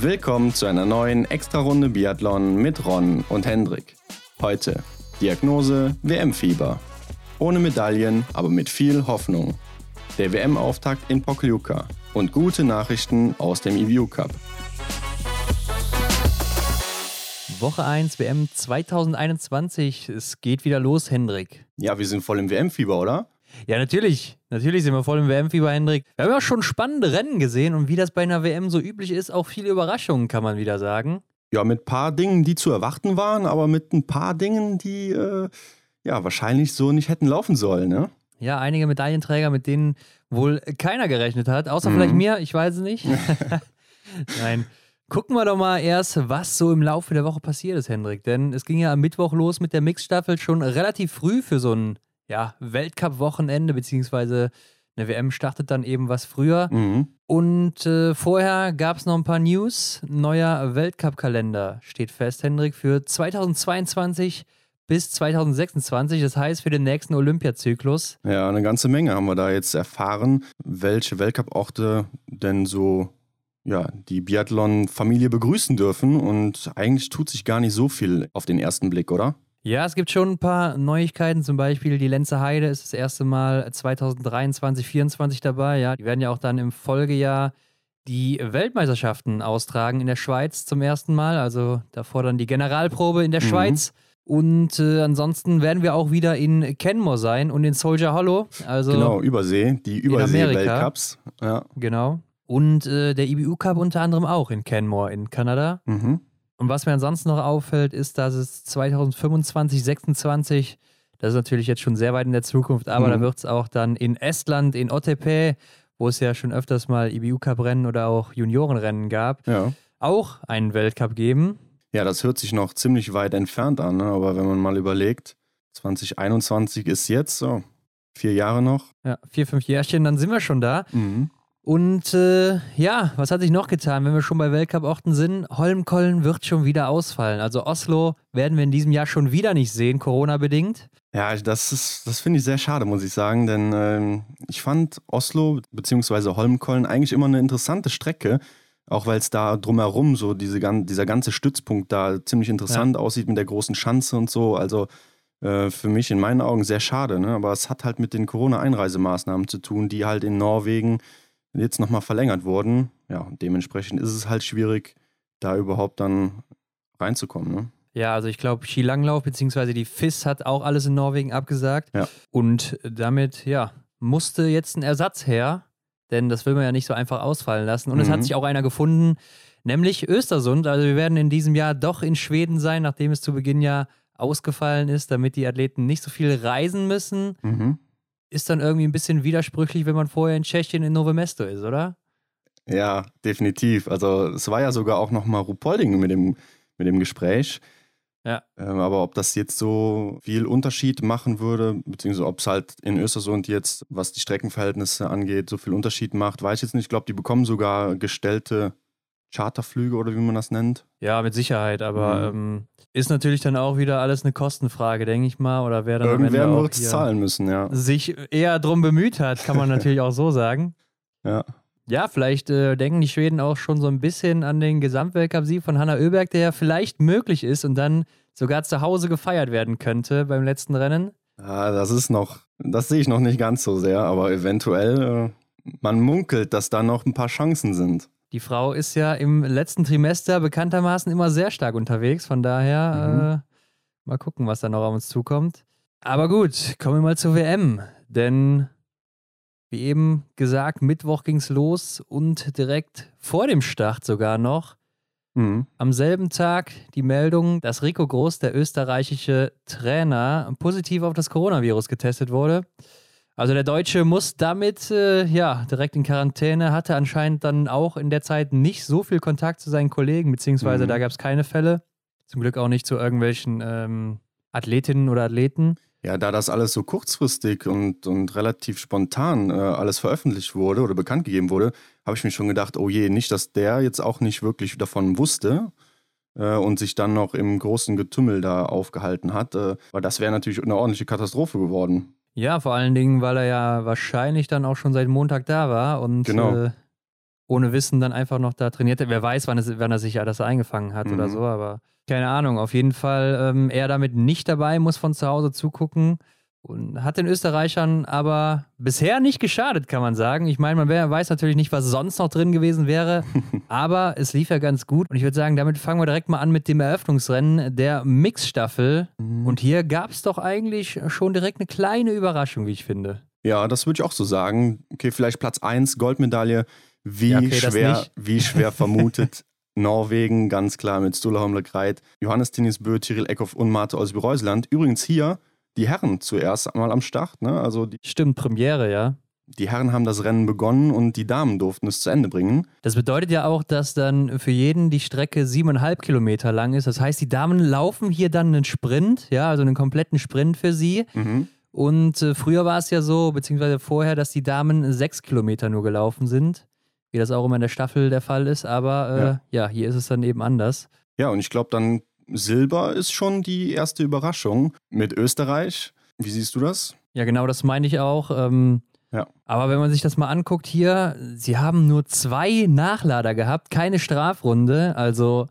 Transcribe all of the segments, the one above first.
Willkommen zu einer neuen Extra-Runde Biathlon mit Ron und Hendrik. Heute Diagnose WM-Fieber. Ohne Medaillen, aber mit viel Hoffnung. Der WM-Auftakt in Pokljuka und gute Nachrichten aus dem EVU Cup. Woche 1 WM 2021. Es geht wieder los, Hendrik. Ja, wir sind voll im WM-Fieber, oder? Ja, natürlich. Natürlich sind wir voll im WM-Fieber, Hendrik. Wir haben ja schon spannende Rennen gesehen und wie das bei einer WM so üblich ist, auch viele Überraschungen, kann man wieder sagen. Ja, mit ein paar Dingen, die zu erwarten waren, aber mit ein paar Dingen, die äh, ja wahrscheinlich so nicht hätten laufen sollen, ne? Ja, einige Medaillenträger, mit denen wohl keiner gerechnet hat, außer mhm. vielleicht mir, ich weiß es nicht. Nein. Gucken wir doch mal erst, was so im Laufe der Woche passiert ist, Hendrik. Denn es ging ja am Mittwoch los mit der Mixstaffel schon relativ früh für so ein ja, Weltcup-Wochenende, beziehungsweise eine WM startet dann eben was früher. Mhm. Und äh, vorher gab es noch ein paar News. Neuer Weltcup-Kalender steht fest, Hendrik, für 2022 bis 2026, das heißt für den nächsten Olympiazyklus. Ja, eine ganze Menge haben wir da jetzt erfahren, welche Weltcup-Orte denn so ja, die Biathlon-Familie begrüßen dürfen. Und eigentlich tut sich gar nicht so viel auf den ersten Blick, oder? Ja, es gibt schon ein paar Neuigkeiten. Zum Beispiel die Lenzer Heide ist das erste Mal 2023, 2024 dabei. Ja, die werden ja auch dann im Folgejahr die Weltmeisterschaften austragen in der Schweiz zum ersten Mal. Also davor dann die Generalprobe in der mhm. Schweiz. Und äh, ansonsten werden wir auch wieder in Kenmore sein und in Soldier Hollow. Also genau, Übersee, die Übersee-Weltcups. Ja. Genau. Und äh, der IBU Cup unter anderem auch in Kenmore in Kanada. Mhm. Und was mir ansonsten noch auffällt, ist, dass es 2025, 2026, das ist natürlich jetzt schon sehr weit in der Zukunft, aber mhm. da wird es auch dann in Estland, in Otepää, wo es ja schon öfters mal IBU Cup Rennen oder auch Juniorenrennen gab, ja. auch einen Weltcup geben. Ja, das hört sich noch ziemlich weit entfernt an, ne? aber wenn man mal überlegt, 2021 ist jetzt so, vier Jahre noch. Ja, vier, fünf Jährchen, dann sind wir schon da. Mhm. Und äh, ja, was hat sich noch getan, wenn wir schon bei Weltcup-Orten sind? Holmkollen wird schon wieder ausfallen. Also Oslo werden wir in diesem Jahr schon wieder nicht sehen, Corona-bedingt. Ja, das das finde ich sehr schade, muss ich sagen, denn ähm, ich fand Oslo bzw. Holmkollen eigentlich immer eine interessante Strecke, auch weil es da drumherum so diese, dieser ganze Stützpunkt da ziemlich interessant ja. aussieht mit der großen Schanze und so. Also äh, für mich in meinen Augen sehr schade, ne? aber es hat halt mit den Corona-Einreisemaßnahmen zu tun, die halt in Norwegen jetzt nochmal verlängert wurden. Ja, und dementsprechend ist es halt schwierig, da überhaupt dann reinzukommen. Ne? Ja, also ich glaube, Skilanglauf bzw. die FIS hat auch alles in Norwegen abgesagt. Ja. Und damit, ja, musste jetzt ein Ersatz her, denn das will man ja nicht so einfach ausfallen lassen. Und mhm. es hat sich auch einer gefunden, nämlich Östersund. Also wir werden in diesem Jahr doch in Schweden sein, nachdem es zu Beginn ja ausgefallen ist, damit die Athleten nicht so viel reisen müssen. Mhm ist dann irgendwie ein bisschen widersprüchlich, wenn man vorher in Tschechien in Novo Mesto ist, oder? Ja, definitiv. Also es war ja sogar auch nochmal Rupolding mit dem, mit dem Gespräch. Ja. Ähm, aber ob das jetzt so viel Unterschied machen würde, beziehungsweise ob es halt in Östersund jetzt, was die Streckenverhältnisse angeht, so viel Unterschied macht, weiß ich jetzt nicht. Ich glaube, die bekommen sogar gestellte Charterflüge oder wie man das nennt. Ja, mit Sicherheit, aber mhm. ähm, ist natürlich dann auch wieder alles eine Kostenfrage, denke ich mal. Oder wer dann Irgendwer wird es zahlen müssen, ja. Sich eher drum bemüht hat, kann man natürlich auch so sagen. Ja. Ja, vielleicht äh, denken die Schweden auch schon so ein bisschen an den Gesamtweltcup-Sieg von Hanna Oeberg, der ja vielleicht möglich ist und dann sogar zu Hause gefeiert werden könnte beim letzten Rennen. Ja, das ist noch, das sehe ich noch nicht ganz so sehr, aber eventuell, äh, man munkelt, dass da noch ein paar Chancen sind. Die Frau ist ja im letzten Trimester bekanntermaßen immer sehr stark unterwegs. Von daher mhm. äh, mal gucken, was da noch auf uns zukommt. Aber gut, kommen wir mal zur WM. Denn wie eben gesagt, Mittwoch ging es los und direkt vor dem Start sogar noch. Mhm. Am selben Tag die Meldung, dass Rico Groß, der österreichische Trainer, positiv auf das Coronavirus getestet wurde. Also der Deutsche muss damit äh, ja direkt in Quarantäne, hatte anscheinend dann auch in der Zeit nicht so viel Kontakt zu seinen Kollegen, beziehungsweise mhm. da gab es keine Fälle. Zum Glück auch nicht zu irgendwelchen ähm, Athletinnen oder Athleten. Ja, da das alles so kurzfristig und, und relativ spontan äh, alles veröffentlicht wurde oder bekannt gegeben wurde, habe ich mir schon gedacht, oh je, nicht, dass der jetzt auch nicht wirklich davon wusste äh, und sich dann noch im großen Getümmel da aufgehalten hat, äh, weil das wäre natürlich eine ordentliche Katastrophe geworden. Ja, vor allen Dingen, weil er ja wahrscheinlich dann auch schon seit Montag da war und genau. äh, ohne Wissen dann einfach noch da trainiert hat. Wer weiß, wann, es, wann er sich das eingefangen hat mhm. oder so, aber keine Ahnung. Auf jeden Fall ähm, er damit nicht dabei, muss von zu Hause zugucken und hat den Österreichern aber bisher nicht geschadet, kann man sagen. Ich meine, man weiß natürlich nicht, was sonst noch drin gewesen wäre, aber es lief ja ganz gut. Und ich würde sagen, damit fangen wir direkt mal an mit dem Eröffnungsrennen der Mixstaffel. Mhm. Und hier gab es doch eigentlich schon direkt eine kleine Überraschung, wie ich finde. Ja, das würde ich auch so sagen. Okay, vielleicht Platz 1, Goldmedaille. Wie ja, okay, schwer, wie schwer vermutet. Norwegen, ganz klar mit Stula Holmle-Greit, Johannes Tinis Bö, Tyrell Eckhoff und Marte aus Reusland. Übrigens hier die Herren zuerst mal am Start. Ne? Also die, Stimmt, Premiere, ja. Die Herren haben das Rennen begonnen und die Damen durften es zu Ende bringen. Das bedeutet ja auch, dass dann für jeden die Strecke siebeneinhalb Kilometer lang ist. Das heißt, die Damen laufen hier dann einen Sprint, ja, also einen kompletten Sprint für sie. Mhm. Und äh, früher war es ja so, beziehungsweise vorher, dass die Damen sechs Kilometer nur gelaufen sind, wie das auch immer in der Staffel der Fall ist. Aber äh, ja. ja, hier ist es dann eben anders. Ja, und ich glaube, dann Silber ist schon die erste Überraschung mit Österreich. Wie siehst du das? Ja, genau, das meine ich auch. Ähm, ja. Aber wenn man sich das mal anguckt hier, sie haben nur zwei Nachlader gehabt, keine Strafrunde. Also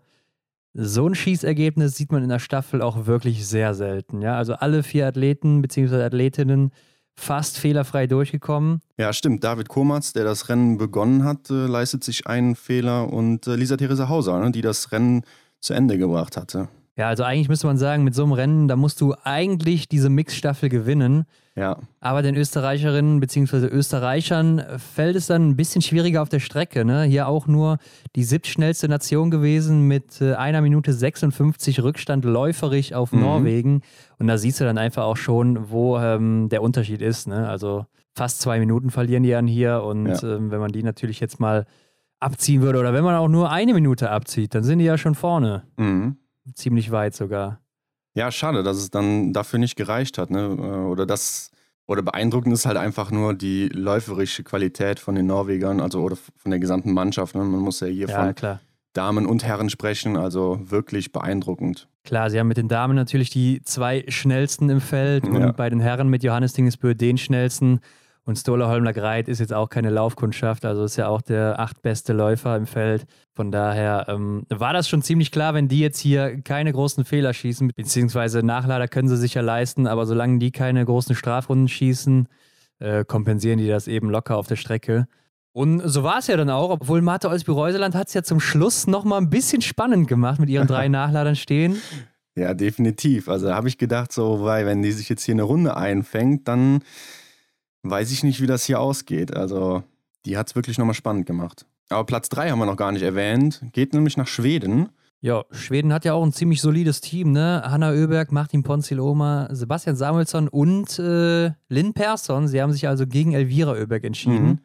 so ein Schießergebnis sieht man in der Staffel auch wirklich sehr selten. Ja? Also alle vier Athleten bzw. Athletinnen fast fehlerfrei durchgekommen. Ja, stimmt. David Komatz, der das Rennen begonnen hat, äh, leistet sich einen Fehler und äh, Lisa Theresa Hauser, ne, die das Rennen zu Ende gebracht hatte. Ja, also eigentlich müsste man sagen, mit so einem Rennen, da musst du eigentlich diese Mixstaffel gewinnen. Ja. Aber den Österreicherinnen bzw. Österreichern fällt es dann ein bisschen schwieriger auf der Strecke. Ne? Hier auch nur die siebtschnellste Nation gewesen mit äh, einer Minute 56 Rückstand läuferig auf mhm. Norwegen. Und da siehst du dann einfach auch schon, wo ähm, der Unterschied ist. Ne? Also fast zwei Minuten verlieren die dann hier. Und ja. ähm, wenn man die natürlich jetzt mal abziehen würde oder wenn man auch nur eine Minute abzieht, dann sind die ja schon vorne. Mhm. Ziemlich weit sogar. Ja, schade, dass es dann dafür nicht gereicht hat. Ne? Oder das, oder beeindruckend ist halt einfach nur die läuferische Qualität von den Norwegern, also oder von der gesamten Mannschaft. Ne? Man muss ja hier ja, von klar. Damen und Herren sprechen, also wirklich beeindruckend. Klar, sie haben mit den Damen natürlich die zwei schnellsten im Feld ja. und bei den Herren mit Johannes Dingesbö den schnellsten. Und Stola Holmler Greit ist jetzt auch keine Laufkundschaft, also ist ja auch der achtbeste Läufer im Feld. Von daher ähm, war das schon ziemlich klar, wenn die jetzt hier keine großen Fehler schießen, beziehungsweise Nachlader können sie sicher leisten, aber solange die keine großen Strafrunden schießen, äh, kompensieren die das eben locker auf der Strecke. Und so war es ja dann auch, obwohl Marte Olsby-Reuseland hat es ja zum Schluss nochmal ein bisschen spannend gemacht mit ihren drei Nachladern stehen. Ja, definitiv. Also habe ich gedacht, so, weil wenn die sich jetzt hier eine Runde einfängt, dann weiß ich nicht, wie das hier ausgeht. Also, die hat es wirklich nochmal spannend gemacht. Aber Platz 3 haben wir noch gar nicht erwähnt. Geht nämlich nach Schweden. Ja, Schweden hat ja auch ein ziemlich solides Team, ne? Hanna Oeberg, Martin Ponziloma, Sebastian Samuelsson und äh, Lynn Persson. Sie haben sich also gegen Elvira Oeberg entschieden. Mhm.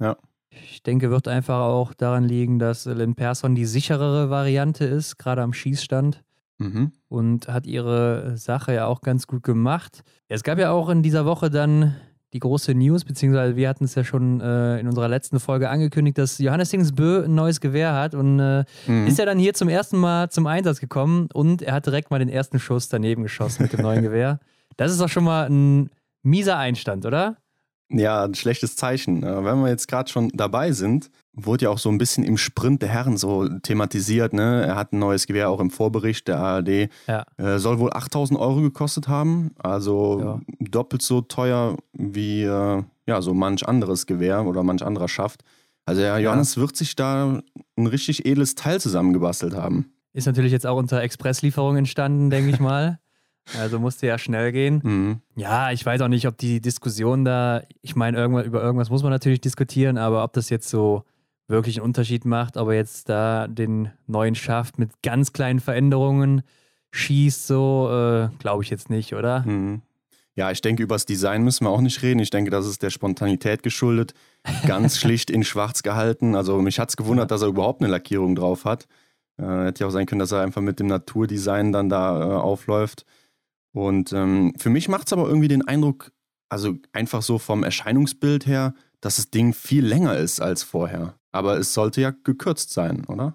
Ja. Ich denke, wird einfach auch daran liegen, dass Lynn Persson die sicherere Variante ist, gerade am Schießstand. Mhm. Und hat ihre Sache ja auch ganz gut gemacht. Es gab ja auch in dieser Woche dann die große News, beziehungsweise wir hatten es ja schon äh, in unserer letzten Folge angekündigt, dass Johannes Dingsbö ein neues Gewehr hat und äh, mhm. ist ja dann hier zum ersten Mal zum Einsatz gekommen und er hat direkt mal den ersten Schuss daneben geschossen mit dem neuen Gewehr. Das ist doch schon mal ein mieser Einstand, oder? Ja, ein schlechtes Zeichen. Äh, wenn wir jetzt gerade schon dabei sind, wurde ja auch so ein bisschen im Sprint der Herren so thematisiert. Ne? Er hat ein neues Gewehr auch im Vorbericht der ARD. Ja. Äh, soll wohl 8000 Euro gekostet haben. Also ja. doppelt so teuer wie äh, ja, so manch anderes Gewehr oder manch anderer Schaft. Also ja, Johannes ja. wird sich da ein richtig edles Teil zusammengebastelt haben. Ist natürlich jetzt auch unter Expresslieferung entstanden, denke ich mal. Also musste ja schnell gehen. Mhm. Ja, ich weiß auch nicht, ob die Diskussion da, ich meine, über irgendwas muss man natürlich diskutieren, aber ob das jetzt so wirklich einen Unterschied macht, ob er jetzt da den neuen schafft mit ganz kleinen Veränderungen schießt, so äh, glaube ich jetzt nicht, oder? Mhm. Ja, ich denke, über das Design müssen wir auch nicht reden. Ich denke, das ist der Spontanität geschuldet. Ganz schlicht in schwarz gehalten. Also mich hat es gewundert, dass er überhaupt eine Lackierung drauf hat. Äh, hätte ja auch sein können, dass er einfach mit dem Naturdesign dann da äh, aufläuft. Und ähm, für mich macht es aber irgendwie den Eindruck, also einfach so vom Erscheinungsbild her, dass das Ding viel länger ist als vorher. Aber es sollte ja gekürzt sein, oder?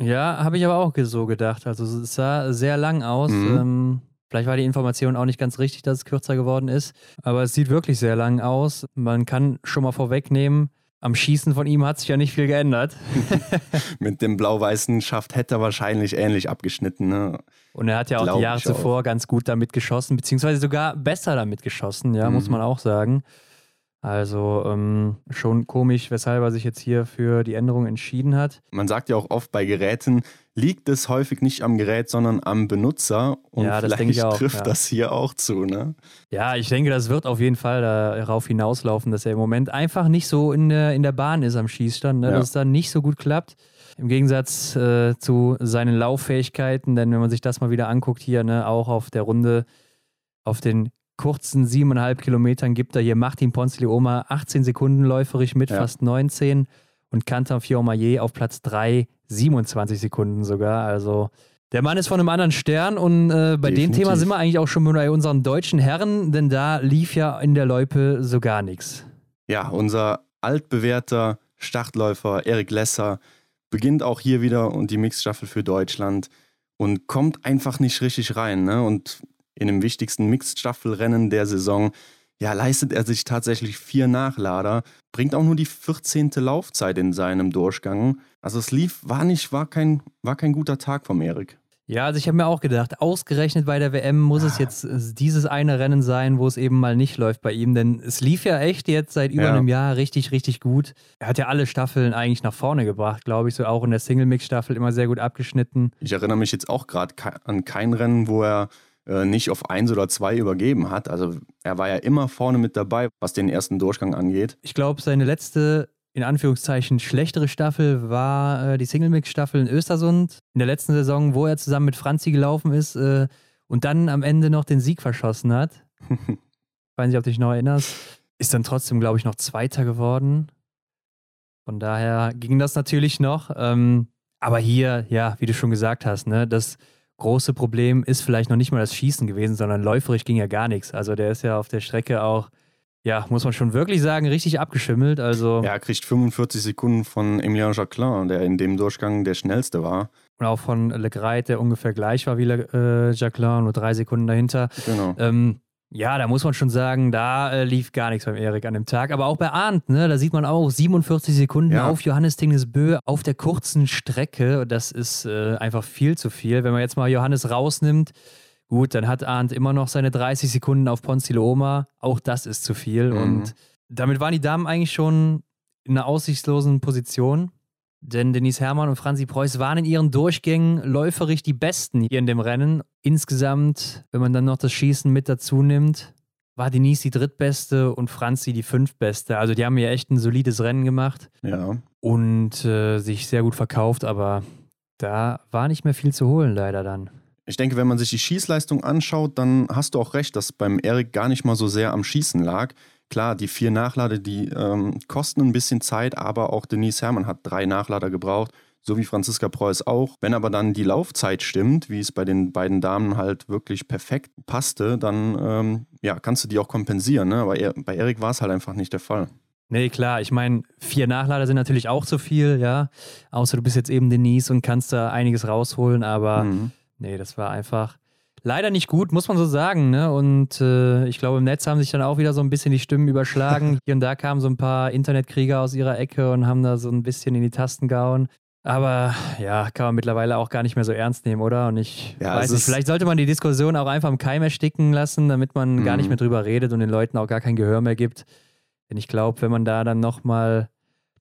Ja, habe ich aber auch so gedacht. Also es sah sehr lang aus. Mhm. Ähm, vielleicht war die Information auch nicht ganz richtig, dass es kürzer geworden ist. Aber es sieht wirklich sehr lang aus. Man kann schon mal vorwegnehmen, am Schießen von ihm hat sich ja nicht viel geändert. Mit dem blau-weißen Schaft hätte er wahrscheinlich ähnlich abgeschnitten. Ne? Und er hat ja auch Glaub die Jahre zuvor auch. ganz gut damit geschossen, beziehungsweise sogar besser damit geschossen, ja, mhm. muss man auch sagen. Also ähm, schon komisch, weshalb er sich jetzt hier für die Änderung entschieden hat. Man sagt ja auch oft bei Geräten, liegt es häufig nicht am Gerät, sondern am Benutzer. Und ja, das vielleicht auch, trifft ja. das hier auch zu, ne? Ja, ich denke, das wird auf jeden Fall darauf hinauslaufen, dass er im Moment einfach nicht so in der, in der Bahn ist am Schießstand, ne? ja. dass es dann nicht so gut klappt. Im Gegensatz äh, zu seinen Lauffähigkeiten, denn wenn man sich das mal wieder anguckt hier, ne, auch auf der Runde, auf den kurzen siebeneinhalb Kilometern gibt er hier Martin Ponzilioma 18 Sekunden läuferisch mit, ja. fast 19 und Canton Fiormaillet auf Platz 3, 27 Sekunden sogar. Also der Mann ist von einem anderen Stern und äh, bei Definitiv. dem Thema sind wir eigentlich auch schon bei unseren deutschen Herren, denn da lief ja in der Loipe so gar nichts. Ja, unser altbewährter Startläufer Erik Lesser beginnt auch hier wieder und die Mixstaffel für Deutschland und kommt einfach nicht richtig rein. Ne? Und in dem wichtigsten Mixed-Staffelrennen der Saison, ja, leistet er sich tatsächlich vier Nachlader, bringt auch nur die 14. Laufzeit in seinem Durchgang. Also es lief, war nicht, war kein, war kein guter Tag vom Erik. Ja, also ich habe mir auch gedacht, ausgerechnet bei der WM muss es jetzt äh, dieses eine Rennen sein, wo es eben mal nicht läuft bei ihm, denn es lief ja echt jetzt seit über ja. einem Jahr richtig, richtig gut. Er hat ja alle Staffeln eigentlich nach vorne gebracht, glaube ich, so auch in der Single-Mix-Staffel immer sehr gut abgeschnitten. Ich erinnere mich jetzt auch gerade an kein Rennen, wo er äh, nicht auf eins oder zwei übergeben hat. Also er war ja immer vorne mit dabei, was den ersten Durchgang angeht. Ich glaube, seine letzte in Anführungszeichen schlechtere Staffel war äh, die Single-Mix-Staffel in Östersund in der letzten Saison, wo er zusammen mit Franzi gelaufen ist äh, und dann am Ende noch den Sieg verschossen hat. Weiß nicht, ob du dich noch erinnerst. Ist dann trotzdem, glaube ich, noch Zweiter geworden. Von daher ging das natürlich noch. Ähm, aber hier, ja, wie du schon gesagt hast, ne, das große Problem ist vielleicht noch nicht mal das Schießen gewesen, sondern läuferisch ging ja gar nichts. Also der ist ja auf der Strecke auch, ja, muss man schon wirklich sagen, richtig abgeschimmelt. Also ja, er kriegt 45 Sekunden von Emilien Jacquelin, der in dem Durchgang der schnellste war. Und auch von Le Greit, der ungefähr gleich war wie Le, äh, Jacquelin, nur drei Sekunden dahinter. Genau. Ähm, ja, da muss man schon sagen, da äh, lief gar nichts beim Erik an dem Tag. Aber auch bei Arndt, ne, da sieht man auch 47 Sekunden ja. auf Johannes Tingesbö auf der kurzen Strecke. Das ist äh, einfach viel zu viel. Wenn man jetzt mal Johannes rausnimmt, gut, dann hat Arndt immer noch seine 30 Sekunden auf Ponziloma. Auch das ist zu viel. Mhm. Und damit waren die Damen eigentlich schon in einer aussichtslosen Position. Denn Denise Herrmann und Franzi Preuß waren in ihren Durchgängen läuferisch die Besten hier in dem Rennen. Insgesamt, wenn man dann noch das Schießen mit dazu nimmt, war Denise die drittbeste und Franzi die fünftbeste. Also die haben ja echt ein solides Rennen gemacht. Ja. Und äh, sich sehr gut verkauft, aber da war nicht mehr viel zu holen, leider dann. Ich denke, wenn man sich die Schießleistung anschaut, dann hast du auch recht, dass beim Erik gar nicht mal so sehr am Schießen lag. Klar, die vier Nachlader, die ähm, kosten ein bisschen Zeit, aber auch Denise Herrmann hat drei Nachlader gebraucht, so wie Franziska Preuß auch. Wenn aber dann die Laufzeit stimmt, wie es bei den beiden Damen halt wirklich perfekt passte, dann ähm, ja, kannst du die auch kompensieren. Ne? Aber er, bei Erik war es halt einfach nicht der Fall. Nee, klar. Ich meine, vier Nachlader sind natürlich auch zu viel, ja. Außer du bist jetzt eben Denise und kannst da einiges rausholen, aber mhm. nee, das war einfach leider nicht gut, muss man so sagen. Ne? Und äh, ich glaube, im Netz haben sich dann auch wieder so ein bisschen die Stimmen überschlagen. Hier und da kamen so ein paar Internetkrieger aus ihrer Ecke und haben da so ein bisschen in die Tasten gehauen. Aber ja, kann man mittlerweile auch gar nicht mehr so ernst nehmen, oder? Und ich ja, weiß nicht, vielleicht sollte man die Diskussion auch einfach im Keim ersticken lassen, damit man mhm. gar nicht mehr drüber redet und den Leuten auch gar kein Gehör mehr gibt. Denn ich glaube, wenn man da dann nochmal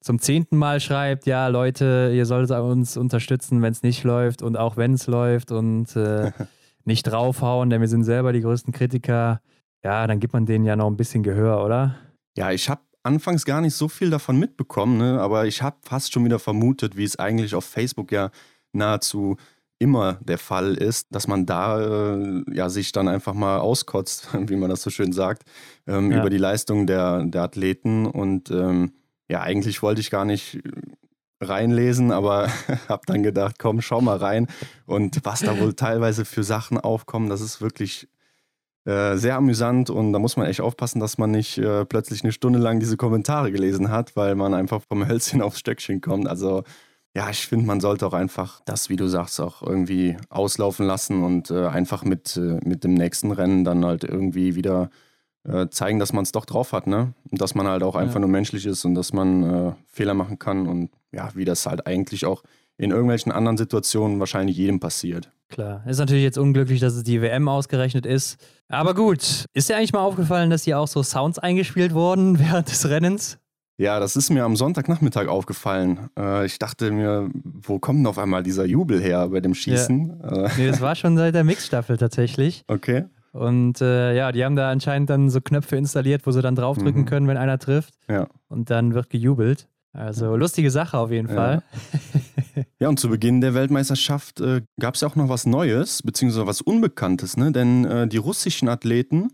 zum zehnten Mal schreibt, ja, Leute, ihr solltet uns unterstützen, wenn es nicht läuft und auch wenn es läuft und äh, nicht draufhauen, denn wir sind selber die größten Kritiker. Ja, dann gibt man denen ja noch ein bisschen Gehör, oder? Ja, ich habe anfangs gar nicht so viel davon mitbekommen, ne? aber ich habe fast schon wieder vermutet, wie es eigentlich auf Facebook ja nahezu immer der Fall ist, dass man da äh, ja sich dann einfach mal auskotzt, wie man das so schön sagt, ähm, ja. über die Leistung der, der Athleten. Und ähm, ja, eigentlich wollte ich gar nicht reinlesen, aber habe dann gedacht, komm, schau mal rein. Und was da wohl teilweise für Sachen aufkommen, das ist wirklich äh, sehr amüsant und da muss man echt aufpassen, dass man nicht äh, plötzlich eine Stunde lang diese Kommentare gelesen hat, weil man einfach vom Hölzchen aufs Stöckchen kommt. Also ja, ich finde, man sollte auch einfach das, wie du sagst, auch irgendwie auslaufen lassen und äh, einfach mit, äh, mit dem nächsten Rennen dann halt irgendwie wieder äh, zeigen, dass man es doch drauf hat, ne? Und dass man halt auch einfach Ja. nur menschlich ist und dass man äh, Fehler machen kann und ja, wie das halt eigentlich auch in irgendwelchen anderen Situationen wahrscheinlich jedem passiert. Klar. Ist natürlich jetzt unglücklich, dass es die WM ausgerechnet ist. Aber gut. Ist dir eigentlich mal aufgefallen, dass hier auch so Sounds eingespielt wurden während des Rennens? Ja, das ist mir am Sonntagnachmittag aufgefallen. Äh, ich dachte mir, wo kommt denn auf einmal dieser Jubel her bei dem Schießen? Äh, Nee, das war schon seit der Mixstaffel tatsächlich. okay. Und äh, ja, die haben da anscheinend dann so Knöpfe installiert, wo sie dann draufdrücken Mhm. können, wenn einer trifft. Ja. Und dann wird gejubelt. Also lustige Sache auf jeden Ja. Fall. Ja, und zu Beginn der Weltmeisterschaft äh, gab es ja auch noch was Neues, beziehungsweise was Unbekanntes, ne? Denn äh, die russischen Athleten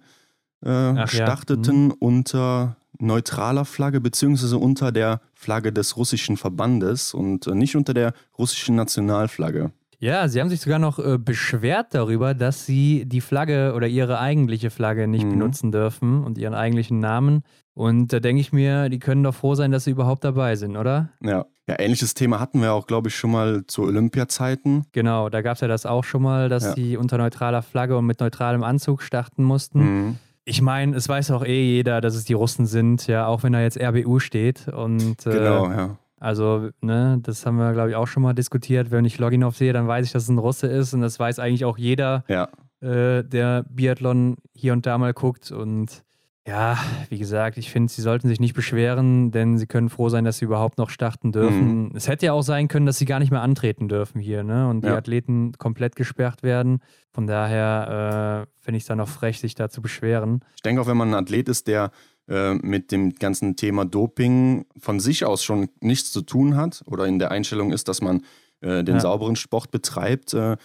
äh, ja. starteten unter neutraler Flagge, beziehungsweise unter der Flagge des russischen Verbandes und äh, nicht unter der russischen Nationalflagge. Ja, sie haben sich sogar noch äh, beschwert darüber, dass sie die Flagge oder ihre eigentliche Flagge nicht Mhm. benutzen dürfen und ihren eigentlichen Namen. Und da denke ich mir, die können doch froh sein, dass sie überhaupt dabei sind, oder? Ja. Ja, ähnliches Thema hatten wir auch, glaube ich, schon mal zu Olympiazeiten. Genau, da gab es ja das auch schon mal, dass Ja. sie unter neutraler Flagge und mit neutralem Anzug starten mussten. Mhm. Ich meine, es weiß auch eh jeder, dass es die Russen sind, ja, auch wenn da jetzt RBU steht. Und äh, Genau, ja. Also, ne, das haben wir, glaube ich, auch schon mal diskutiert. Wenn ich Loginov sehe, dann weiß ich, dass es ein Russe ist. Und das weiß eigentlich auch jeder, Ja, äh, der Biathlon hier und da mal guckt. Und ja, wie gesagt, ich finde, sie sollten sich nicht beschweren, denn sie können froh sein, dass sie überhaupt noch starten dürfen. Es hätte ja auch sein können, dass sie gar nicht mehr antreten dürfen hier, ne? Und die Ja. Athleten komplett gesperrt werden. Von daher äh, finde ich es dann auch frech, sich da zu beschweren. Ich denke auch, wenn man ein Athlet ist, der äh, mit dem ganzen Thema Doping von sich aus schon nichts zu tun hat oder in der Einstellung ist, dass man äh, den Ja. sauberen Sport betreibt äh,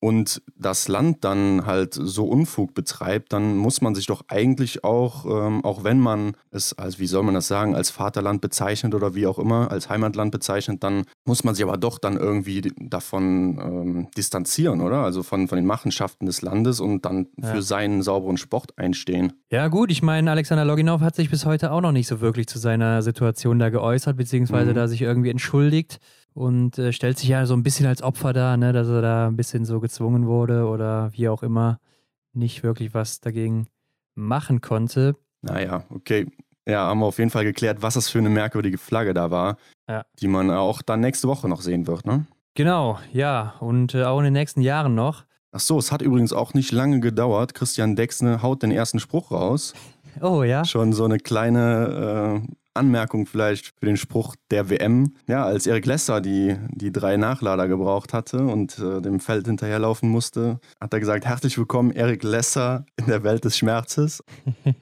und das Land dann halt so Unfug betreibt, dann muss man sich doch eigentlich auch, ähm, auch wenn man es als, wie soll man das sagen, als Vaterland bezeichnet oder wie auch immer, als Heimatland bezeichnet, dann muss man sich aber doch dann irgendwie davon ähm, distanzieren, oder? Also von, von den Machenschaften des Landes und dann Ja. für seinen sauberen Sport einstehen. Ja, gut, ich meine, Alexander Loginov hat sich bis heute auch noch nicht so wirklich zu seiner Situation da geäußert, beziehungsweise Mhm. da sich irgendwie entschuldigt und äh, stellt sich ja so ein bisschen als Opfer dar, ne, dass er da ein bisschen so gezwungen wurde oder wie auch immer nicht wirklich was dagegen machen konnte. Naja, okay. Ja, haben wir auf jeden Fall geklärt, was das für eine merkwürdige Flagge da war, Ja. die man auch dann nächste Woche noch sehen wird, ne? Genau, ja, und äh, auch in den nächsten Jahren noch. Ach so, es hat übrigens auch nicht lange gedauert. Christian Dexne haut den ersten Spruch raus. Oh ja. Schon so eine kleine äh, Anmerkung vielleicht für den Spruch der WM. Ja, als Erik Lesser die, die drei Nachlader gebraucht hatte und äh, dem Feld hinterherlaufen musste, hat er gesagt, herzlich willkommen Erik Lesser in der Welt des Schmerzes.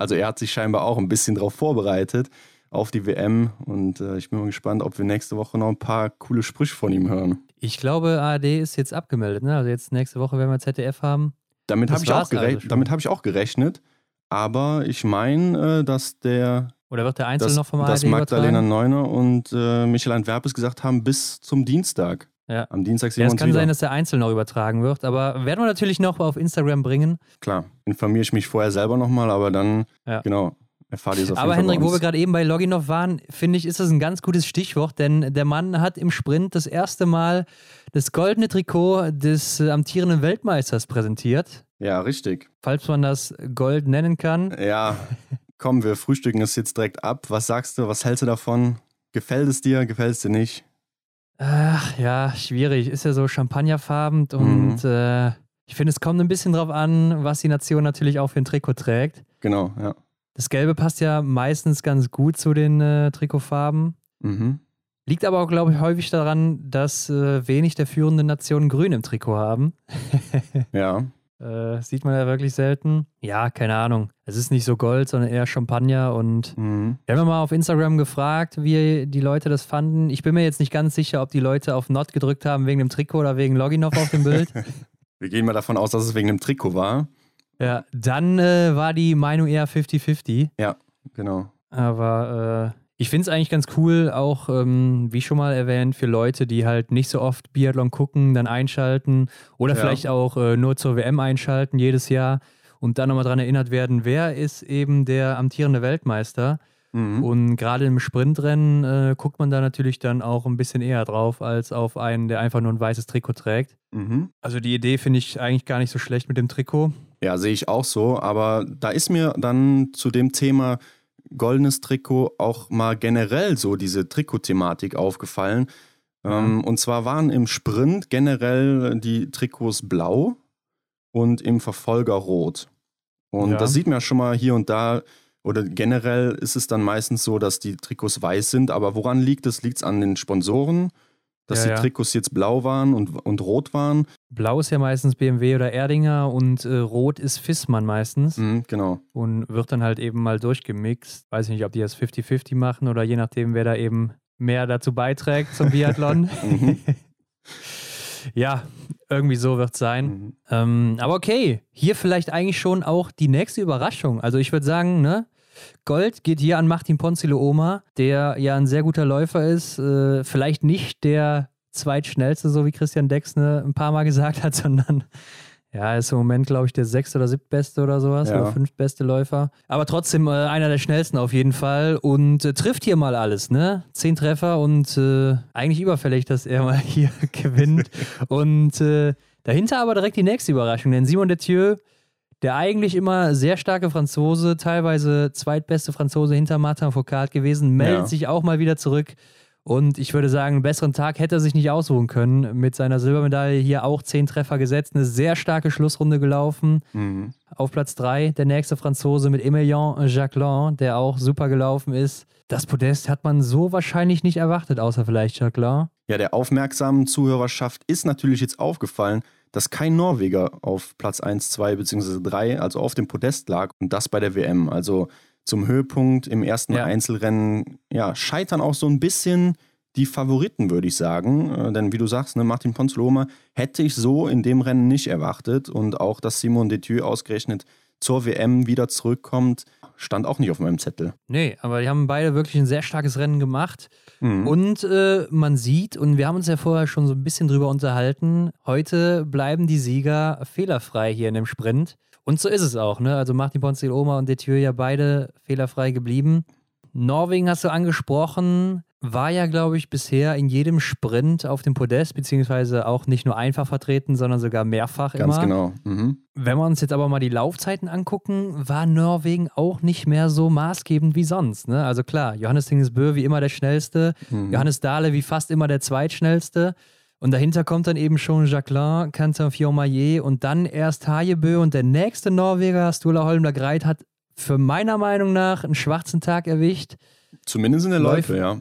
Also er hat sich scheinbar auch ein bisschen darauf vorbereitet auf die WM und äh, ich bin mal gespannt, ob wir nächste Woche noch ein paar coole Sprüche von ihm hören. Ich glaube, ARD ist jetzt abgemeldet, ne? Also jetzt nächste Woche werden wir ZDF haben. Damit habe ich, auch also damit hab ich auch gerechnet, aber ich meine, äh, dass der Oder wird der Einzel dass, noch vom ARD dass Magdalena? Neuner und äh, Michael Antwerpes gesagt haben, bis zum Dienstag. Ja. Am Dienstag sehen Ja, wir es uns kann wieder. sein, dass der Einzel noch übertragen wird, aber werden wir natürlich noch auf Instagram bringen. Klar, informiere ich mich vorher selber nochmal, aber dann, Ja. genau, erfahrt ihr es auf Aber bei wo wir gerade eben bei Loginov waren, finde ich, ist das ein ganz gutes Stichwort, denn der Mann hat im Sprint das erste Mal das goldene Trikot des amtierenden Weltmeisters präsentiert, Ja, richtig. falls man das Gold nennen kann. Ja, komm, wir frühstücken es jetzt direkt ab. Was sagst du, was hältst du davon? Gefällt es dir, gefällt es dir nicht? Ach ja, schwierig. Ist ja so champagnerfarben und Mhm. äh, ich finde, es kommt ein bisschen drauf an, was die Nation natürlich auch für ein Trikot trägt. Genau, ja. Das Gelbe passt ja meistens ganz gut zu den äh, Trikotfarben. Mhm. Liegt aber auch, glaube ich, häufig daran, dass äh, wenig der führenden Nationen grün im Trikot haben. Ja, Äh, sieht man ja wirklich selten. Ja, keine Ahnung. Es ist nicht so Gold, sondern eher Champagner. Und mhm. wir haben ja mal auf Instagram gefragt, wie die Leute das fanden. Ich bin mir jetzt nicht ganz sicher, ob die Leute auf Not gedrückt haben wegen dem Trikot oder wegen Loginov auf dem Bild. wir gehen mal davon aus, dass es wegen dem Trikot war. ja, dann äh, war die Meinung eher 50-50. Genau. Aber äh, ich finde es eigentlich ganz cool, auch ähm, wie schon mal erwähnt, für Leute, die halt nicht so oft Biathlon gucken, dann einschalten oder Ja. vielleicht auch äh, nur zur WM einschalten jedes Jahr und dann nochmal daran erinnert werden, wer ist eben der amtierende Weltmeister. Mhm. Und gerade im Sprintrennen äh, guckt man da natürlich dann auch ein bisschen eher drauf, als auf einen, der einfach nur ein weißes Trikot trägt. Mhm. Also die Idee finde ich eigentlich gar nicht so schlecht mit dem Trikot. Ja, sehe ich auch so. Aber da ist mir dann zu dem Thema goldenes Trikot auch mal generell so diese Trikot-Thematik aufgefallen. Ähm, und zwar waren im Sprint generell die Trikots blau und im Verfolger rot. Und Ja. das sieht man ja schon mal hier und da. Oder generell ist es dann meistens so, dass die Trikots weiß sind. Aber woran liegt es? Liegt es an den Sponsoren, dass Ja, die. Trikots jetzt blau waren und, und rot waren? Blau ist ja meistens BMW oder Erdinger und äh, Rot ist Fissmann meistens Mhm, genau. und wird dann halt eben mal durchgemixt. Weiß ich nicht, ob die das 50-50 machen oder je nachdem, wer da eben mehr dazu beiträgt zum Biathlon. Mhm. ja, irgendwie so wird es sein. Mhm. Ähm, aber okay, hier vielleicht eigentlich schon auch die nächste Überraschung. Also ich würde sagen, ne? Gold geht hier an Martin Ponzilo Oma, der ja ein sehr guter Läufer ist. Äh, vielleicht nicht der zweitschnellste, so wie Christian Dexne ein paar Mal gesagt hat, sondern ja, ist im Moment, glaube ich, der sechste oder siebtbeste oder sowas Ja. oder fünftbeste Läufer. Aber trotzdem äh, einer der schnellsten auf jeden Fall und äh, trifft hier mal alles, ne? Zehn Treffer und äh, eigentlich überfällig, dass er mal hier gewinnt. und äh, dahinter aber direkt die nächste Überraschung, denn Simon Detieu, der eigentlich immer sehr starke Franzose, teilweise zweitbeste Franzose hinter Martin Foucault gewesen, meldet Ja. sich auch mal wieder zurück. Und ich würde sagen, einen besseren Tag hätte er sich nicht aussuchen können. Mit seiner Silbermedaille hier auch zehn Treffer gesetzt, eine sehr starke Schlussrunde gelaufen. Mhm. Auf Platz 3 der nächste Franzose mit Emilien Jacquelin, der auch super gelaufen ist. Das Podest hat man so wahrscheinlich nicht erwartet, außer vielleicht Jacquelin. Ja, der aufmerksamen Zuhörerschaft ist natürlich jetzt aufgefallen, dass kein Norweger auf Platz 1, 2 bzw. 3, also auf dem Podest lag und das bei der WM. Also zum Höhepunkt im ersten Ja. Einzelrennen, ja, scheitern auch so ein bisschen die Favoriten, würde ich sagen. Äh, denn wie du sagst, ne, Martin Ponzloma hätte ich so in dem Rennen nicht erwartet und auch, dass Simon Detieu ausgerechnet zur WM wieder zurückkommt, stand auch nicht auf meinem Zettel. Nee, aber die haben beide wirklich ein sehr starkes Rennen gemacht. Mhm. Und äh, man sieht, und wir haben uns ja vorher schon so ein bisschen drüber unterhalten, heute bleiben die Sieger fehlerfrei hier in dem Sprint. Und so ist es auch, ne? Also Martin Ponzil Oma und Detieu ja beide fehlerfrei geblieben. Norwegen hast du angesprochen, war ja, glaube ich, bisher in jedem Sprint auf dem Podest, beziehungsweise auch nicht nur einfach vertreten, sondern sogar mehrfach Ganz immer. genau. Mhm. Wenn wir uns jetzt aber mal die Laufzeiten angucken, war Norwegen auch nicht mehr so maßgebend wie sonst. Ne? Also klar, Johannes Tingesbø wie immer der schnellste, Mhm. Johannes Dahle wie fast immer der zweitschnellste. Und dahinter kommt dann eben schon Jacquelin, Quentin Fillon-Maillet und dann erst Hajebø und der nächste Norweger, Sturla Holmler Greit, hat für meiner Meinung nach einen schwarzen Tag erwischt. Zumindest in der Läuft- Läufe, ja.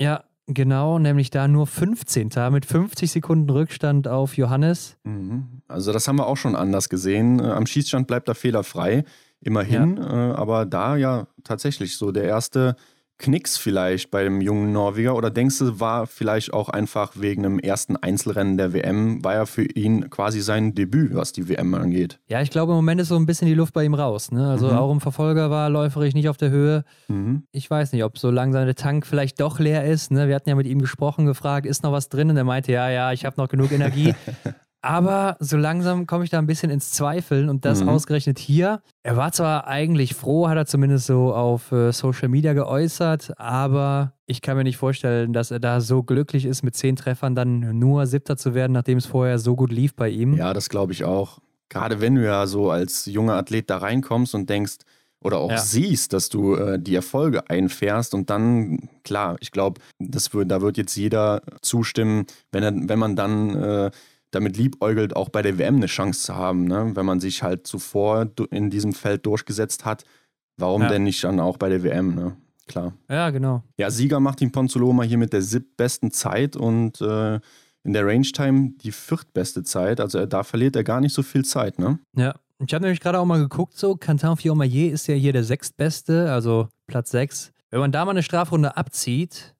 Ja, genau, nämlich da nur 15. mit 50 Sekunden Rückstand auf Johannes. Mhm. Also das haben wir auch schon anders gesehen. Äh, Am Schießstand bleibt er fehlerfrei, immerhin. Äh, aber da ja tatsächlich so der erste Knicks vielleicht bei dem jungen Norweger. Oder denkst du, war vielleicht auch einfach wegen dem ersten Einzelrennen der WM, war ja für ihn quasi sein Debüt, was die WM angeht. Ja, ich glaube, im Moment ist so ein bisschen die Luft bei ihm raus. Ne? Also Mhm. auch im Verfolger war läuferisch nicht auf der Höhe. Mhm. Ich weiß nicht, ob so langsam der Tank vielleicht doch leer ist. Ne? Wir hatten ja mit ihm gesprochen, gefragt, ist noch was drin? Und er meinte, ja, ja, ich habe noch genug Energie. Aber so langsam komme ich da ein bisschen ins Zweifeln und das Mhm. ausgerechnet hier. Er war zwar eigentlich froh, hat er zumindest so auf äh, Social Media geäußert, aber ich kann mir nicht vorstellen, dass er da so glücklich ist, mit zehn Treffern dann nur Siebter zu werden, nachdem es vorher so gut lief bei ihm. Ja, das glaube ich auch. Gerade wenn du ja so als junger Athlet da reinkommst und denkst oder auch Ja. siehst, dass du äh, die Erfolge einfährst und dann, klar, ich glaube, das wird, da wird jetzt jeder zustimmen, wenn, er, wenn man dann äh, damit liebäugelt, auch bei der WM eine Chance zu haben, ne? wenn man sich halt zuvor in diesem Feld durchgesetzt hat, warum Ja. denn nicht dann auch bei der WM, ne? Klar. ja genau. Ja, Sieger Martin Ponzoloma hier mit der siebtbesten Zeit und äh, in der Range Time die viertbeste Zeit. Also er, da verliert er gar nicht so viel Zeit, ne? Ja, ich habe nämlich gerade auch mal geguckt, so Quentin Fillon-Maillet ist ja hier der sechstbeste, also Platz sechs. Wenn man da mal eine Strafrunde abzieht,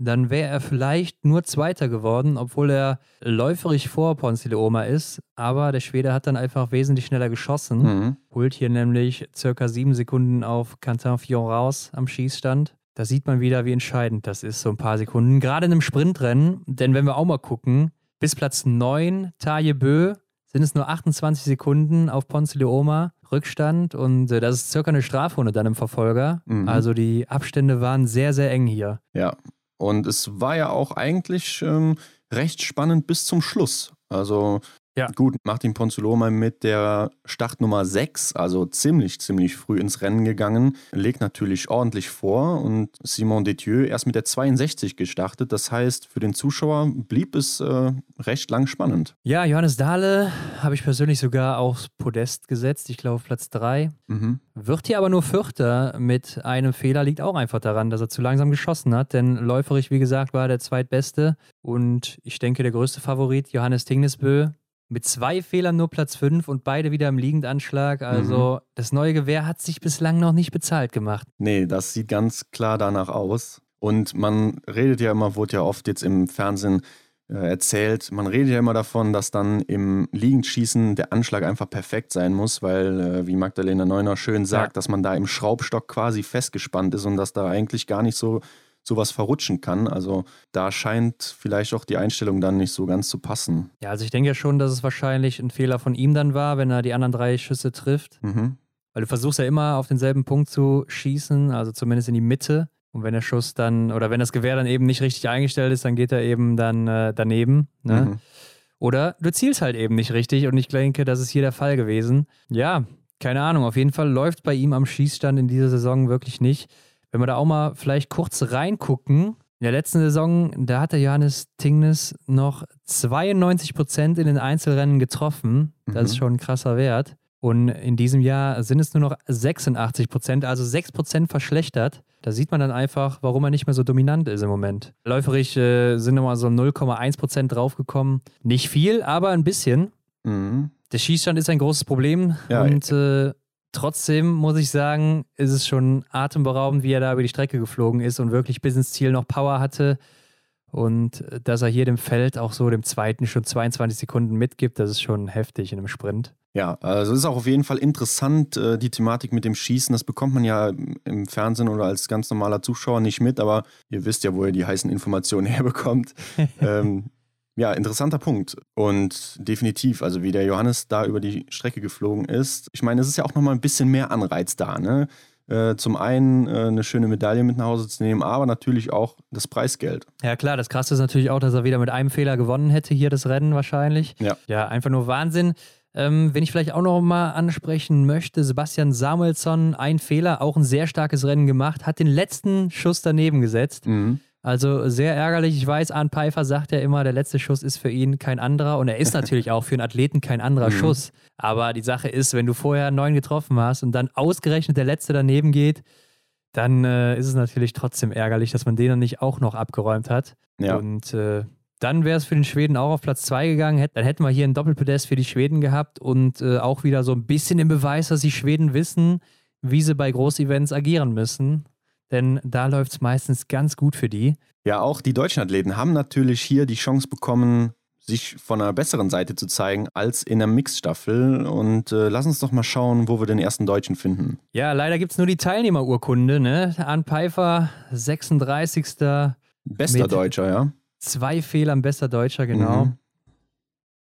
dann wäre er vielleicht nur Zweiter geworden, obwohl er läuferisch vor Ponce de Oma ist. Aber der Schwede hat dann einfach wesentlich schneller geschossen. Mhm. Holt hier nämlich circa sieben Sekunden auf Quentin Fillon raus am Schießstand. Da sieht man wieder, wie entscheidend das ist, so ein paar Sekunden. Gerade in einem Sprintrennen, denn wenn wir auch mal gucken, bis Platz 9, Taille Bö, sind es nur 28 Sekunden auf Ponce de Oma Rückstand und äh, das ist circa eine Strafrunde dann im Verfolger. Mhm. Also die Abstände waren sehr, sehr eng hier. Ja. Und es war ja auch eigentlich ähm, recht spannend bis zum Schluss. Also Ja. Gut, Martin Ponzoloma mit der Startnummer 6, also ziemlich, ziemlich früh ins Rennen gegangen, legt natürlich ordentlich vor und Simon Detieu erst mit der 62 gestartet. Das heißt, für den Zuschauer blieb es äh, recht lang spannend. Ja, Johannes Dahle habe ich persönlich sogar aufs Podest gesetzt. Ich glaube, Platz 3. Mhm. Wird hier aber nur Vierter mit einem Fehler, liegt auch einfach daran, dass er zu langsam geschossen hat. Denn läuferig, wie gesagt, war er der zweitbeste. Und ich denke, der größte Favorit, Johannes Tingnesbö, mit zwei Fehlern nur Platz 5 und beide wieder im Liegendanschlag. Also mhm. das neue Gewehr hat sich bislang noch nicht bezahlt gemacht. Nee, das sieht ganz klar danach aus. Und man redet ja immer, wurde ja oft jetzt im Fernsehen äh, erzählt, man redet ja immer davon, dass dann im Liegendschießen der Anschlag einfach perfekt sein muss, weil, äh, wie Magdalena Neuner schön sagt, ja. dass man da im Schraubstock quasi festgespannt ist und dass da eigentlich gar nicht so sowas verrutschen kann. Also da scheint vielleicht auch die Einstellung dann nicht so ganz zu passen. Ja, also ich denke ja schon, dass es wahrscheinlich ein Fehler von ihm dann war, wenn er die anderen drei Schüsse trifft. Mhm. Weil du versuchst ja immer auf denselben Punkt zu schießen, also zumindest in die Mitte. Und wenn der Schuss dann, oder wenn das Gewehr dann eben nicht richtig eingestellt ist, dann geht er eben dann äh, daneben. Ne? Mhm. Oder du zielst halt eben nicht richtig und ich denke, das ist hier der Fall gewesen. Ja, keine Ahnung, auf jeden Fall läuft bei ihm am Schießstand in dieser Saison wirklich nicht. Wenn wir da auch mal vielleicht kurz reingucken, in der letzten Saison, da hat der Johannes Tingnes noch 92 Prozent in den Einzelrennen getroffen. Das mhm. ist schon ein krasser Wert. Und in diesem Jahr sind es nur noch 86 Prozent, also 6 Prozent verschlechtert. Da sieht man dann einfach, warum er nicht mehr so dominant ist im Moment. Läuferig äh, sind nochmal so 0,1 Prozent draufgekommen. Nicht viel, aber ein bisschen. Mhm. Der Schießstand ist ein großes Problem. Ja, und äh, Trotzdem muss ich sagen, ist es schon atemberaubend, wie er da über die Strecke geflogen ist und wirklich bis ins Ziel noch Power hatte. Und äh, dass er hier dem Feld auch so dem zweiten schon 22 Sekunden mitgibt, das ist schon heftig in einem Sprint. Ja, also es ist auch auf jeden Fall interessant, äh, die Thematik mit dem Schießen. Das bekommt man ja im Fernsehen oder als ganz normaler Zuschauer nicht mit, aber ihr wisst ja, wo ihr die heißen Informationen herbekommt. ähm, ja, interessanter Punkt. Und definitiv, also wie der Johannes da über die Strecke geflogen ist. Ich meine, es ist ja auch nochmal ein bisschen mehr Anreiz da, ne? Äh, zum einen äh, eine schöne Medaille mit nach Hause zu nehmen, aber natürlich auch das Preisgeld. Ja, klar, das Krasse ist natürlich auch, dass er wieder mit einem Fehler gewonnen hätte, hier das Rennen wahrscheinlich. Ja. Ja, einfach nur Wahnsinn. Ähm, wenn ich vielleicht auch noch mal ansprechen möchte, Sebastian Samuelsson, ein Fehler, auch ein sehr starkes Rennen gemacht, hat den letzten Schuss daneben gesetzt. Mhm. Also sehr ärgerlich. Ich weiß, Arne Pfeiffer sagt ja immer, der letzte Schuss ist für ihn kein anderer. Und er ist natürlich auch für einen Athleten kein anderer mhm. Schuss. Aber die Sache ist, wenn du vorher neun getroffen hast und dann ausgerechnet der letzte daneben geht, dann äh, ist es natürlich trotzdem ärgerlich, dass man den dann nicht auch noch abgeräumt hat. Ja. Und äh, dann wäre es für den Schweden auch auf Platz zwei gegangen. Dann hätten wir hier ein Doppelpodest für die Schweden gehabt und äh, auch wieder so ein bisschen den Beweis, dass die Schweden wissen, wie sie bei Großevents agieren müssen denn da läuft es meistens ganz gut für die. Ja, auch die deutschen Athleten haben natürlich hier die Chance bekommen, sich von einer besseren Seite zu zeigen als in der Mixstaffel. Und äh, lass uns doch mal schauen, wo wir den ersten Deutschen finden. Ja, leider gibt es nur die Teilnehmerurkunde. Ne? Arne Pfeiffer, 36. Bester Deutscher, ja. Zwei Fehlern, bester Deutscher, genau. Mhm.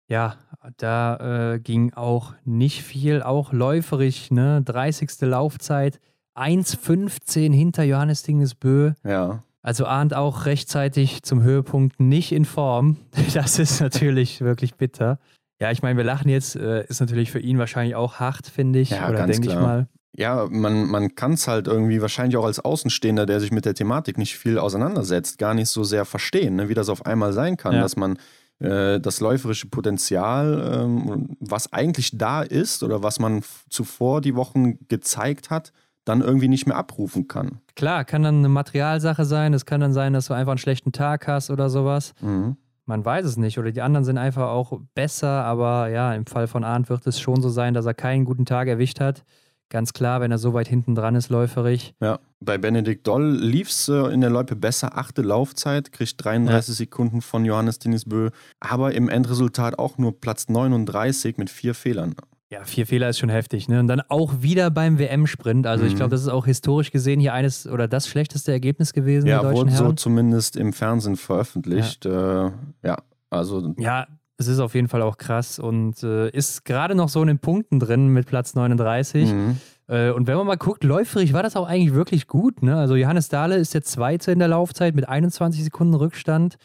Ja, da äh, ging auch nicht viel, auch läuferig, ne? 30. Laufzeit. 1,15 hinter Johannes Dingesbö. Ja. Also ahnt auch rechtzeitig zum Höhepunkt nicht in Form. Das ist natürlich wirklich bitter. Ja, ich meine, wir lachen jetzt, äh, ist natürlich für ihn wahrscheinlich auch hart, finde ich. Ja, oder denke ich mal. Ja, man, man kann es halt irgendwie wahrscheinlich auch als Außenstehender, der sich mit der Thematik nicht viel auseinandersetzt, gar nicht so sehr verstehen, ne, wie das auf einmal sein kann, ja. dass man äh, das läuferische Potenzial, ähm, was eigentlich da ist oder was man zuvor die Wochen gezeigt hat, dann irgendwie nicht mehr abrufen kann. Klar, kann dann eine Materialsache sein. Es kann dann sein, dass du einfach einen schlechten Tag hast oder sowas. Mhm. Man weiß es nicht. Oder die anderen sind einfach auch besser. Aber ja, im Fall von Arndt wird es schon so sein, dass er keinen guten Tag erwischt hat. Ganz klar, wenn er so weit hinten dran ist, läuferig. Ja, bei Benedikt Doll lief es äh, in der Loipe besser. Achte Laufzeit, kriegt 33 ja. Sekunden von Johannes Dinisbö. Aber im Endresultat auch nur Platz 39 mit vier Fehlern. Ja, vier Fehler ist schon heftig. Ne? Und dann auch wieder beim WM-Sprint. Also mhm. ich glaube, das ist auch historisch gesehen hier eines oder das schlechteste Ergebnis gewesen. Ja, wurde Herren. so zumindest im Fernsehen veröffentlicht. Ja, äh, ja also. Ja, es ist auf jeden Fall auch krass und äh, ist gerade noch so in den Punkten drin mit Platz 39. Mhm. Äh, und wenn man mal guckt, läuferig war das auch eigentlich wirklich gut. Ne? Also Johannes Dahle ist der Zweite in der Laufzeit mit 21 Sekunden Rückstand.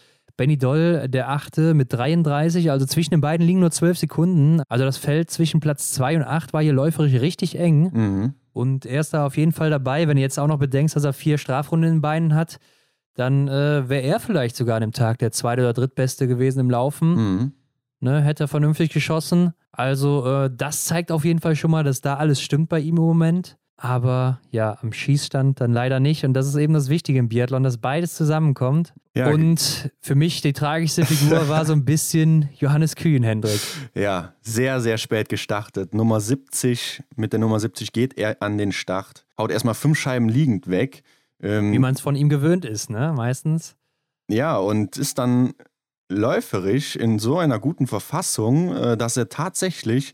Benny Doll, der achte mit 33, also zwischen den beiden liegen nur 12 Sekunden. Also das Feld zwischen Platz 2 und 8 war hier läuferisch richtig eng. Mhm. Und er ist da auf jeden Fall dabei. Wenn du jetzt auch noch bedenkst, dass er vier Strafrunden in den Beinen hat, dann äh, wäre er vielleicht sogar an dem Tag der zweite oder drittbeste gewesen im Laufen. Mhm. Ne, hätte er vernünftig geschossen. Also äh, das zeigt auf jeden Fall schon mal, dass da alles stimmt bei ihm im Moment. Aber ja, am Schießstand dann leider nicht. Und das ist eben das Wichtige im Biathlon, dass beides zusammenkommt. Ja. Und für mich die tragischste Figur war so ein bisschen Johannes Kühn, Hendrik. Ja, sehr, sehr spät gestartet. Nummer 70, mit der Nummer 70 geht er an den Start. Haut erstmal fünf Scheiben liegend weg. Ähm, Wie man es von ihm gewöhnt ist, ne? Meistens. Ja, und ist dann läuferisch in so einer guten Verfassung, äh, dass er tatsächlich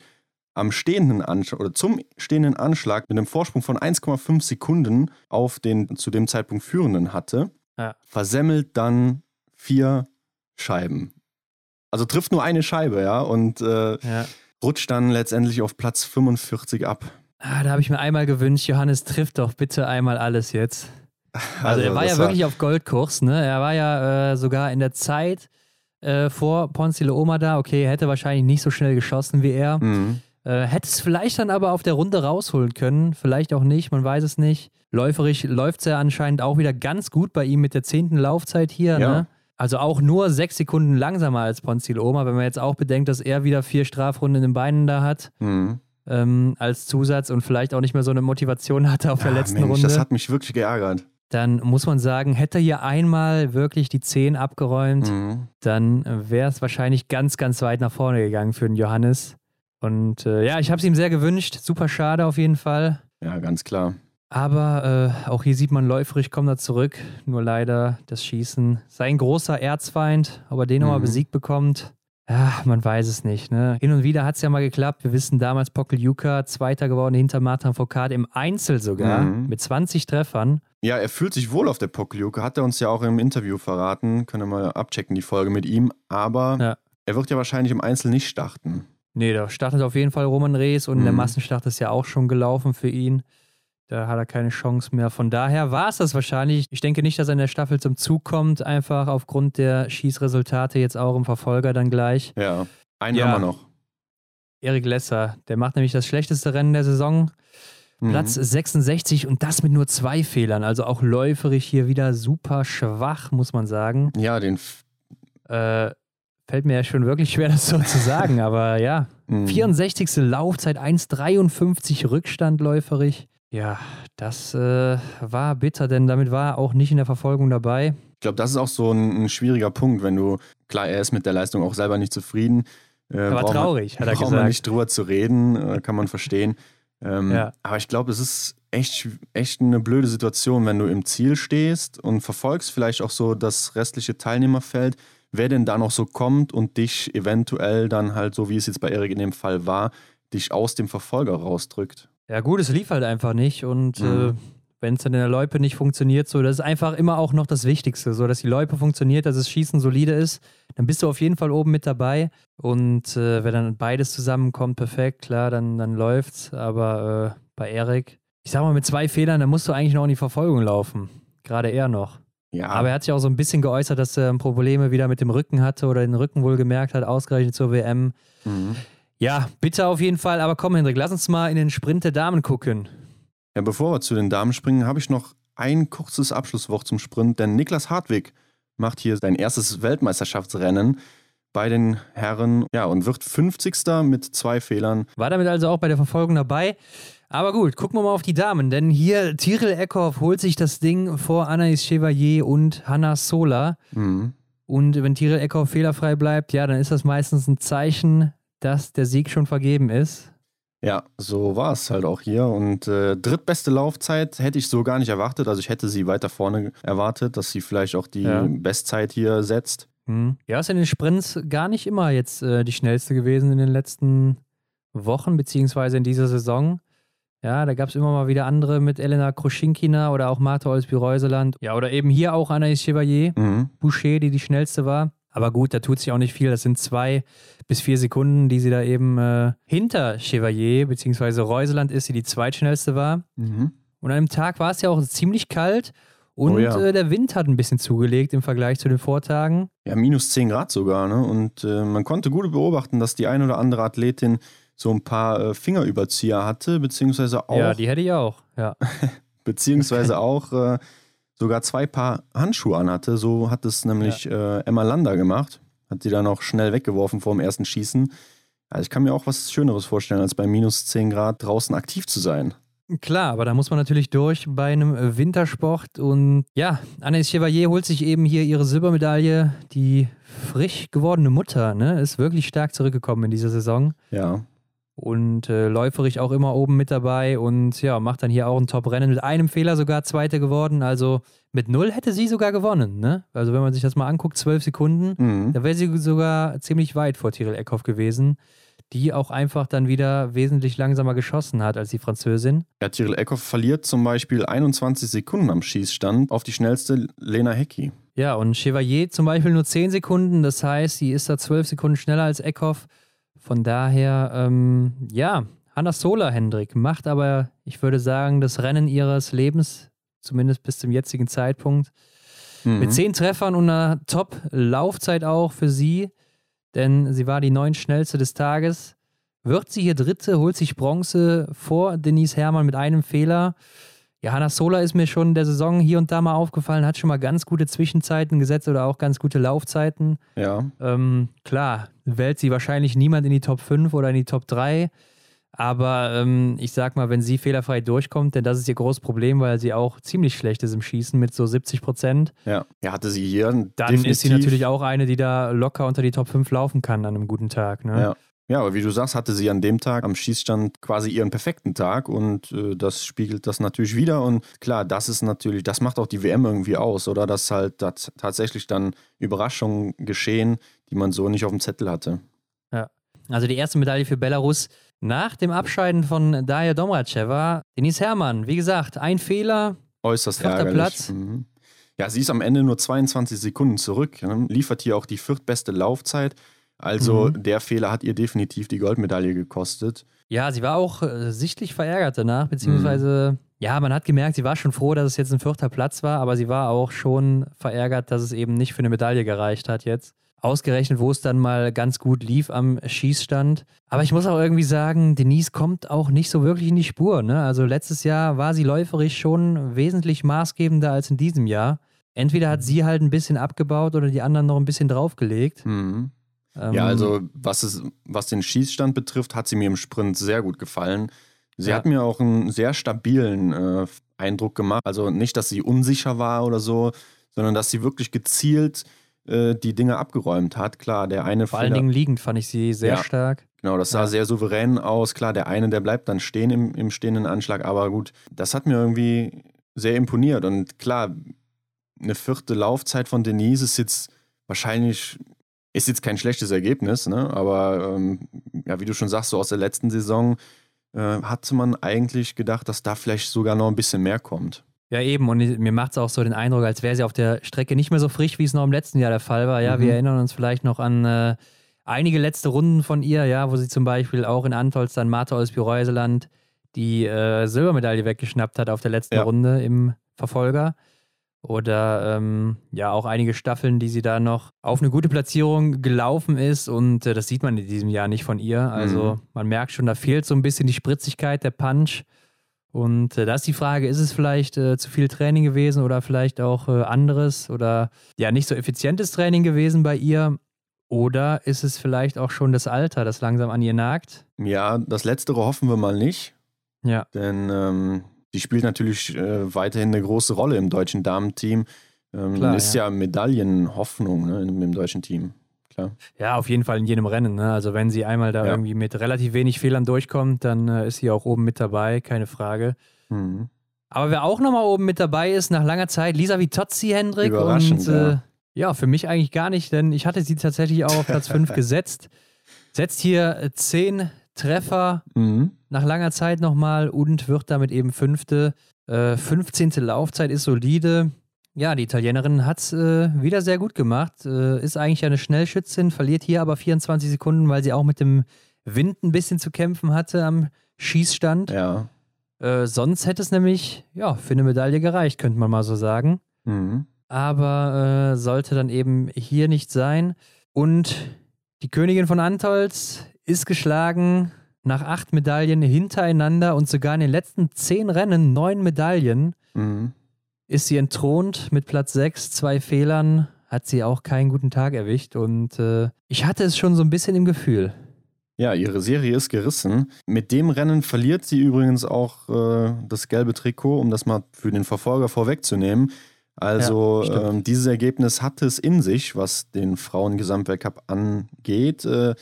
am stehenden Anschlag oder zum stehenden Anschlag mit einem Vorsprung von 1,5 Sekunden auf den zu dem Zeitpunkt führenden hatte, Ja. versemmelt dann vier Scheiben. Also trifft nur eine Scheibe, ja, und äh, Ja. rutscht dann letztendlich auf Platz 45 ab. Ah, da habe ich mir einmal gewünscht, Johannes trifft doch bitte einmal alles jetzt. Also, er war ja wirklich auf Goldkurs, ne? Er war ja äh, sogar in der Zeit äh, vor Ponzi Leoma da. Okay, er hätte wahrscheinlich nicht so schnell geschossen wie er. Mhm. Äh, hätte es vielleicht dann aber auf der Runde rausholen können. Vielleicht auch nicht, man weiß es nicht. Läuferig läuft es ja anscheinend auch wieder ganz gut bei ihm mit der zehnten Laufzeit hier. Ja. Ne? Also auch nur sechs Sekunden langsamer als Ponzi Leoma, wenn man jetzt auch bedenkt, dass er wieder vier Strafrunden in den Beinen da hat. Mhm. Ähm, als Zusatz und vielleicht auch nicht mehr so eine Motivation hatte auf der Ah, letzten Mensch, Runde. Das hat mich wirklich geärgert. dann muss man sagen, hätte er hier einmal wirklich die 10 abgeräumt, Mhm. dann wäre es wahrscheinlich ganz, ganz weit nach vorne gegangen für den Johannes. Und äh, ja, ich habe es ihm sehr gewünscht. Super schade auf jeden Fall. Ja, ganz klar. Aber äh, auch hier sieht man, läuferig kommt er zurück. Nur leider das Schießen. Sein großer Erzfeind, ob er den nochmal Mhm. besiegt bekommt. Ja, man weiß es nicht. Ne? Hin und wieder hat es ja mal geklappt. Wir wissen damals, Pokeljuka, Zweiter geworden hinter Martin Foucault im Einzel sogar, Mhm. mit 20 Treffern. Ja, er fühlt sich wohl auf der Pokeljuke, hat er uns ja auch im Interview verraten. Können wir mal abchecken, die Folge mit ihm. Aber Ja. er wird ja wahrscheinlich im Einzel nicht starten. Nee, da startet auf jeden Fall Roman Rees und der Mhm. Massenstart ist ja auch schon gelaufen für ihn. Da hat er keine Chance mehr. Von daher war es das wahrscheinlich. Ich denke nicht, dass er in der Staffel zum Zug kommt, einfach aufgrund der Schießresultate jetzt auch im Verfolger dann gleich. Ja, einen Ja. haben wir noch. Erik Lesser, der macht nämlich das schlechteste Rennen der Saison. Mhm. Platz 66 und das mit nur zwei Fehlern. Also auch läuferig hier wieder super schwach, muss man sagen. Ja, den. Äh, fällt mir ja schon wirklich schwer, das so zu sagen, aber ja. Mhm. 64. Laufzeit, 1,53 Rückstand läuferig. Ja, das äh, war bitter, denn damit war er auch nicht in der Verfolgung dabei. Ich glaube, das ist auch so ein, ein schwieriger Punkt, wenn du. Klar, er ist mit der Leistung auch selber nicht zufrieden. Äh, Er war braucht man- traurig, hat er braucht man gesagt. nicht drüber zu reden, äh, kann man verstehen. Ähm, Ja. Aber ich glaube, es ist echt, echt eine blöde Situation, wenn du im Ziel stehst und verfolgst vielleicht auch so das restliche Teilnehmerfeld, wer denn da noch so kommt und dich eventuell dann halt, so wie es jetzt bei Erik in dem Fall war, dich aus dem Verfolger rausdrückt. Ja, gut, es lief halt einfach nicht und Mhm. äh, wenn es dann in der Loipe nicht funktioniert, so, das ist einfach immer auch noch das Wichtigste, so dass die Loipe funktioniert, dass das Schießen solide ist, dann bist du auf jeden Fall oben mit dabei und äh, wenn dann beides zusammenkommt, perfekt, klar, dann, dann läuft's, aber äh, bei Erik, ich sag mal, mit zwei Fehlern, dann musst du eigentlich noch in die Verfolgung laufen, gerade er noch. Ja, Aber er hat sich auch so ein bisschen geäußert, dass er Probleme wieder mit dem Rücken hatte oder den Rücken wohl gemerkt hat, ausgerechnet zur WM. mhm. Ja, bitte auf jeden Fall. Aber komm, Hendrik, lass uns mal in den Sprint der Damen gucken. ja, bevor wir zu den Damen springen, habe ich noch ein kurzes Abschlusswort zum Sprint, denn Niklas Hartwig macht hier sein erstes Weltmeisterschaftsrennen bei den Herren ja, und wird 50. mit zwei Fehlern. War damit also auch bei der Verfolgung dabei. Aber gut, gucken wir mal auf die Damen, denn hier Tiril Eckhoff holt sich das Ding vor Anaïs Chevalier und Hanna Sola. Mhm. Und wenn Tiril Eckhoff fehlerfrei bleibt, ja, dann ist das meistens ein Zeichen, dass der Sieg schon vergeben ist. Ja, so war es halt auch hier. Und äh, drittbeste Laufzeit hätte ich so gar nicht erwartet. Also ich hätte sie weiter vorne erwartet, dass sie vielleicht auch die Ja. Bestzeit hier setzt. Hm. Ja, ist in den Sprints gar nicht immer jetzt äh, die schnellste gewesen in den letzten Wochen, beziehungsweise in dieser Saison. Ja, da gab es immer mal wieder andere mit Elena Kruschinkina oder auch Marta Olsby-Reuseland. Ja, oder eben hier auch Anaïs Chevalier, Mhm. Boucher, die die schnellste war. Aber gut, da tut sich auch nicht viel. Das sind zwei bis vier Sekunden, die sie da eben äh, hinter Chevalier, beziehungsweise Reuseland ist, die die zweitschnellste war. Mhm. Und an dem Tag war es ja auch ziemlich kalt. Und Oh ja. äh, der Wind hat ein bisschen zugelegt im Vergleich zu den Vortagen. Ja, minus 10 Grad sogar. Ne? Und äh, man konnte gut beobachten, dass die ein oder andere Athletin so ein paar äh, Fingerüberzieher hatte, beziehungsweise auch, Ja, die hätte ich auch. Ja. beziehungsweise auch äh, sogar zwei Paar Handschuhe anhatte. So hat es nämlich äh, Emma Lander gemacht. Hat sie dann auch schnell weggeworfen vor dem ersten Schießen. Also ich kann mir auch was Schöneres vorstellen, als bei minus 10 Grad draußen aktiv zu sein. Klar, aber da muss man natürlich durch bei einem äh, Wintersport. Und ja, Anne Chevalier holt sich eben hier ihre Silbermedaille. Die frisch gewordene Mutter ne, ist wirklich stark zurückgekommen in dieser Saison. Ja, Und äh, läuferig auch immer oben mit dabei und ja, macht dann hier auch ein Top-Rennen. Mit einem Fehler sogar Zweite geworden. Also mit null hätte sie sogar gewonnen. Ne? Also wenn man sich das mal anguckt, zwölf Sekunden, mhm. da wäre sie sogar ziemlich weit vor Tyrell Eckhoff gewesen, die auch einfach dann wieder wesentlich langsamer geschossen hat als die Französin. ja Tyrell Eckhoff verliert zum Beispiel 21 Sekunden am Schießstand auf die schnellste Lena Hecki. Ja, und Chevalier zum Beispiel nur 10 Sekunden. Das heißt, sie ist da 12 Sekunden schneller als Eckhoff. Von daher, ähm, ja, Hanna Sola, Hendrik, macht aber, ich würde sagen, das Rennen ihres Lebens, zumindest bis zum jetzigen Zeitpunkt. Mhm. Mit 10 Treffern und einer Top-Laufzeit auch für sie, denn sie war die neun schnellste des Tages. Wird sie hier Dritte, holt sich Bronze vor Denise Herrmann mit einem Fehler. Ja, Hanna Sola ist mir schon in der Saison hier und da mal aufgefallen, hat schon mal ganz gute Zwischenzeiten gesetzt oder auch ganz gute Laufzeiten. Ja, Ähm, klar, wählt sie wahrscheinlich niemand in die Top 5 oder in die Top 3. Aber ähm, ich sag mal, wenn sie fehlerfrei durchkommt, denn das ist ihr großes Problem, weil sie auch ziemlich schlecht ist im Schießen mit so 70 Prozent. ja. Ja, hatte sie hier Dann definitiv. ist sie natürlich auch eine, die da locker unter die Top 5 laufen kann an einem guten Tag. Ne? Ja. Ja, aber wie du sagst, hatte sie an dem Tag am Schießstand quasi ihren perfekten Tag und äh, das spiegelt das natürlich wieder. Und klar, das ist natürlich, das macht auch die WM irgendwie aus, oder? Dass halt tats- tatsächlich dann Überraschungen geschehen, die man so nicht auf dem Zettel hatte. Also die erste Medaille für Belarus nach dem Abscheiden von Daya Domracheva. Denise Herrmann, wie gesagt, ein Fehler. Äußerst ärgerlich. Platz. Mhm. Ja, sie ist am Ende nur 22 Sekunden zurück, ne? liefert hier auch die viertbeste Laufzeit. Also Mhm. der Fehler hat ihr definitiv die Goldmedaille gekostet. Ja, sie war auch äh, sichtlich verärgert danach, beziehungsweise, ja, man hat gemerkt, sie war schon froh, dass es jetzt ein vierter Platz war, aber sie war auch schon verärgert, dass es eben nicht für eine Medaille gereicht hat jetzt. Ausgerechnet, wo es dann mal ganz gut lief am Schießstand. Aber ich muss auch irgendwie sagen, Denise kommt auch nicht so wirklich in die Spur. Ne? Also letztes Jahr war sie läuferisch schon wesentlich maßgebender als in diesem Jahr. Entweder hat sie halt ein bisschen abgebaut oder die anderen noch ein bisschen draufgelegt. Mhm. Ähm, Ja, also was, es, was den Schießstand betrifft, hat sie mir im Sprint sehr gut gefallen. Sie Ja. hat mir auch einen sehr stabilen äh, Eindruck gemacht. Also nicht, dass sie unsicher war oder so, sondern dass sie wirklich gezielt äh, die Dinge abgeräumt hat. Klar, der eine Vor allen Fehler- Dingen liegend fand ich sie sehr Ja. stark. Genau, das sah Ja. sehr souverän aus. Klar, der eine, der bleibt dann stehen im, im stehenden Anschlag, aber gut, das hat mir irgendwie sehr imponiert. Und klar, eine vierte Laufzeit von Denise ist jetzt wahrscheinlich, ist jetzt kein schlechtes Ergebnis, ne? aber ähm, ja, wie du schon sagst, so aus der letzten Saison äh, hatte man eigentlich gedacht, dass da vielleicht sogar noch ein bisschen mehr kommt. Ja, eben. Und mir macht es auch so den Eindruck, als wäre sie auf der Strecke nicht mehr so frisch, wie es noch im letzten Jahr der Fall war. Ja, Mhm. wir erinnern uns vielleicht noch an äh, einige letzte Runden von ihr, ja, wo sie zum Beispiel auch in Antolz dann Martha Olsby-Reuseland die äh, Silbermedaille weggeschnappt hat auf der letzten Ja. Runde im Verfolger. Oder ähm, ja, auch einige Staffeln, die sie da noch auf eine gute Platzierung gelaufen ist. Und äh, das sieht man in diesem Jahr nicht von ihr. Also Mhm. man merkt schon, da fehlt so ein bisschen die Spritzigkeit, der Punch. Und äh, da ist die Frage, ist es vielleicht äh, zu viel Training gewesen oder vielleicht auch äh, anderes oder ja, nicht so effizientes Training gewesen bei ihr? Oder ist es vielleicht auch schon das Alter, das langsam an ihr nagt? Ja, das Letztere hoffen wir mal nicht. Ja. Denn ähm, die spielt natürlich äh, weiterhin eine große Rolle im deutschen Damenteam. Ähm, Klar, ist ja, Medaillenhoffnung ne, im, im deutschen Team. Klar. Ja, auf jeden Fall in jedem Rennen. Ne? Also wenn sie einmal da Ja. irgendwie mit relativ wenig Fehlern durchkommt, dann äh, ist sie auch oben mit dabei, keine Frage. Mhm. Aber wer auch nochmal oben mit dabei ist, nach langer Zeit, Lisa Vitozzi, Hendrik. Überraschend, und, äh, ja. ja, für mich eigentlich gar nicht, denn ich hatte sie tatsächlich auch auf Platz 5 gesetzt. Setzt hier äh, 10 Treffer Mhm. nach langer Zeit nochmal und wird damit eben Fünfte. Äh, 15. Laufzeit ist solide. Ja, die Italienerin hat es äh, wieder sehr gut gemacht. Äh, ist eigentlich eine Schnellschützin, verliert hier aber 24 Sekunden, weil sie auch mit dem Wind ein bisschen zu kämpfen hatte am Schießstand. Ja. Äh, sonst hätte es nämlich ja, für eine Medaille gereicht, könnte man mal so sagen. Mhm. aber äh, sollte dann eben hier nicht sein. Und die Königin von Antolz ist geschlagen nach acht Medaillen hintereinander und sogar in den letzten zehn Rennen neun Medaillen Mhm. ist sie entthront mit Platz 6, zwei Fehlern, hat sie auch keinen guten Tag erwischt und äh, ich hatte es schon so ein bisschen im Gefühl. Ja, ihre Serie ist gerissen. Mit dem Rennen verliert sie übrigens auch äh, das gelbe Trikot, um das mal für den Verfolger vorwegzunehmen. Also Ja, ähm, dieses Ergebnis hatte es in sich, was den Frauen-Gesamtweltcup angeht. Äh,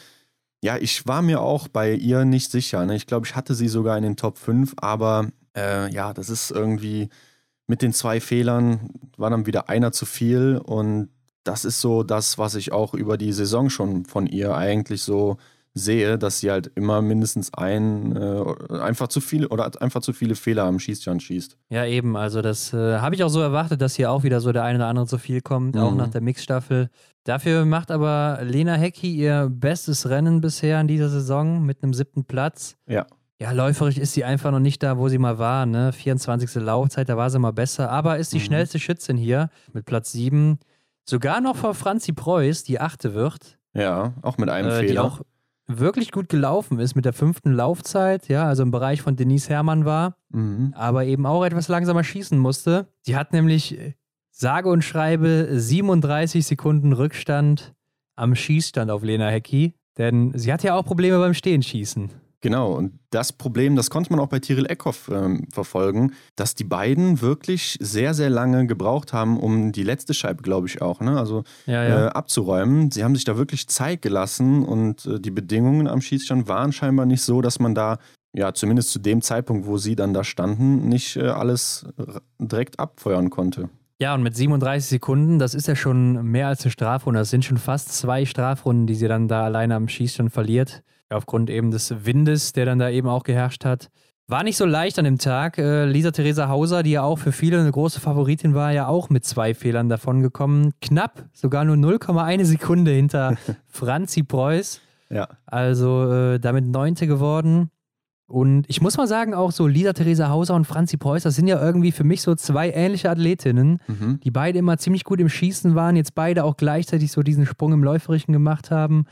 ja, ich war mir auch bei ihr nicht sicher. Ne? Ich glaube, ich hatte sie sogar in den Top 5, aber äh, ja, das ist irgendwie mit den zwei Fehlern war dann wieder einer zu viel und das ist so das, was ich auch über die Saison schon von ihr eigentlich so sehe, dass sie halt immer mindestens ein, äh, einfach zu viel oder einfach zu viele Fehler am Schießstand schießt. Ja, eben, also das äh, habe ich auch so erwartet, dass hier auch wieder so der eine oder andere zu viel kommt, auch Mhm. nach der Mixstaffel. Dafür macht aber Lena Hecki ihr bestes Rennen bisher in dieser Saison mit einem siebten Platz. Ja. Ja, läuferisch ist sie einfach noch nicht da, wo sie mal war, ne? 24. Laufzeit, da war sie mal besser, aber ist die Mhm. schnellste Schützin hier mit Platz 7. Sogar noch vor Franzi Preuß, die achte wird, Ja, auch mit einem äh, Fehler. die auch wirklich gut gelaufen ist mit der fünften Laufzeit, ja, also im Bereich von Denise Herrmann war mhm. aber eben auch etwas langsamer schießen musste. Sie hat nämlich äh, sage und schreibe 37 Sekunden Rückstand am Schießstand auf Lena Hecki, denn sie hat ja auch Probleme beim Stehenschießen. Genau, und das Problem, das konnte man auch bei Tyrell Eckhoff ähm, verfolgen, dass die beiden wirklich sehr, sehr lange gebraucht haben, um die letzte Scheibe, glaube ich, auch, ne? also Ja, äh, abzuräumen. Sie haben sich da wirklich Zeit gelassen und äh, die Bedingungen am Schießstand waren scheinbar nicht so, dass man da, ja, zumindest zu dem Zeitpunkt, wo sie dann da standen, nicht äh, alles direkt abfeuern konnte. Ja, und mit 37 Sekunden, das ist ja schon mehr als eine Strafrunde. Das sind schon fast zwei Strafrunden, die sie dann da alleine am Schießstand verliert. Aufgrund eben des Windes, der dann da eben auch geherrscht hat. War nicht so leicht an dem Tag. Äh, Lisa Theresa Hauser, die ja auch für viele eine große Favoritin war, ja auch mit zwei Fehlern davongekommen. Knapp, sogar nur 0,1 Sekunde hinter Franzi Preuß. Ja. Also äh, damit Neunte geworden. Und ich muss mal sagen, auch so Lisa Theresa Hauser und Franzi Preuß, das sind ja irgendwie für mich so zwei ähnliche Athletinnen, Mhm. die beide immer ziemlich gut im Schießen waren, jetzt beide auch gleichzeitig so diesen Sprung im Läuferischen gemacht haben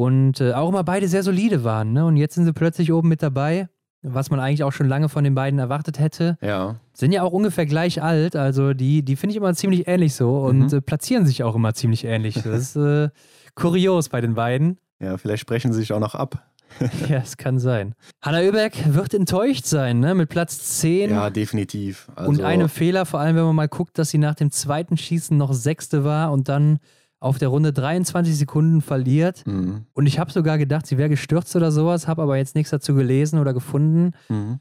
und äh, auch immer beide sehr solide waren. Ne? Und jetzt sind sie plötzlich oben mit dabei, was man eigentlich auch schon lange von den beiden erwartet hätte. Ja. Sind ja auch ungefähr gleich alt, also die, die finde ich immer ziemlich ähnlich so und Mhm. äh, platzieren sich auch immer ziemlich ähnlich. Das ist äh, kurios bei den beiden. Ja, vielleicht sprechen sie sich auch noch ab. Ja, es kann sein. Hanna Oeberg wird enttäuscht sein, ne? Mit Platz 10 Ja, definitiv. Also, und einem Fehler, vor allem wenn man mal guckt, dass sie nach dem zweiten Schießen noch Sechste war und dann auf der Runde 23 Sekunden verliert. Mhm. Und ich habe sogar gedacht, sie wäre gestürzt oder sowas, habe aber jetzt nichts dazu gelesen oder gefunden. Mhm.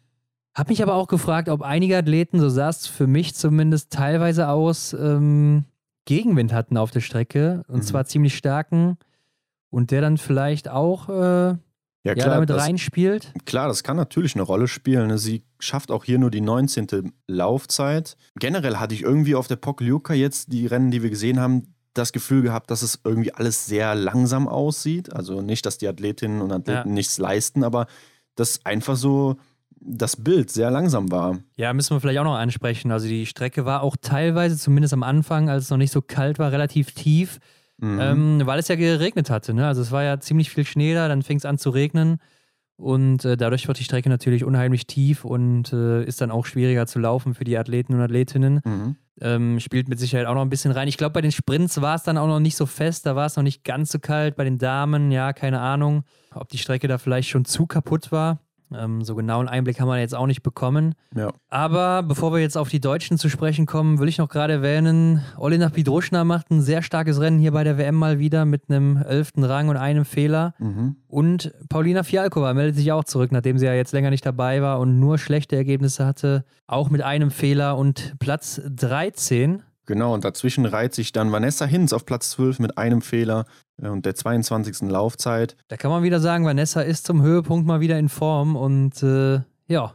Habe mich aber auch gefragt, ob einige Athleten, so sah es für mich zumindest teilweise aus, ähm, Gegenwind hatten auf der Strecke und Mhm. zwar ziemlich starken und der dann vielleicht auch äh, Ja, ja, klar, damit das, reinspielt. Klar, das kann natürlich eine Rolle spielen. ne? Sie schafft auch hier nur die 19. Laufzeit. Generell hatte ich irgendwie auf der Pokljuka jetzt die Rennen, die wir gesehen haben, das Gefühl gehabt, dass es irgendwie alles sehr langsam aussieht. Also nicht, dass die Athletinnen und Athleten Ja. nichts leisten, aber dass einfach so das Bild sehr langsam war. Ja, müssen wir vielleicht auch noch ansprechen. Also die Strecke war auch teilweise, zumindest am Anfang, als es noch nicht so kalt war, relativ tief, Mhm. ähm, weil es ja geregnet hatte. Ne? Also es war ja ziemlich viel Schnee da, dann fing es an zu regnen und äh, dadurch wird die Strecke natürlich unheimlich tief und äh, ist dann auch schwieriger zu laufen für die Athleten und Athletinnen. Mhm. Ähm, spielt mit Sicherheit auch noch ein bisschen rein. Ich glaube, bei den Sprints war es dann auch noch nicht so fest, da war es noch nicht ganz so kalt. Bei den Damen, ja, keine Ahnung, ob die Strecke da vielleicht schon zu kaputt war. Ähm, so genau einen Einblick haben wir jetzt auch nicht bekommen. Ja. Aber bevor wir jetzt auf die Deutschen zu sprechen kommen, will ich noch gerade erwähnen, Olena Pidroschna macht ein sehr starkes Rennen hier bei der WM mal wieder mit einem elften Rang und einem Fehler. Mhm. Und Paulina Fialkova meldet sich auch zurück, nachdem sie ja jetzt länger nicht dabei war und nur schlechte Ergebnisse hatte. Auch mit einem Fehler und Platz 13. Genau, und dazwischen reiht sich dann Vanessa Hinz auf Platz 12 mit einem Fehler und der 22. Laufzeit. Da kann man wieder sagen, Vanessa ist zum Höhepunkt mal wieder in Form und äh, ja,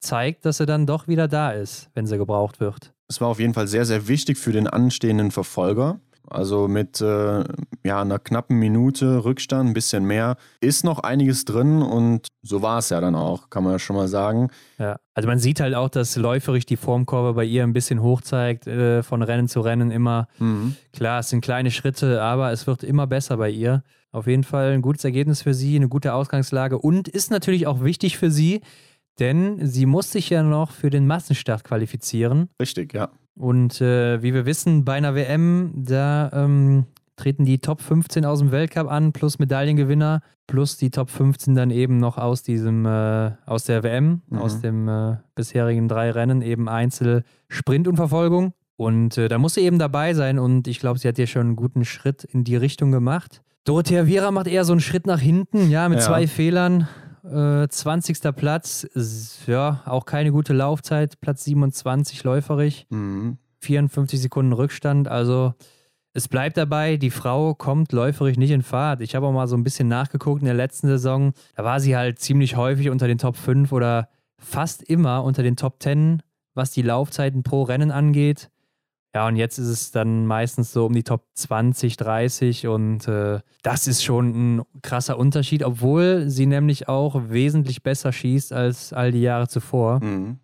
zeigt, dass sie dann doch wieder da ist, wenn sie gebraucht wird. Es war auf jeden Fall sehr, sehr wichtig für den anstehenden Verfolger. Also mit äh, ja, einer knappen Minute Rückstand, ein bisschen mehr, ist noch einiges drin und so war es ja dann auch, kann man ja schon mal sagen. Ja, also man sieht halt auch, dass läuferisch die Formkurve bei ihr ein bisschen hoch zeigt, äh, von Rennen zu Rennen immer. Mhm. Klar, es sind kleine Schritte, aber es wird immer besser bei ihr. Auf jeden Fall ein gutes Ergebnis für sie, eine gute Ausgangslage und ist natürlich auch wichtig für sie, denn sie muss sich ja noch für den Massenstart qualifizieren. Richtig, ja. Und äh, wie wir wissen, bei einer WM, da ähm, treten die Top 15 aus dem Weltcup an, plus Medaillengewinner, plus die Top 15 dann eben noch aus diesem, äh, aus der WM, mhm. aus dem äh, bisherigen drei Rennen, eben Einzel, Sprint und Verfolgung. Und äh, da muss sie eben dabei sein und ich glaube, sie hat ja schon einen guten Schritt in die Richtung gemacht. Dorothea Viera macht eher so einen Schritt nach hinten, ja, mit ja. zwei Fehlern. Äh, 20. Platz, ja, auch keine gute Laufzeit, Platz 27 läuferig, mhm. 54 Sekunden Rückstand, also es bleibt dabei, die Frau kommt läuferig nicht in Fahrt. Ich habe auch mal so ein bisschen nachgeguckt in der letzten Saison, da war sie halt ziemlich häufig unter den Top 5 oder fast immer unter den Top 10, was die Laufzeiten pro Rennen angeht. Ja, und jetzt ist es dann meistens so um die Top 20, 30 und äh, das ist schon ein krasser Unterschied, obwohl sie nämlich auch wesentlich besser schießt als all die Jahre zuvor, mhm.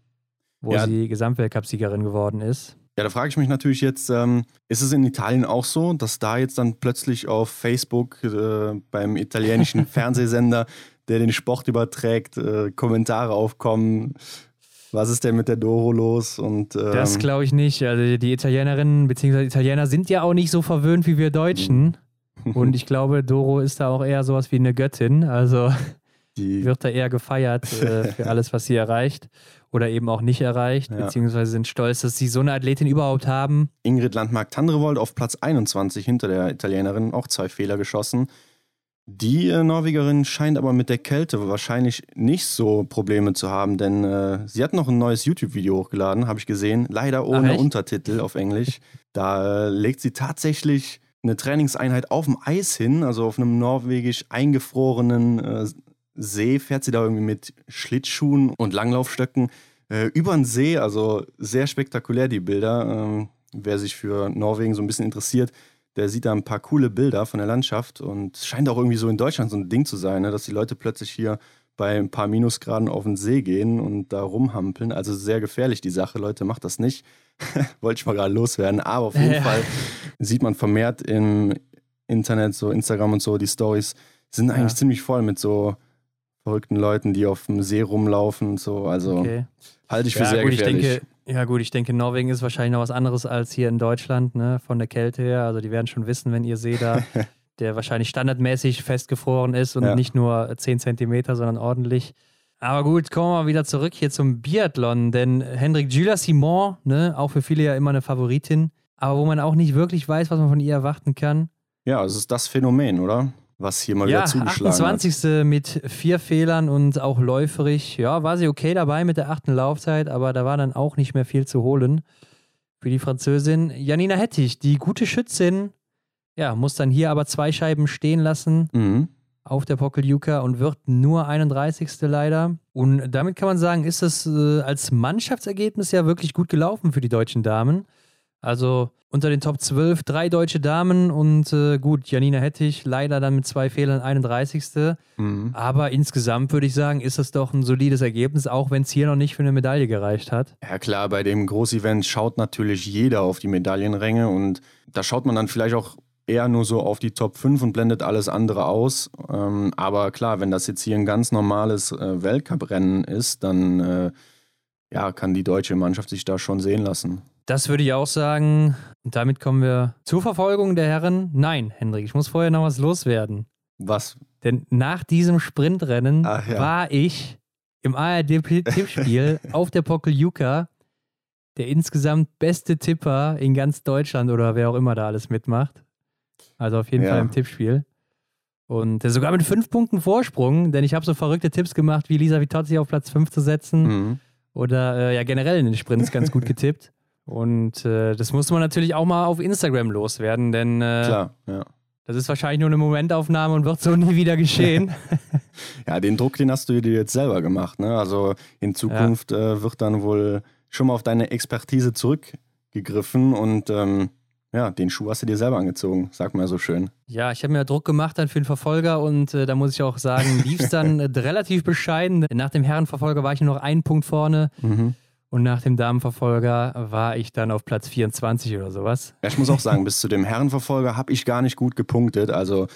wo ja. sie Gesamtweltcupsiegerin geworden ist. Ja, da frage ich mich natürlich jetzt, ähm, ist es in Italien auch so, dass da jetzt dann plötzlich auf Facebook äh, beim italienischen Fernsehsender, der den Sport überträgt, äh, Kommentare aufkommen, was ist denn mit der Doro los? Und, ähm, das glaube ich nicht. Also die Italienerinnen bzw. Italiener sind ja auch nicht so verwöhnt wie wir Deutschen. Mhm. Und ich glaube, Doro ist da auch eher sowas wie eine Göttin. Also die wird da eher gefeiert äh, für alles, was sie erreicht oder eben auch nicht erreicht, ja. beziehungsweise sind stolz, dass sie so eine Athletin überhaupt haben. Ingrid Landmark-Tandrevold auf Platz 21 hinter der Italienerin, auch zwei Fehler geschossen. Die äh, Norwegerin scheint aber mit der Kälte wahrscheinlich nicht so Probleme zu haben, denn äh, sie hat noch ein neues YouTube-Video hochgeladen, habe ich gesehen, leider ohne Ach, Untertitel auf Englisch. Da äh, legt sie tatsächlich eine Trainingseinheit auf dem Eis hin, also auf einem norwegisch eingefrorenen äh, See, fährt sie da irgendwie mit Schlittschuhen und Langlaufstöcken äh, über den See, also sehr spektakulär die Bilder. Ähm, wer sich für Norwegen so ein bisschen interessiert, der sieht da ein paar coole Bilder von der Landschaft und es scheint auch irgendwie so in Deutschland so ein Ding zu sein, ne, dass die Leute plötzlich hier bei ein paar Minusgraden auf den See gehen und da rumhampeln. Also sehr gefährlich die Sache, Leute, macht das nicht. Wollte ich mal gerade loswerden, aber auf jeden ja. Fall sieht man vermehrt im Internet, so Instagram und so, die Stories sind eigentlich ja. ziemlich voll mit so verrückten Leuten, die auf dem See rumlaufen und so. Also okay. halte ich für ja, sehr gut, gefährlich. Ich denke, ja, gut, ich denke, Norwegen ist wahrscheinlich noch was anderes als hier in Deutschland, ne, von der Kälte her. Also, die werden schon wissen, wenn ihr See da, der wahrscheinlich standardmäßig festgefroren ist und ja. nicht nur 10 Zentimeter, sondern ordentlich. Aber gut, kommen wir mal wieder zurück hier zum Biathlon, denn Hendrik Julia Simon, ne, auch für viele ja immer eine Favoritin, aber wo man auch nicht wirklich weiß, was man von ihr erwarten kann. Ja, es ist das Phänomen, oder? Was hier mal ja, wieder zugeschlagen 28. hat. mit vier Fehlern und auch läuferig. Ja, war sie okay dabei mit der achten Laufzeit, aber da war dann auch nicht mehr viel zu holen für die Französin. Janina Hettich, die gute Schützin, ja, muss dann hier aber zwei Scheiben stehen lassen mhm. auf der Pokeljuka und wird nur 31. leider. Und damit kann man sagen, ist das äh, als Mannschaftsergebnis ja wirklich gut gelaufen für die deutschen Damen. Also unter den Top 12 drei deutsche Damen und äh, gut, Janina Hettich leider dann mit zwei Fehlern 31. Mhm. Aber insgesamt würde ich sagen, ist das doch ein solides Ergebnis, auch wenn es hier noch nicht für eine Medaille gereicht hat. Ja klar, bei dem Großevent schaut natürlich jeder auf die Medaillenränge und da schaut man dann vielleicht auch eher nur so auf die Top 5 und blendet alles andere aus. Ähm, aber klar, wenn das jetzt hier ein ganz normales äh, Weltcuprennen ist, dann äh, ja, kann die deutsche Mannschaft sich da schon sehen lassen. Das würde ich auch sagen. Und damit kommen wir zur Verfolgung der Herren. Nein, Hendrik, ich muss vorher noch was loswerden. Was? Denn nach diesem Sprintrennen ja. war ich im ARD-Tippspiel auf der Pokeljuka der insgesamt beste Tipper in ganz Deutschland oder wer auch immer da alles mitmacht. Also auf jeden ja. Fall im Tippspiel. Und sogar mit fünf Punkten Vorsprung, denn ich habe so verrückte Tipps gemacht, wie Lisa Vitozzi auf Platz 5 zu setzen. Mhm. Oder äh, ja, generell in den Sprints ganz gut getippt. Und äh, das musste man natürlich auch mal auf Instagram loswerden, denn äh, Klar, ja. das ist wahrscheinlich nur eine Momentaufnahme und wird so nie wieder geschehen. ja, den Druck, den hast du dir jetzt selber gemacht. Ne? Also in Zukunft ja. äh, wird dann wohl schon mal auf deine Expertise zurückgegriffen und ähm, ja, den Schuh hast du dir selber angezogen, sag mal so schön. Ja, ich habe mir Druck gemacht dann für den Verfolger und äh, da muss ich auch sagen, lief es dann relativ bescheiden. Nach dem Herrenverfolger war ich nur noch einen Punkt vorne. Mhm. Und nach dem Damenverfolger war ich dann auf Platz 24 oder sowas. Ja, ich muss auch sagen, bis zu dem Herrenverfolger habe ich gar nicht gut gepunktet. Also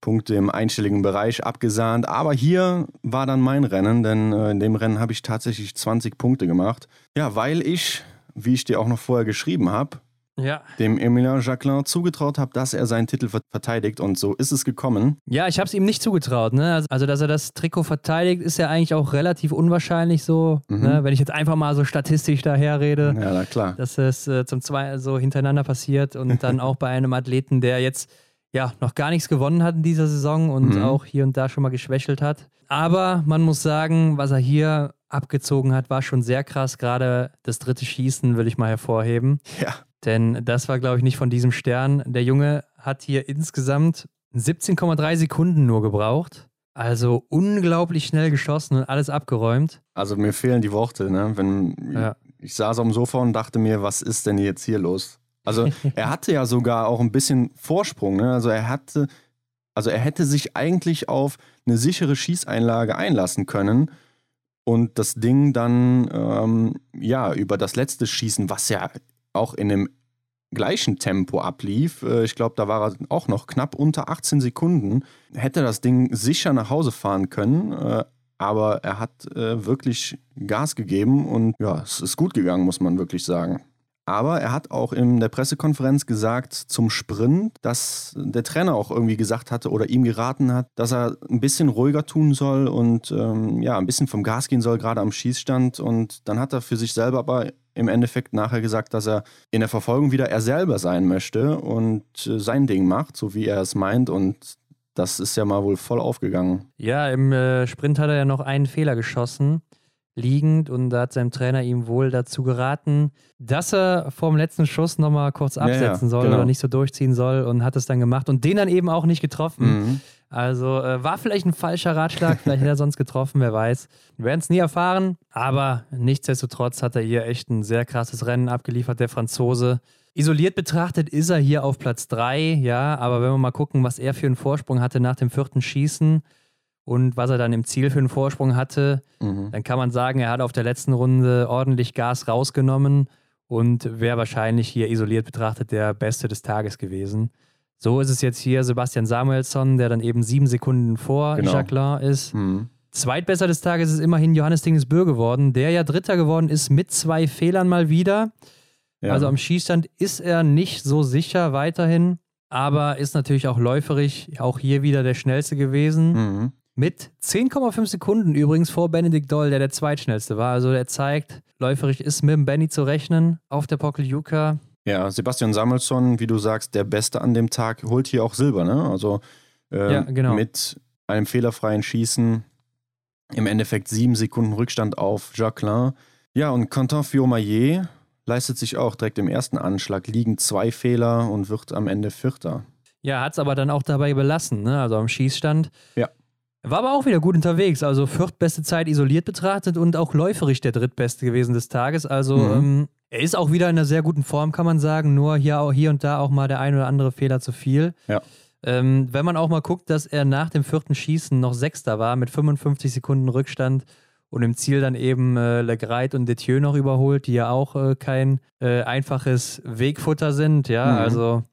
Punkte im einstelligen Bereich abgesahnt. Aber hier war dann mein Rennen, denn äh, in dem Rennen habe ich tatsächlich 20 Punkte gemacht. Ja, weil ich, wie ich dir auch noch vorher geschrieben habe, ja. dem Emilien Jacquelin zugetraut habe, dass er seinen Titel verteidigt und so ist es gekommen. Ja, ich habe es ihm nicht zugetraut. Ne? Also, also, dass er das Trikot verteidigt, ist ja eigentlich auch relativ unwahrscheinlich so. Mhm. Ne? Wenn ich jetzt einfach mal so statistisch daherrede, ja, na klar. dass es äh, zum zwei so hintereinander passiert und dann auch bei einem Athleten, der jetzt ja noch gar nichts gewonnen hat in dieser Saison und mhm. auch hier und da schon mal geschwächelt hat. Aber man muss sagen, was er hier abgezogen hat, war schon sehr krass. Gerade das dritte Schießen will ich mal hervorheben. Ja. Denn das war, glaube ich, nicht von diesem Stern. Der Junge hat hier insgesamt 17,3 Sekunden nur gebraucht. Also unglaublich schnell geschossen und alles abgeräumt. Also mir fehlen die Worte, ne? Wenn ja. ich saß auf dem Sofa und dachte mir, was ist denn jetzt hier los? Also er hatte ja sogar auch ein bisschen Vorsprung, ne? Also er hatte, also er hätte sich eigentlich auf eine sichere Schießeinlage einlassen können und das Ding dann ähm, ja über das letzte Schießen, was ja auch in dem gleichen Tempo ablief. Äh, ich glaube, da war er auch noch knapp unter 18 Sekunden. Hätte das Ding sicher nach Hause fahren können, äh, aber er hat äh, wirklich Gas gegeben und ja, es ist gut gegangen, muss man wirklich sagen. Aber er hat auch in der Pressekonferenz gesagt zum Sprint, dass der Trainer auch irgendwie gesagt hatte oder ihm geraten hat, dass er ein bisschen ruhiger tun soll und ähm, ja, ein bisschen vom Gas gehen soll, gerade am Schießstand. Und dann hat er für sich selber aber im Endeffekt nachher gesagt, dass er in der Verfolgung wieder er selber sein möchte und äh, sein Ding macht, so wie er es meint. Und das ist ja mal wohl voll aufgegangen. Ja, im äh, Sprint hat er ja noch einen Fehler geschossen liegend und da hat sein Trainer ihm wohl dazu geraten, dass er vor dem letzten Schuss nochmal kurz absetzen ja, ja, soll genau. oder nicht so durchziehen soll und hat es dann gemacht und den dann eben auch nicht getroffen. Mhm. Also äh, war vielleicht ein falscher Ratschlag, vielleicht hätte er sonst getroffen, wer weiß. Wir werden es nie erfahren, aber nichtsdestotrotz hat er hier echt ein sehr krasses Rennen abgeliefert, der Franzose. Isoliert betrachtet ist er hier auf Platz 3, ja, aber wenn wir mal gucken, was er für einen Vorsprung hatte nach dem vierten Schießen, und was er dann im Ziel für einen Vorsprung hatte, mhm. dann kann man sagen, er hat auf der letzten Runde ordentlich Gas rausgenommen und wäre wahrscheinlich hier isoliert betrachtet der Beste des Tages gewesen. So ist es jetzt hier Sebastian Samuelsson, der dann eben sieben Sekunden vor genau. Jacquelin ist. Mhm. Zweitbester des Tages ist immerhin Johannes Dingesbö geworden, der ja Dritter geworden ist mit zwei Fehlern mal wieder. Ja. Also am Schießstand ist er nicht so sicher weiterhin, aber ist natürlich auch läuferig, auch hier wieder der Schnellste gewesen. Mhm. Mit 10,5 Sekunden übrigens vor Benedikt Doll, der der zweitschnellste war. Also der zeigt, läuferig ist mit dem Benny zu rechnen auf der Pokeljuka. Ja, Sebastian Samuelsson, wie du sagst, der Beste an dem Tag, holt hier auch Silber, ne? Also äh, ja, genau. mit einem fehlerfreien Schießen im Endeffekt sieben Sekunden Rückstand auf Jacqueline. Ja, und Quentin Fiomayer leistet sich auch direkt im ersten Anschlag, liegen zwei Fehler und wird am Ende Vierter. Ja, hat es aber dann auch dabei belassen, ne? also am Schießstand. Ja. War aber auch wieder gut unterwegs. Also viertbeste Zeit isoliert betrachtet und auch läuferisch der drittbeste gewesen des Tages. Also mhm. ähm, er ist auch wieder in einer sehr guten Form, kann man sagen. Nur hier, auch, hier und da auch mal der ein oder andere Fehler zu viel. Ja. Ähm, wenn man auch mal guckt, dass er nach dem vierten Schießen noch Sechster war mit 55 Sekunden Rückstand und im Ziel dann eben äh, Legreit und Detieu noch überholt, die ja auch äh, kein äh, einfaches Wegfutter sind. Ja, mhm. also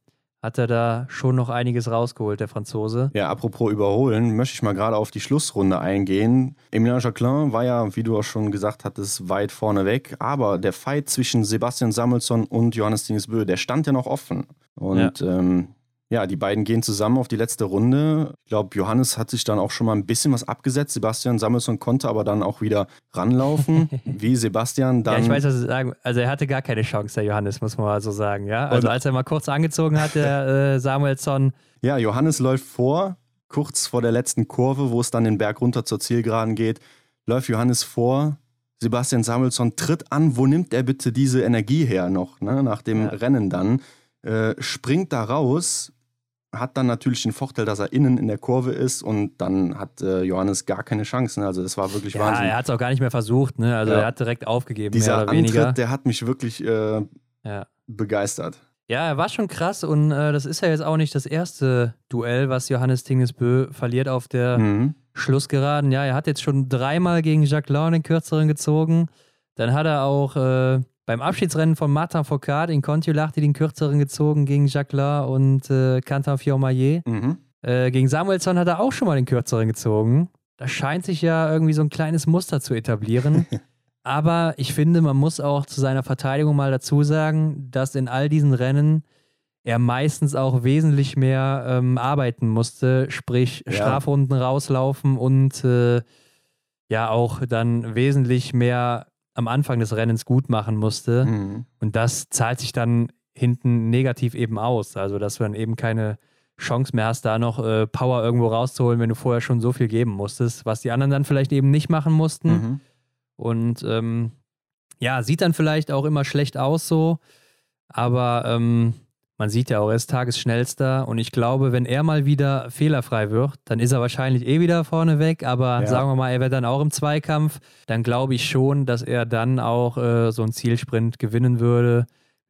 hat er da schon noch einiges rausgeholt, der Franzose. Ja, apropos überholen, möchte ich mal gerade auf die Schlussrunde eingehen. Emilien Jacquelin war ja, wie du auch schon gesagt hattest, weit vorne weg, aber der Fight zwischen Sebastian Samuelsson und Johannes Dingsbö, der stand ja noch offen. Und ja. ähm, ja, die beiden gehen zusammen auf die letzte Runde. Ich glaube, Johannes hat sich dann auch schon mal ein bisschen was abgesetzt. Sebastian Samuelsson konnte aber dann auch wieder ranlaufen, wie Sebastian dann. Ja, ich weiß, was Sie sagen. Also er hatte gar keine Chance, der Johannes, muss man mal so sagen. Ja, also als er mal kurz angezogen hat, der äh, Samuelsson. Ja, Johannes läuft vor, kurz vor der letzten Kurve, wo es dann den Berg runter zur Zielgeraden geht, läuft Johannes vor. Sebastian Samuelsson tritt an. Wo nimmt er bitte diese Energie her noch, ne, nach dem ja. Rennen dann? Äh, springt da raus, hat dann natürlich den Vorteil, dass er innen in der Kurve ist und dann hat äh, Johannes gar keine Chancen. Also das war wirklich ja, Wahnsinn. Er hat es auch gar nicht mehr versucht, ne? Also ja. er hat direkt aufgegeben. Dieser oder weniger. Antritt, der hat mich wirklich äh, ja. begeistert. Ja, er war schon krass und äh, das ist ja jetzt auch nicht das erste Duell, was Johannes Tingesbö verliert auf der mhm. Schlussgeraden. Ja, er hat jetzt schon dreimal gegen Jacques Laurent den kürzeren gezogen. Dann hat er auch äh, beim Abschiedsrennen von Martin Foucault in Contiolahti den kürzeren gezogen gegen Jacques Laurent und äh, Quentin Fiormaillet. Mhm. Äh, gegen Samuelsson hat er auch schon mal den kürzeren gezogen. Da scheint sich ja irgendwie so ein kleines Muster zu etablieren. Aber ich finde, man muss auch zu seiner Verteidigung mal dazu sagen, dass in all diesen Rennen er meistens auch wesentlich mehr ähm, arbeiten musste, sprich ja. Strafrunden rauslaufen und äh, ja auch dann wesentlich mehr am Anfang des Rennens gut machen musste. Mhm. Und das zahlt sich dann hinten negativ eben aus. Also, dass du dann eben keine Chance mehr hast, da noch äh, Power irgendwo rauszuholen, wenn du vorher schon so viel geben musstest, was die anderen dann vielleicht eben nicht machen mussten. Mhm. Und ähm, ja, sieht dann vielleicht auch immer schlecht aus so, aber ähm, man sieht ja auch, er ist Tagesschnellster und ich glaube, wenn er mal wieder fehlerfrei wird, dann ist er wahrscheinlich eh wieder vorne weg, aber ja. sagen wir mal, er wird dann auch im Zweikampf, dann glaube ich schon, dass er dann auch äh, so einen Zielsprint gewinnen würde,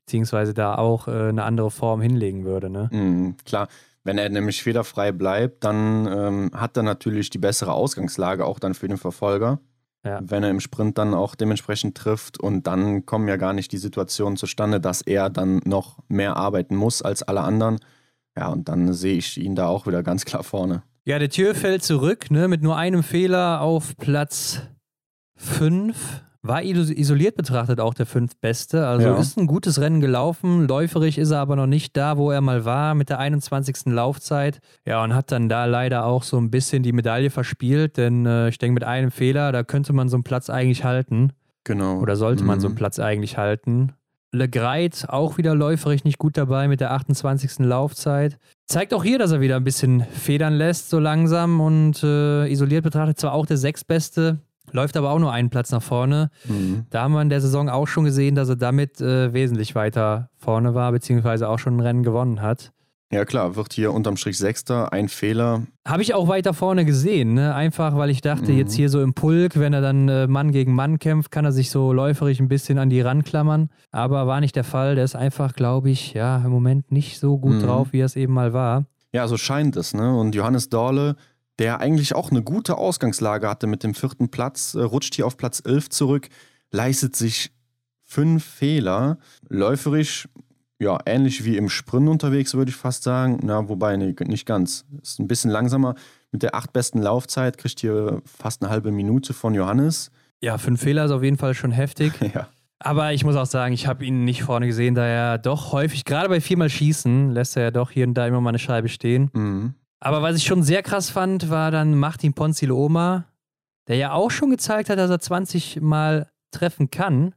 beziehungsweise da auch äh, eine andere Form hinlegen würde. Ne? Mhm, klar. Wenn er nämlich fehlerfrei bleibt, dann ähm, hat er natürlich die bessere Ausgangslage auch dann für den Verfolger. Ja. Wenn er im Sprint dann auch dementsprechend trifft und dann kommen ja gar nicht die Situationen zustande, dass er dann noch mehr arbeiten muss als alle anderen. Ja, und dann sehe ich ihn da auch wieder ganz klar vorne. Ja, der Tür fällt zurück, ne, mit nur einem Fehler auf Platz 5. War isoliert betrachtet auch der fünftbeste. Also ja. ist ein gutes Rennen gelaufen. Läuferig ist er aber noch nicht da, wo er mal war mit der 21. Laufzeit. Ja, und hat dann da leider auch so ein bisschen die Medaille verspielt, denn äh, ich denke, mit einem Fehler, da könnte man so einen Platz eigentlich halten. Genau. Oder sollte mhm. man so einen mhm. Platz eigentlich halten. Le Greit auch wieder läuferig nicht gut dabei mit der 28. Laufzeit. Zeigt auch hier, dass er wieder ein bisschen federn lässt, so langsam und äh, isoliert betrachtet zwar auch der sechstbeste, Läuft aber auch nur einen Platz nach vorne. Mhm. Da haben wir in der Saison auch schon gesehen, dass er damit äh, wesentlich weiter vorne war, beziehungsweise auch schon ein Rennen gewonnen hat. Ja klar, wird hier unterm Strich Sechster, ein Fehler. Habe ich auch weiter vorne gesehen, ne? einfach weil ich dachte, mhm. jetzt hier so im Pulk, wenn er dann äh, Mann gegen Mann kämpft, kann er sich so läuferig ein bisschen an die ranklammern. Aber war nicht der Fall. Der ist einfach, glaube ich, ja, im Moment nicht so gut mhm. drauf, wie er es eben mal war. Ja, so scheint es. Ne? Und Johannes Dorle der eigentlich auch eine gute Ausgangslage hatte mit dem vierten Platz, äh, rutscht hier auf Platz 11 zurück, leistet sich fünf Fehler. Läuferisch, ja, ähnlich wie im Sprint unterwegs, würde ich fast sagen. Na, wobei, nee, nicht ganz. Ist ein bisschen langsamer. Mit der acht besten Laufzeit kriegt hier fast eine halbe Minute von Johannes. Ja, fünf Fehler ist auf jeden Fall schon heftig. ja. Aber ich muss auch sagen, ich habe ihn nicht vorne gesehen, da er doch häufig, gerade bei viermal Schießen, lässt er ja doch hier und da immer mal eine Scheibe stehen. Mhm. Aber was ich schon sehr krass fand, war dann Martin Ponzilo-Oma, der ja auch schon gezeigt hat, dass er 20 Mal treffen kann,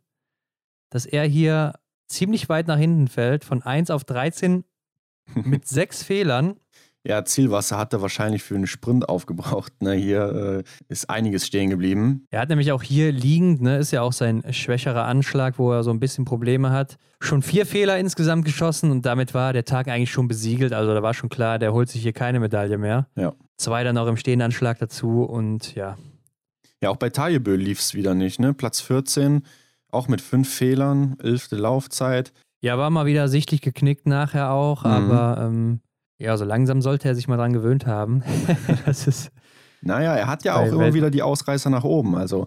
dass er hier ziemlich weit nach hinten fällt, von 1 auf 13 mit sechs Fehlern. Ja, Zielwasser hat er wahrscheinlich für einen Sprint aufgebraucht. Ne? Hier äh, ist einiges stehen geblieben. Er hat nämlich auch hier liegend, ne, ist ja auch sein schwächerer Anschlag, wo er so ein bisschen Probleme hat. Schon vier Fehler insgesamt geschossen und damit war der Tag eigentlich schon besiegelt. Also da war schon klar, der holt sich hier keine Medaille mehr. Ja. Zwei dann auch im stehenden Anschlag dazu und ja. Ja, auch bei Tajebö lief es wieder nicht. Ne? Platz 14, auch mit fünf Fehlern, elfte Laufzeit. Ja, war mal wieder sichtlich geknickt nachher auch, mhm. aber ähm, ja, so langsam sollte er sich mal dran gewöhnt haben. das ist. Naja, er hat ja auch immer wieder die Ausreißer nach oben. Also,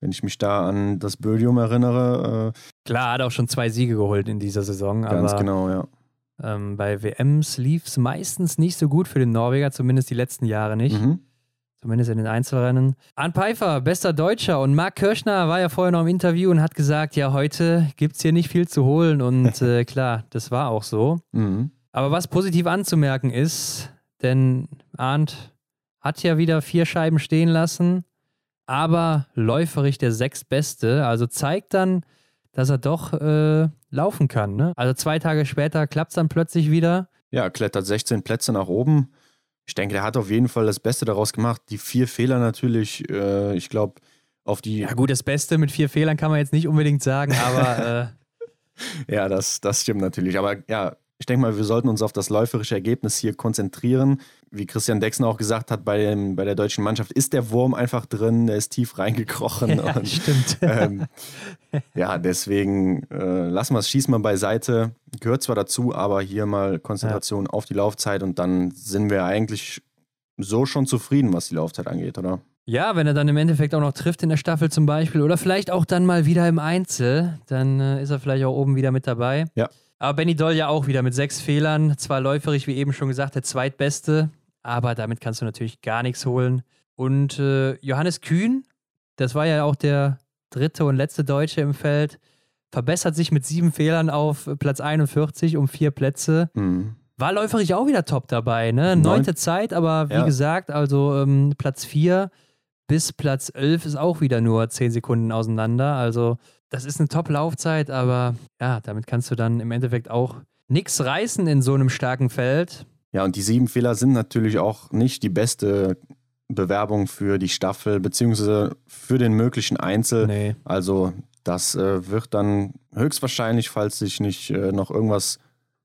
wenn ich mich da an das Bödium erinnere. Äh, Klar, hat auch schon zwei Siege geholt in dieser Saison. Ganz aber, genau, ja. Ähm, bei WMs lief es meistens nicht so gut für den Norweger, zumindest die letzten Jahre nicht. Mhm. Zumindest in den Einzelrennen. Arndt Pfeiffer, bester Deutscher. Und Marc Kirschner war ja vorher noch im Interview und hat gesagt: Ja, heute gibt es hier nicht viel zu holen. Und äh, klar, das war auch so. Mhm. Aber was positiv anzumerken ist, denn Arndt hat ja wieder vier Scheiben stehen lassen, aber läuferig der sechstbeste. Also zeigt dann, dass er doch äh, laufen kann. Ne? Also zwei Tage später klappt es dann plötzlich wieder. Ja, klettert 16 Plätze nach oben. Ich denke, der hat auf jeden Fall das Beste daraus gemacht. Die vier Fehler natürlich, äh, ich glaube, auf die. Ja, gut, das Beste mit vier Fehlern kann man jetzt nicht unbedingt sagen, aber. Äh ja, das, das stimmt natürlich. Aber ja, Ich denke mal, wir sollten uns auf das läuferische Ergebnis hier konzentrieren. Wie Christian Dexner auch gesagt hat, bei, dem, bei der deutschen Mannschaft ist der Wurm einfach drin, der ist tief reingekrochen. Ja, und, stimmt. ähm, ja, deswegen äh, lassen wir es, schießen wir beiseite. Gehört zwar dazu, aber hier mal Konzentration ja. auf die Laufzeit und dann sind wir eigentlich so schon zufrieden, was die Laufzeit angeht, oder? Ja, wenn er dann im Endeffekt auch noch trifft in der Staffel zum Beispiel oder vielleicht auch dann mal wieder im Einzel, dann äh, ist er vielleicht auch oben wieder mit dabei. Ja. Aber Benny Doll ja auch wieder mit sechs Fehlern. Zwar läuferig, wie eben schon gesagt, der zweitbeste, aber damit kannst du natürlich gar nichts holen. Und äh, Johannes Kühn, das war ja auch der dritte und letzte Deutsche im Feld, verbessert sich mit sieben Fehlern auf Platz 41 um vier Plätze. Mhm. War läuferig auch wieder top dabei, ne? Neunte Neun. Zeit, aber wie ja. gesagt, also ähm, Platz vier bis Platz elf ist auch wieder nur zehn Sekunden auseinander. Also das ist eine Top-Laufzeit, aber ja, damit kannst du dann im Endeffekt auch nichts reißen in so einem starken Feld. Ja, und die sieben Fehler sind natürlich auch nicht die beste Bewerbung für die Staffel, beziehungsweise für den möglichen Einzel. Nee. Also, das äh, wird dann höchstwahrscheinlich, falls sich nicht äh, noch irgendwas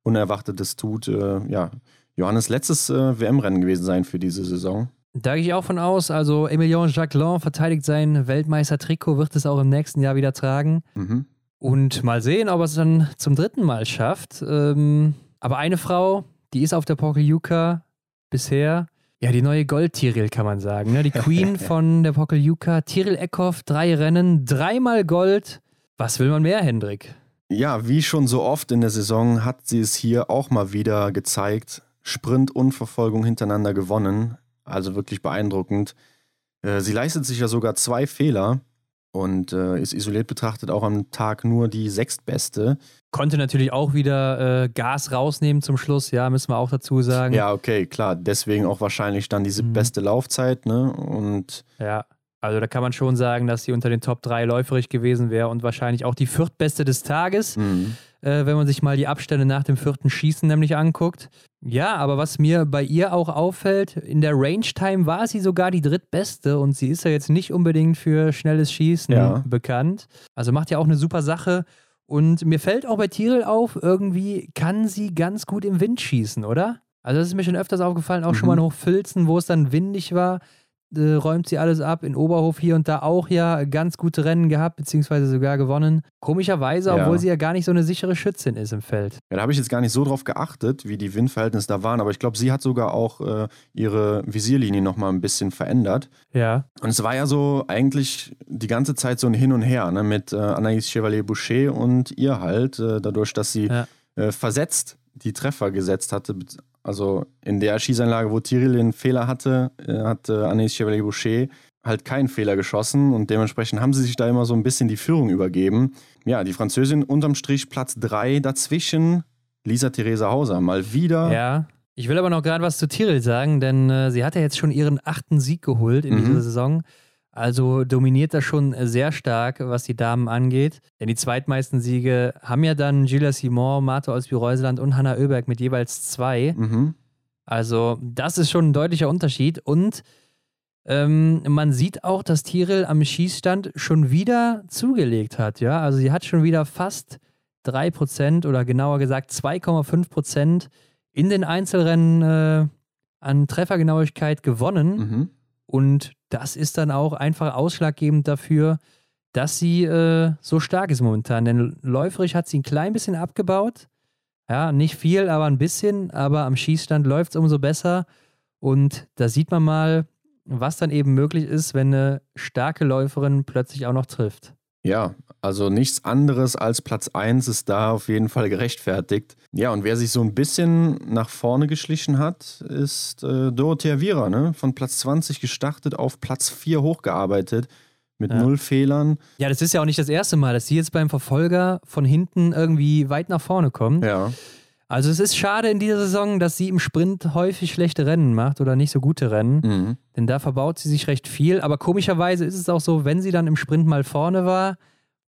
Unerwartetes tut, äh, ja, Johannes letztes äh, WM-Rennen gewesen sein für diese Saison. Da gehe ich auch von aus. Also Emilien Jacquelin verteidigt sein Weltmeister-Trikot, wird es auch im nächsten Jahr wieder tragen. Mhm. Und mal sehen, ob er es dann zum dritten Mal schafft. Ähm, aber eine Frau, die ist auf der Pokeljuka bisher, ja, die neue Gold-Tiril, kann man sagen. Ne? Die Queen von der Pokeljuka, Tiril Eckhoff, drei Rennen, dreimal Gold. Was will man mehr, Hendrik? Ja, wie schon so oft in der Saison hat sie es hier auch mal wieder gezeigt. Sprint und Verfolgung hintereinander gewonnen. Also wirklich beeindruckend. Äh, sie leistet sich ja sogar zwei Fehler und äh, ist isoliert betrachtet auch am Tag nur die sechstbeste. Konnte natürlich auch wieder äh, Gas rausnehmen zum Schluss, ja, müssen wir auch dazu sagen. Ja, okay, klar. Deswegen auch wahrscheinlich dann diese mhm. beste Laufzeit, ne? Und ja. Also da kann man schon sagen, dass sie unter den Top 3 läuferig gewesen wäre und wahrscheinlich auch die viertbeste des Tages, mhm. Äh, wenn man sich mal die Abstände nach dem vierten Schießen nämlich anguckt. Ja, aber was mir bei ihr auch auffällt, in der Range Time war sie sogar die drittbeste und sie ist ja jetzt nicht unbedingt für schnelles Schießen ja. bekannt. Also macht ja auch eine super Sache. Und mir fällt auch bei Tyrell auf, irgendwie kann sie ganz gut im Wind schießen, oder? Also das ist mir schon öfters aufgefallen, auch mhm. schon mal in Hochfilzen, wo es dann windig war äh, räumt sie alles ab. In Oberhof hier und da auch ja ganz gute Rennen gehabt, beziehungsweise sogar gewonnen. Komischerweise, ja. obwohl sie ja gar nicht so eine sichere Schützin ist im Feld. Ja, da habe ich jetzt gar nicht so drauf geachtet, wie die Windverhältnisse da waren, aber ich glaube, sie hat sogar auch äh, ihre Visierlinie nochmal ein bisschen verändert. Ja. Und es war ja so eigentlich die ganze Zeit so ein Hin und Her ne, mit äh, Anaïs Chevalier-Boucher und ihr halt, äh, dadurch, dass sie ja. Äh, versetzt die Treffer gesetzt hatte, also in der Schießanlage, wo Tyrell den Fehler hatte, hat äh, Anis Chevalier-Boucher halt keinen Fehler geschossen und dementsprechend haben sie sich da immer so ein bisschen die Führung übergeben. Ja, die Französin unterm Strich Platz 3 dazwischen, Lisa Theresa Hauser mal wieder. Ja. Ich will aber noch gerade was zu Tyrell sagen, denn äh, sie hat ja jetzt schon ihren achten Sieg geholt in mhm. dieser Saison. Also dominiert das schon sehr stark, was die Damen angeht. Denn die zweitmeisten Siege haben ja dann Julia Simon, Martha Olsby-Reuseland und Hanna Oeberg mit jeweils zwei. Mhm. Also das ist schon ein deutlicher Unterschied. Und ähm, man sieht auch, dass Tiril am Schießstand schon wieder zugelegt hat. Ja, also sie hat schon wieder fast 3% oder genauer gesagt 2,5% in den Einzelrennen äh, an Treffergenauigkeit gewonnen. Mhm. Und das ist dann auch einfach ausschlaggebend dafür, dass sie äh, so stark ist momentan. Denn läuferig hat sie ein klein bisschen abgebaut. Ja, nicht viel, aber ein bisschen. Aber am Schießstand läuft es umso besser. Und da sieht man mal, was dann eben möglich ist, wenn eine starke Läuferin plötzlich auch noch trifft. Ja, also nichts anderes als Platz 1 ist da auf jeden Fall gerechtfertigt. Ja, und wer sich so ein bisschen nach vorne geschlichen hat, ist äh, Dorothea Viera, ne? Von Platz 20 gestartet auf Platz 4 hochgearbeitet mit ja. null Fehlern. Ja, das ist ja auch nicht das erste Mal, dass sie jetzt beim Verfolger von hinten irgendwie weit nach vorne kommt. Ja. Also es ist schade in dieser Saison, dass sie im Sprint häufig schlechte Rennen macht oder nicht so gute Rennen. Mhm. Denn da verbaut sie sich recht viel. Aber komischerweise ist es auch so, wenn sie dann im Sprint mal vorne war,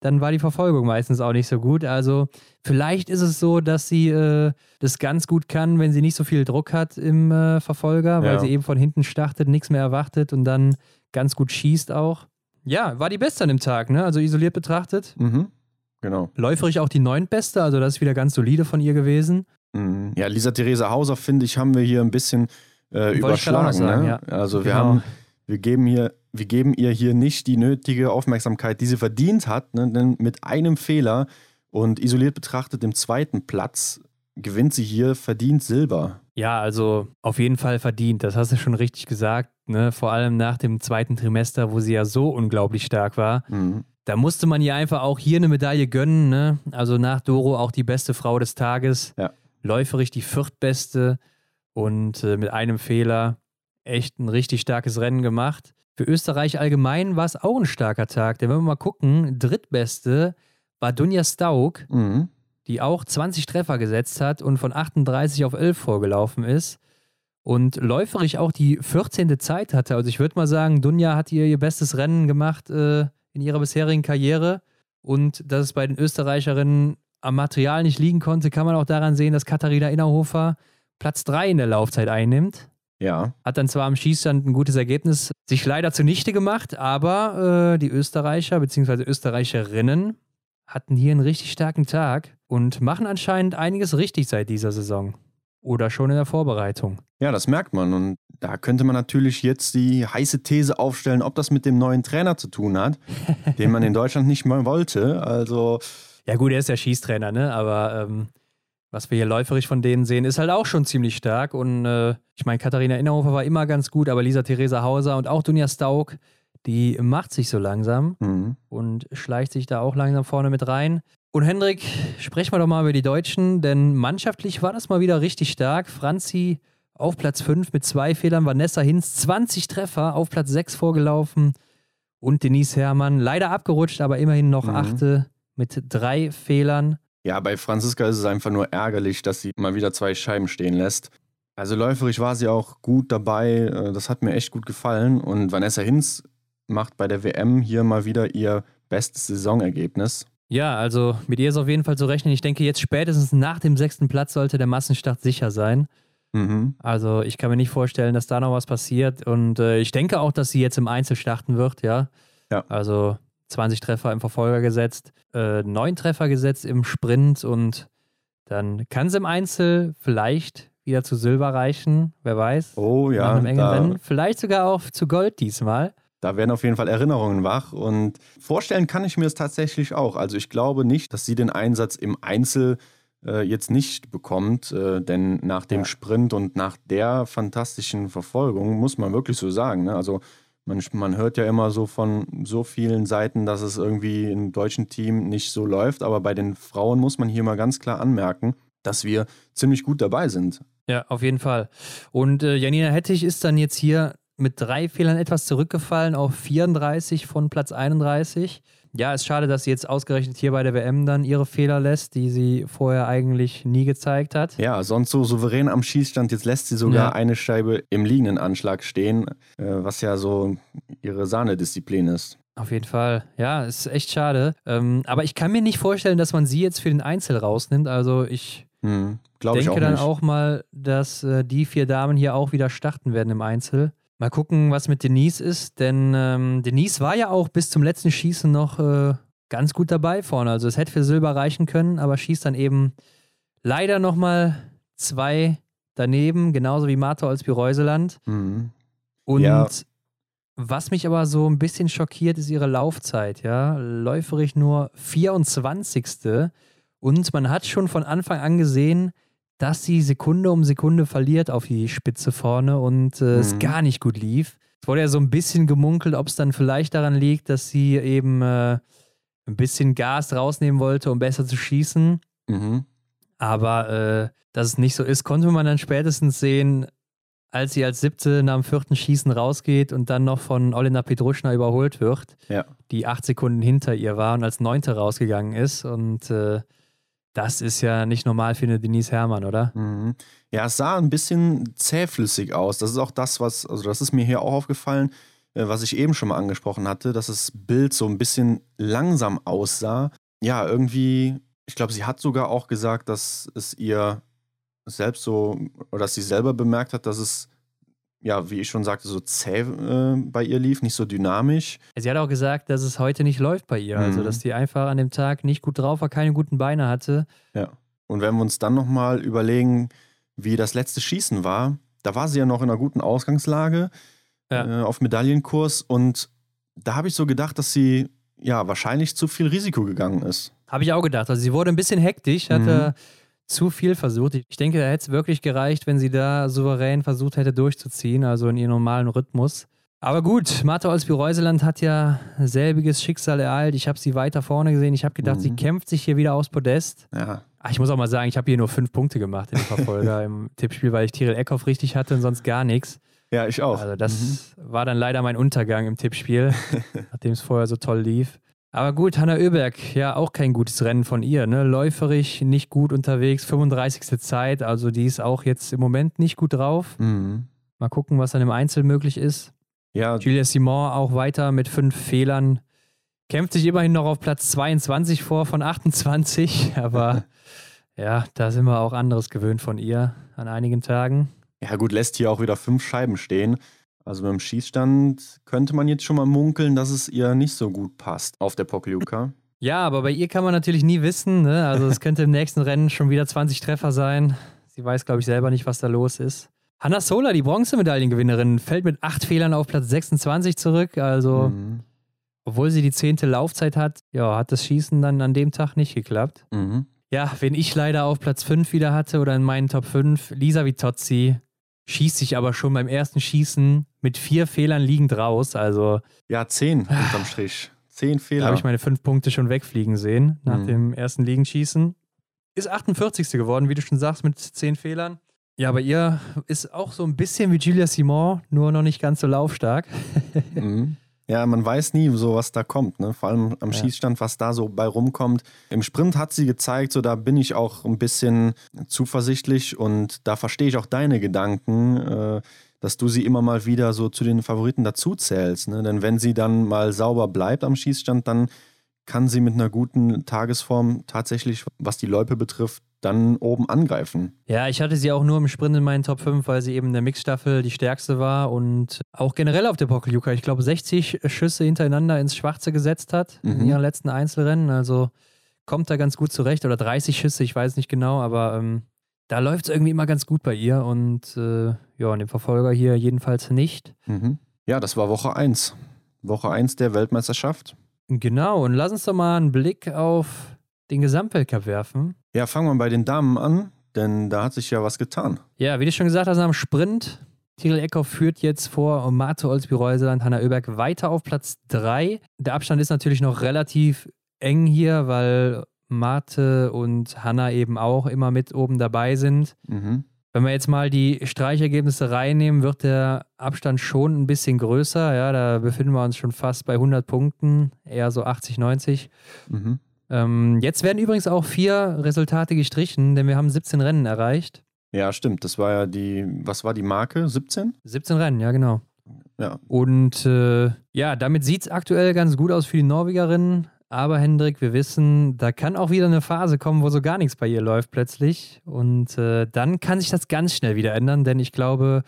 dann war die Verfolgung meistens auch nicht so gut. Also vielleicht ist es so, dass sie äh, das ganz gut kann, wenn sie nicht so viel Druck hat im äh, Verfolger, weil ja. sie eben von hinten startet, nichts mehr erwartet und dann ganz gut schießt auch. Ja, war die Beste an dem Tag, ne? Also isoliert betrachtet. Mhm. Genau. Läuferig auch die neuntbeste, also das ist wieder ganz solide von ihr gewesen. Mhm. Ja, Lisa Theresa Hauser, finde ich, haben wir hier ein bisschen äh, überschlagen. Sagen, ne? ja. Also wir genau. haben, wir geben hier, wir geben ihr hier nicht die nötige Aufmerksamkeit, die sie verdient hat, ne? denn mit einem Fehler und isoliert betrachtet dem zweiten Platz gewinnt sie hier verdient Silber. Ja, also auf jeden Fall verdient. Das hast du schon richtig gesagt. Ne? Vor allem nach dem zweiten Trimester, wo sie ja so unglaublich stark war. Mhm. Da musste man ihr einfach auch hier eine Medaille gönnen. Ne? Also nach Doro auch die beste Frau des Tages. Ja. Läuferig die viertbeste und äh, mit einem Fehler echt ein richtig starkes Rennen gemacht. Für Österreich allgemein war es auch ein starker Tag. Denn wenn wir mal gucken, drittbeste war Dunja Stauk. Mhm die auch 20 Treffer gesetzt hat und von 38 auf 11 vorgelaufen ist und läuferig auch die 14. Zeit hatte. Also ich würde mal sagen, Dunja hat ihr ihr bestes Rennen gemacht äh, in ihrer bisherigen Karriere und dass es bei den Österreicherinnen am Material nicht liegen konnte, kann man auch daran sehen, dass Katharina Innerhofer Platz 3 in der Laufzeit einnimmt. Ja. Hat dann zwar am Schießstand ein gutes Ergebnis sich leider zunichte gemacht, aber äh, die Österreicher bzw. Österreicherinnen hatten hier einen richtig starken Tag und machen anscheinend einiges richtig seit dieser Saison. Oder schon in der Vorbereitung. Ja, das merkt man. Und da könnte man natürlich jetzt die heiße These aufstellen, ob das mit dem neuen Trainer zu tun hat, den man in Deutschland nicht mal wollte. Also. Ja, gut, er ist ja Schießtrainer, ne? Aber ähm, was wir hier läuferisch von denen sehen, ist halt auch schon ziemlich stark. Und äh, ich meine, Katharina Innerhofer war immer ganz gut, aber Lisa Theresa Hauser und auch Dunja Stauk die macht sich so langsam mhm. und schleicht sich da auch langsam vorne mit rein. Und Hendrik, sprechen wir doch mal über die Deutschen, denn mannschaftlich war das mal wieder richtig stark. Franzi auf Platz 5 mit zwei Fehlern, Vanessa Hinz 20 Treffer, auf Platz 6 vorgelaufen und Denise Herrmann leider abgerutscht, aber immerhin noch mhm. achte mit drei Fehlern. Ja, bei Franziska ist es einfach nur ärgerlich, dass sie mal wieder zwei Scheiben stehen lässt. Also läuferisch war sie auch gut dabei, äh, das hat mir echt gut gefallen. Und Vanessa Hinz macht bei der WM hier mal wieder ihr bestes Saisonergebnis. Ja, also mit ihr ist auf jeden Fall zu rechnen. Ich denke, jetzt spätestens nach dem sechsten Platz sollte der Massenstart sicher sein. Mhm. Also ich kann mir nicht vorstellen, dass da noch was passiert. Und äh, ich denke auch, dass sie jetzt im Einzel starten wird, ja. Ja. Also 20 Treffer im Verfolger gesetzt, äh, 9 Treffer gesetzt im Sprint und dann kann sie im Einzel vielleicht wieder zu Silber reichen, wer weiß. Oh ja. Nach einem engen Rennen. Vielleicht sogar auch zu Gold diesmal. Da werden auf jeden Fall Erinnerungen wach und vorstellen kann ich mir es tatsächlich auch. Also ich glaube nicht, dass sie den Einsatz im Einzel äh, jetzt nicht bekommt, äh, denn nach dem ja. Sprint und nach der fantastischen Verfolgung muss man wirklich so sagen. Ne? Also man, man hört ja immer so von so vielen Seiten, dass es irgendwie im deutschen Team nicht so läuft, aber bei den Frauen muss man hier mal ganz klar anmerken, dass wir ziemlich gut dabei sind. Ja, auf jeden Fall. Und äh, Janina Hettich ist dann jetzt hier mit drei Fehlern etwas zurückgefallen auf 34 von Platz 31. Ja, ist schade, dass sie jetzt ausgerechnet hier bei der WM dann ihre Fehler lässt, die sie vorher eigentlich nie gezeigt hat. Ja, sonst so souverän am Schießstand. Jetzt lässt sie sogar ja. eine Scheibe im liegenden Anschlag stehen, äh, was ja so ihre Sahnedisziplin ist. Auf jeden Fall. Ja, ist echt schade. Ähm, aber ich kann mir nicht vorstellen, dass man sie jetzt für den Einzel rausnimmt. Also ich hm, denke auch dann nicht. auch mal, dass äh, die vier Damen hier auch wieder starten werden im Einzel. Mal gucken, was mit Denise ist, denn ähm, Denise war ja auch bis zum letzten Schießen noch äh, ganz gut dabei vorne. Also es hätte für Silber reichen können, aber schießt dann eben leider nochmal zwei daneben, genauso wie Martha Olsby-Reuseland. Mhm. Und ja. was mich aber so ein bisschen schockiert, ist ihre Laufzeit. Ja, läuferig nur 24. Und man hat schon von Anfang an gesehen, dass sie Sekunde um Sekunde verliert auf die Spitze vorne und äh, mhm. es gar nicht gut lief. Es wurde ja so ein bisschen gemunkelt, ob es dann vielleicht daran liegt, dass sie eben äh, ein bisschen Gas rausnehmen wollte, um besser zu schießen. Mhm. Aber äh, dass es nicht so ist, konnte man dann spätestens sehen, als sie als siebte nach dem vierten Schießen rausgeht und dann noch von Olena Petruschna überholt wird, ja. die acht Sekunden hinter ihr war und als neunte rausgegangen ist. Und äh, das ist ja nicht normal für eine Denise Herrmann, oder? Mhm. Ja, es sah ein bisschen zähflüssig aus. Das ist auch das, was, also das ist mir hier auch aufgefallen, äh, was ich eben schon mal angesprochen hatte, dass das Bild so ein bisschen langsam aussah. Ja, irgendwie, ich glaube, sie hat sogar auch gesagt, dass es ihr selbst so, oder dass sie selber bemerkt hat, dass es ja, wie ich schon sagte, so zäh äh, bei ihr lief, nicht so dynamisch. Sie hat auch gesagt, dass es heute nicht läuft bei ihr. Also, mhm. Also, dass sie einfach an dem Tag nicht gut drauf war, keine guten Beine hatte. Ja. Und wenn wir uns dann nochmal überlegen, wie das letzte Schießen war, da war sie ja noch in einer guten Ausgangslage Ja. äh, auf Medaillenkurs und da habe ich so gedacht, dass sie ja wahrscheinlich zu viel Risiko gegangen ist. Habe ich auch gedacht. Also sie wurde ein bisschen hektisch, hatte zu viel versucht. Ich denke, da hätte es wirklich gereicht, wenn sie da souverän versucht hätte durchzuziehen, also in ihrem normalen Rhythmus. Aber gut, Martha Olsby-Reuseland hat ja selbiges Schicksal ereilt. Ich habe sie weiter vorne gesehen. Ich habe gedacht, Mhm. sie kämpft sich hier wieder aufs Podest. Ja, Ach, ich muss auch mal sagen, ich habe hier nur fünf Punkte gemacht dem Verfolger im Tippspiel, weil ich Tyrell Eckhoff richtig hatte und sonst gar nichts. ja ich auch. Also das war dann leider mein Untergang im Tippspiel, nachdem es vorher so toll lief. Aber gut, Hanna Oeberg, ja auch kein gutes Rennen von ihr. Ne? Läuferig, nicht gut unterwegs, 35. Zeit, also die ist auch jetzt im Moment nicht gut drauf. Mhm. Mal gucken, was dann im Einzel möglich ist. Ja, Julia Simon auch weiter mit fünf Fehlern. Kämpft sich immerhin noch auf Platz 22 vor von 28, aber ja, da sind wir auch anderes gewöhnt von ihr an einigen Tagen. ja, gut, lässt hier auch wieder fünf Scheiben stehen. Also beim Schießstand könnte man jetzt schon mal munkeln, dass es ihr nicht so gut passt auf der Pokljuka. Ja, aber bei ihr kann man natürlich nie wissen. Ne? Also es könnte im nächsten Rennen schon wieder 20 Treffer sein. Sie weiß, glaube ich, selber nicht, was da los ist. Hanna Sola, die Bronzemedaillengewinnerin, fällt mit acht Fehlern auf Platz 26 zurück. Also, Mhm. obwohl sie die zehnte Laufzeit hat, ja, hat das Schießen dann an dem Tag nicht geklappt. Mhm. Ja, wen ich leider auf Platz 5 wieder hatte oder in meinen Top 5, Lisa Vitozzi, schießt sich aber schon beim ersten Schießen mit vier Fehlern liegend raus. Also, Ja, zehn unterm Strich. Zehn Da Fehler. habe ich meine fünf Punkte schon wegfliegen sehen nach Mhm. dem ersten Liegenschießen. Ist 48. geworden, wie du schon sagst, mit zehn Fehlern. Ja, aber ihr ist auch so ein bisschen wie Julia Simon, nur noch nicht ganz so laufstark. Mhm. Ja, man weiß nie, so was da kommt. Ne? Vor allem am Ja. Schießstand, was da so bei rumkommt. Im Sprint hat sie gezeigt, so da bin ich auch ein bisschen zuversichtlich und da verstehe ich auch deine Gedanken, äh, dass du sie immer mal wieder so zu den Favoriten dazu zählst. Ne? Denn wenn sie dann mal sauber bleibt am Schießstand, dann kann sie mit einer guten Tagesform tatsächlich, was die Loipe betrifft, dann oben angreifen. Ja, ich hatte sie auch nur im Sprint in meinen Top 5, weil sie eben in der Mixstaffel die stärkste war und auch generell auf der Pokeljuka, ich glaube, 60 Schüsse hintereinander ins Schwarze gesetzt hat in Mhm. ihren letzten Einzelrennen. Also kommt da ganz gut zurecht. Oder 30 Schüsse, ich weiß nicht genau, aber ähm, da läuft es irgendwie immer ganz gut bei ihr und äh, ja, und dem Verfolger hier jedenfalls nicht. Mhm. Ja, das war Woche 1. Woche 1 der Weltmeisterschaft. Genau, und lass uns doch mal einen Blick auf den Gesamtweltcup werfen. Ja, fangen wir bei den Damen an, denn da hat sich ja was getan. Ja, wie du schon gesagt hast, am Sprint. Tyrell Eckhoff führt jetzt vor Marte Olsby-Reuseland, Hanna Oeberg weiter auf Platz 3. Der Abstand ist natürlich noch relativ eng hier, weil Marte und Hanna eben auch immer mit oben dabei sind. Mhm. Wenn wir jetzt mal die Streichergebnisse reinnehmen, wird der Abstand schon ein bisschen größer. Ja, da befinden wir uns schon fast bei 100 Punkten, eher so 80, 90. Mhm. Ähm, jetzt werden übrigens auch vier Resultate gestrichen, denn wir haben 17 Rennen erreicht. Ja, stimmt. Das war ja die, was war die Marke? 17? 17 Rennen, ja, genau. Ja. Und äh, ja, damit sieht es aktuell ganz gut aus für die Norwegerinnen. Aber Hendrik, wir wissen, da kann auch wieder eine Phase kommen, wo so gar nichts bei ihr läuft plötzlich. Und äh, dann kann sich das ganz schnell wieder ändern, denn ich glaube,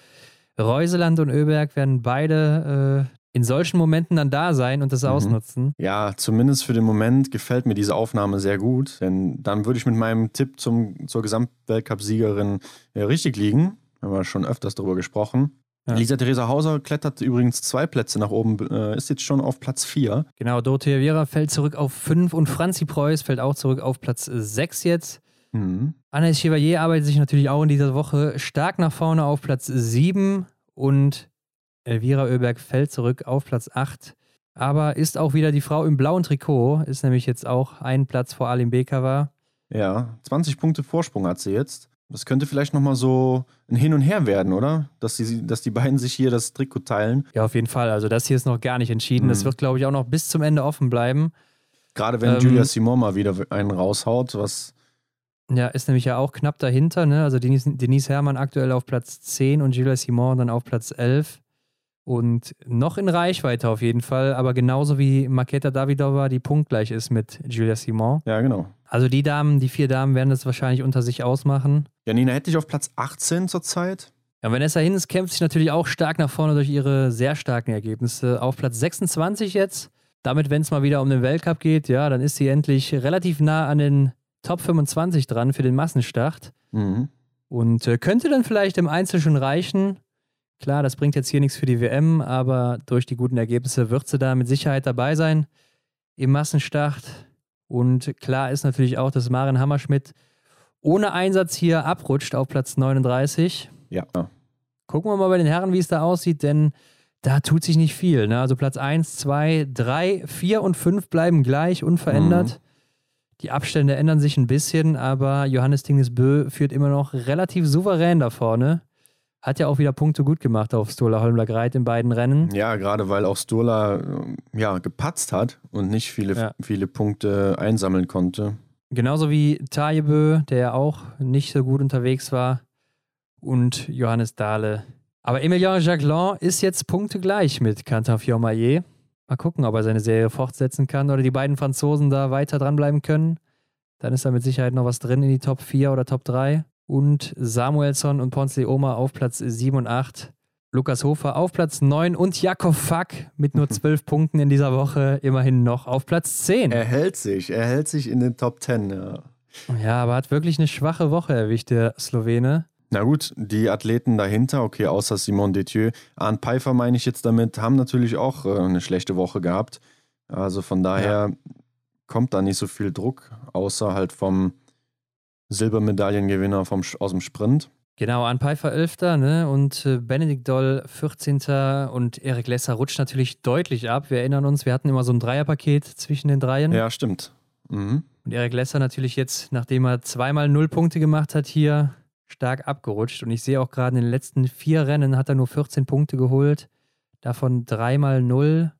Reuseland und Öberg werden beide äh, in solchen Momenten dann da sein und das Mhm. ausnutzen. Ja, zumindest für den Moment gefällt mir diese Aufnahme sehr gut, denn dann würde ich mit meinem Tipp zum, zur Gesamtweltcup-Siegerin ja, richtig liegen. Haben wir schon öfters darüber gesprochen. Ja. Lisa Theresa Hauser klettert übrigens zwei Plätze nach oben, äh, ist jetzt schon auf Platz 4. Genau, Dorothea Viera fällt zurück auf 5 und Franzi Preuß fällt auch zurück auf Platz 6 jetzt. Mhm. Anna Chevalier arbeitet sich natürlich auch in dieser Woche stark nach vorne auf Platz 7 und Elvira Oeberg fällt zurück auf Platz 8. Aber ist auch wieder die Frau im blauen Trikot, ist nämlich jetzt auch ein Platz vor Alim Bekava. Ja, 20 Punkte Vorsprung hat sie jetzt. Das könnte vielleicht nochmal so ein Hin und Her werden, oder? Dass die, dass die beiden sich hier das Trikot teilen. Ja, auf jeden Fall. Also das hier ist noch gar nicht entschieden. Das Mhm. wird, glaube ich, auch noch bis zum Ende offen bleiben. Gerade wenn Ähm, Julia Simon mal wieder einen raushaut, was Ja, ist nämlich ja auch knapp dahinter. Ne? Also Denise, Denise Herrmann aktuell auf Platz 10 und Julia Simon dann auf Platz 11. Und noch in Reichweite auf jeden Fall, aber genauso wie Maketa Davidova, die punktgleich ist mit Julia Simon. ja genau. Also die Damen, die vier Damen werden das wahrscheinlich unter sich ausmachen. Janina hätte ich auf Platz 18 zurzeit. Ja, Vanessa Hinz kämpft sich natürlich auch stark nach vorne durch ihre sehr starken Ergebnisse. Auf Platz 26 jetzt. Damit, wenn es mal wieder um den Weltcup geht, ja, dann ist sie endlich relativ nah an den Top 25 dran für den Massenstart. Mhm. Und äh, könnte dann vielleicht im Einzel schon reichen. Klar, das bringt jetzt hier nichts für die WM, aber durch die guten Ergebnisse wird sie da mit Sicherheit dabei sein im Massenstart. Und klar ist natürlich auch, dass Maren Hammerschmidt ohne Einsatz hier abrutscht auf Platz 39. Ja. Gucken wir mal bei den Herren, wie es da aussieht, denn da tut sich nicht viel. Ne? Also Platz 1, 2, 3, 4 und 5 bleiben gleich unverändert. Mhm. Die Abstände ändern sich ein bisschen, aber Johannes Tingesbö führt immer noch relativ souverän da vorne. Hat ja auch wieder Punkte gut gemacht auf Stola Holmler Greit in beiden Rennen. Ja, gerade weil auch Stola äh, ja, gepatzt hat und nicht viele, Ja. viele Punkte einsammeln konnte. Genauso wie Tajebö, der ja auch nicht so gut unterwegs war. Und Johannes Dahle. Aber Emilien Jacquelin ist jetzt punktegleich mit Quentin Fiormaillet. Mal gucken, ob er seine Serie fortsetzen kann oder die beiden Franzosen da weiter dranbleiben können. Dann ist da mit Sicherheit noch was drin in die Top 4 oder Top 3. Und Samuelsson und Ponce Oma auf Platz 7 und 8. Lukas Hofer auf Platz 9 und Jakob Fack mit nur 12 Punkten in dieser Woche immerhin noch auf Platz 10. Er hält sich, er hält sich in den Top 10. Ja. Ja, aber hat wirklich eine schwache Woche erwischt, der Slowene. Na gut, die Athleten dahinter, okay, außer Simon Detieu, Arne Pfeiffer meine ich jetzt damit, haben natürlich auch äh, eine schlechte Woche gehabt. Also von daher kommt da nicht so viel Druck, außer halt vom Silbermedaillengewinner vom, aus dem Sprint. Genau, an Pfeiffer 11. Ne? Und äh, Benedikt Doll 14. Und Erik Lesser rutscht natürlich deutlich ab. Wir erinnern uns, wir hatten immer so ein Dreierpaket zwischen den Dreien. Ja, stimmt. Mhm. Und Erik Lesser natürlich jetzt, nachdem er zweimal null Punkte gemacht hat, hier stark abgerutscht. Und ich sehe auch gerade in den letzten vier Rennen hat er nur 14 Punkte geholt. Davon dreimal null.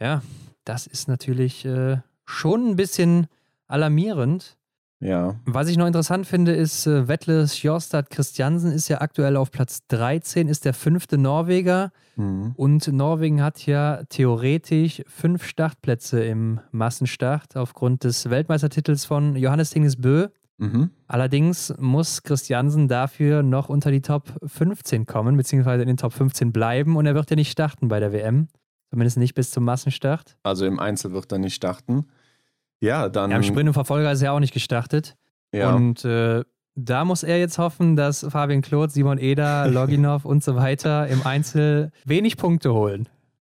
Ja, das ist natürlich äh, schon ein bisschen alarmierend. Ja, Was ich noch interessant finde, ist, äh, Vettle Sjostad Christiansen ist ja aktuell auf Platz 13, ist der fünfte Norweger. mhm. Und Norwegen hat ja theoretisch fünf Startplätze im Massenstart aufgrund des Weltmeistertitels von Johannes Tinges Bö. Mhm. Allerdings muss Christiansen dafür noch unter die Top 15 kommen, beziehungsweise in den Top 15 bleiben. Und er wird ja nicht starten bei der WM. Zumindest nicht bis zum Massenstart. Also im Einzel wird er nicht starten. Ja, dann. Ja, Im Sprint und Verfolger ist er auch nicht gestartet. ja. Und äh, da muss er jetzt hoffen, dass Fabian Kloth, Simon Eder, Loginov und so weiter im Einzel wenig Punkte holen.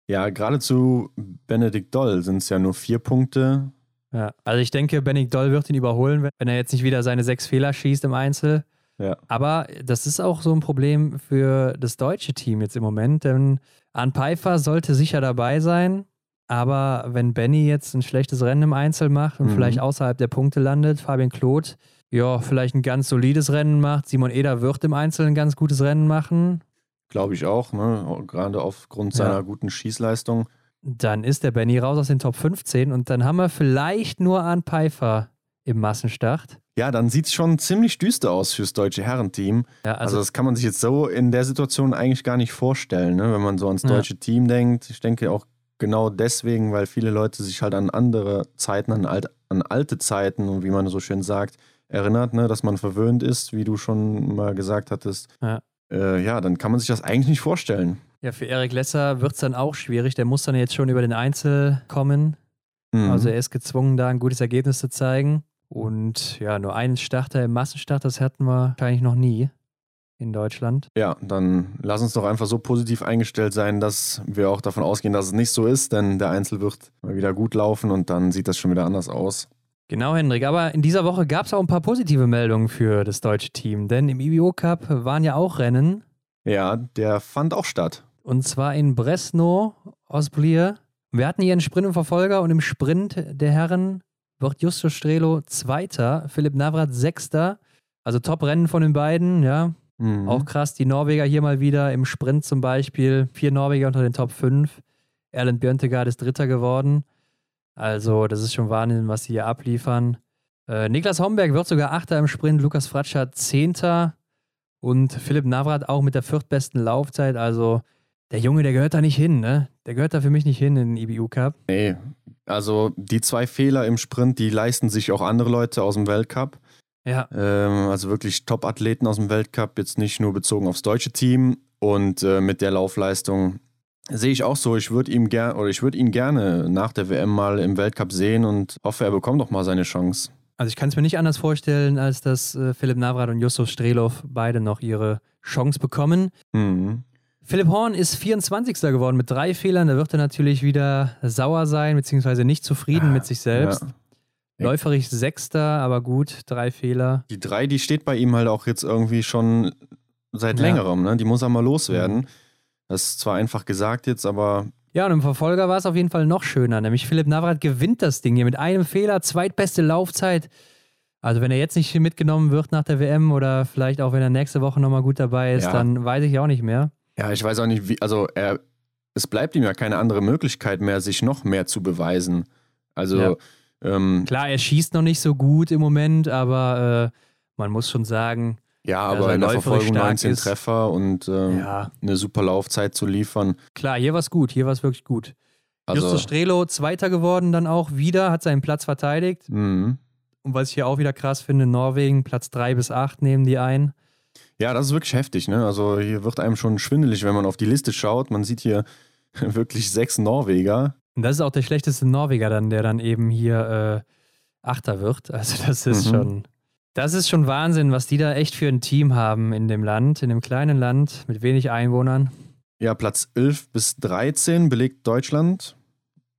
ja, gerade zu Benedikt Doll sind es ja nur vier Punkte. Ja, also ich denke, Benning Doll wird ihn überholen, wenn- er jetzt nicht wieder seine sechs Fehler schießt im Einzel. Ja. Aber das ist auch so ein Problem für das deutsche Team jetzt im Moment, denn Arne Pfeiffer sollte sicher dabei sein. Aber wenn Benny jetzt ein schlechtes Rennen im Einzel macht und Mhm. vielleicht außerhalb der Punkte landet, Fabian Kloth, ja, vielleicht ein ganz solides Rennen macht. Simon Eder wird im Einzel ein ganz gutes Rennen machen. Glaube ich auch, ne? Gerade aufgrund Ja. seiner guten Schießleistung. Dann ist der Benny raus aus den Top 15 und dann haben wir vielleicht nur Arne Pfeiffer im Massenstart. Ja, dann sieht es schon ziemlich düster aus fürs deutsche Herrenteam. Ja, Also, also, das kann man sich jetzt so in der Situation eigentlich gar nicht vorstellen, ne? wenn man so ans Ja. deutsche Team denkt. Ich denke auch genau deswegen, weil viele Leute sich halt an andere Zeiten, an, alt, an alte Zeiten und wie man so schön sagt, erinnert, ne? dass man verwöhnt ist, wie du schon mal gesagt hattest. Ja. Äh, ja, dann kann man sich das eigentlich nicht vorstellen. ja, für Erik Lesser wird es dann auch schwierig. Der muss dann jetzt schon über den Einzel kommen. Mhm. Also er ist gezwungen, da ein gutes Ergebnis zu zeigen. Und ja, nur einen Starter im Massenstart, das hatten wir wahrscheinlich noch nie in Deutschland. Ja, dann lass uns doch einfach so positiv eingestellt sein, dass wir auch davon ausgehen, dass es nicht so ist, denn der Einzel wird mal wieder gut laufen und dann sieht das schon wieder anders aus. Genau, Hendrik. Aber in dieser Woche gab es auch ein paar positive Meldungen für das deutsche Team. Denn im IBO Cup waren ja auch Rennen. Ja, der fand auch statt. Und zwar in Bresno, Osblier. Wir hatten hier einen Sprint und Verfolger und im Sprint der Herren wird Justo Strelo Zweiter, Philipp Navrat Sechster. Also Top-Rennen von den beiden, ja. Mhm. Auch krass, die Norweger hier mal wieder im Sprint zum Beispiel. Vier Norweger unter den Top 5. Erlend Björntegard ist Dritter geworden. Also, das ist schon Wahnsinn, was sie hier abliefern. Äh, Niklas Homberg wird sogar Achter im Sprint, Lukas Fratscher Zehnter und Philipp Navrat auch mit der viertbesten Laufzeit. Also, der Junge, der gehört da nicht hin, ne? Der gehört da für mich nicht hin in den IBU Cup. Nee, also die zwei Fehler im Sprint, die leisten sich auch andere Leute aus dem Weltcup. Ja, Ähm, also wirklich Top-Athleten aus dem Weltcup, jetzt nicht nur bezogen aufs deutsche Team. Und äh, mit der Laufleistung sehe ich auch so, ich würde ihm gerne oder ich würde ihn gerne nach der WM mal im Weltcup sehen und hoffe, er bekommt doch mal seine Chance. Also ich kann es mir nicht anders vorstellen, als dass äh, Philipp Navrat und Justus Strelov beide noch ihre Chance bekommen. Mhm. Philipp Horn ist 24. geworden mit drei Fehlern. Da wird er natürlich wieder sauer sein, beziehungsweise nicht zufrieden mit sich selbst. Ja. Läuferig Sechster, aber gut, drei Fehler. Die drei, die steht bei ihm halt auch jetzt irgendwie schon seit Ja. längerem, ne? Die muss er mal loswerden. Das ist zwar einfach gesagt jetzt, aber Ja, und im Verfolger war es auf jeden Fall noch schöner. Nämlich Philipp Navrat gewinnt das Ding hier mit einem Fehler, zweitbeste Laufzeit. Also wenn er jetzt nicht mitgenommen wird nach der WM oder vielleicht auch wenn er nächste Woche nochmal gut dabei ist, Ja. dann weiß ich auch nicht mehr. ja, ich weiß auch nicht, wie, also er, es bleibt ihm ja keine andere Möglichkeit mehr, sich noch mehr zu beweisen. Also, Ja. Ähm, Klar, er schießt noch nicht so gut im Moment, aber äh, man muss schon sagen, ja, aber in der Verfolgung stark 19 ist- Treffer und ähm, ja, eine super Laufzeit zu liefern. klar, hier war es gut, hier war es wirklich gut. Also, Justus Strelo Zweiter geworden dann auch wieder, hat seinen Platz verteidigt. mhm. Und was ich hier auch wieder krass finde, Norwegen, Platz 3 bis 8 nehmen die ein. Ja, das ist wirklich heftig, ne? Also hier wird einem schon schwindelig, wenn man auf die Liste schaut. Man sieht hier wirklich sechs Norweger. Und das ist auch der schlechteste Norweger dann, der dann eben hier äh, Achter wird. Also das ist Mhm. schon, das ist schon Wahnsinn, was die da echt für ein Team haben in dem Land, in dem kleinen Land mit wenig Einwohnern. Ja, Platz 11 bis 13 belegt Deutschland.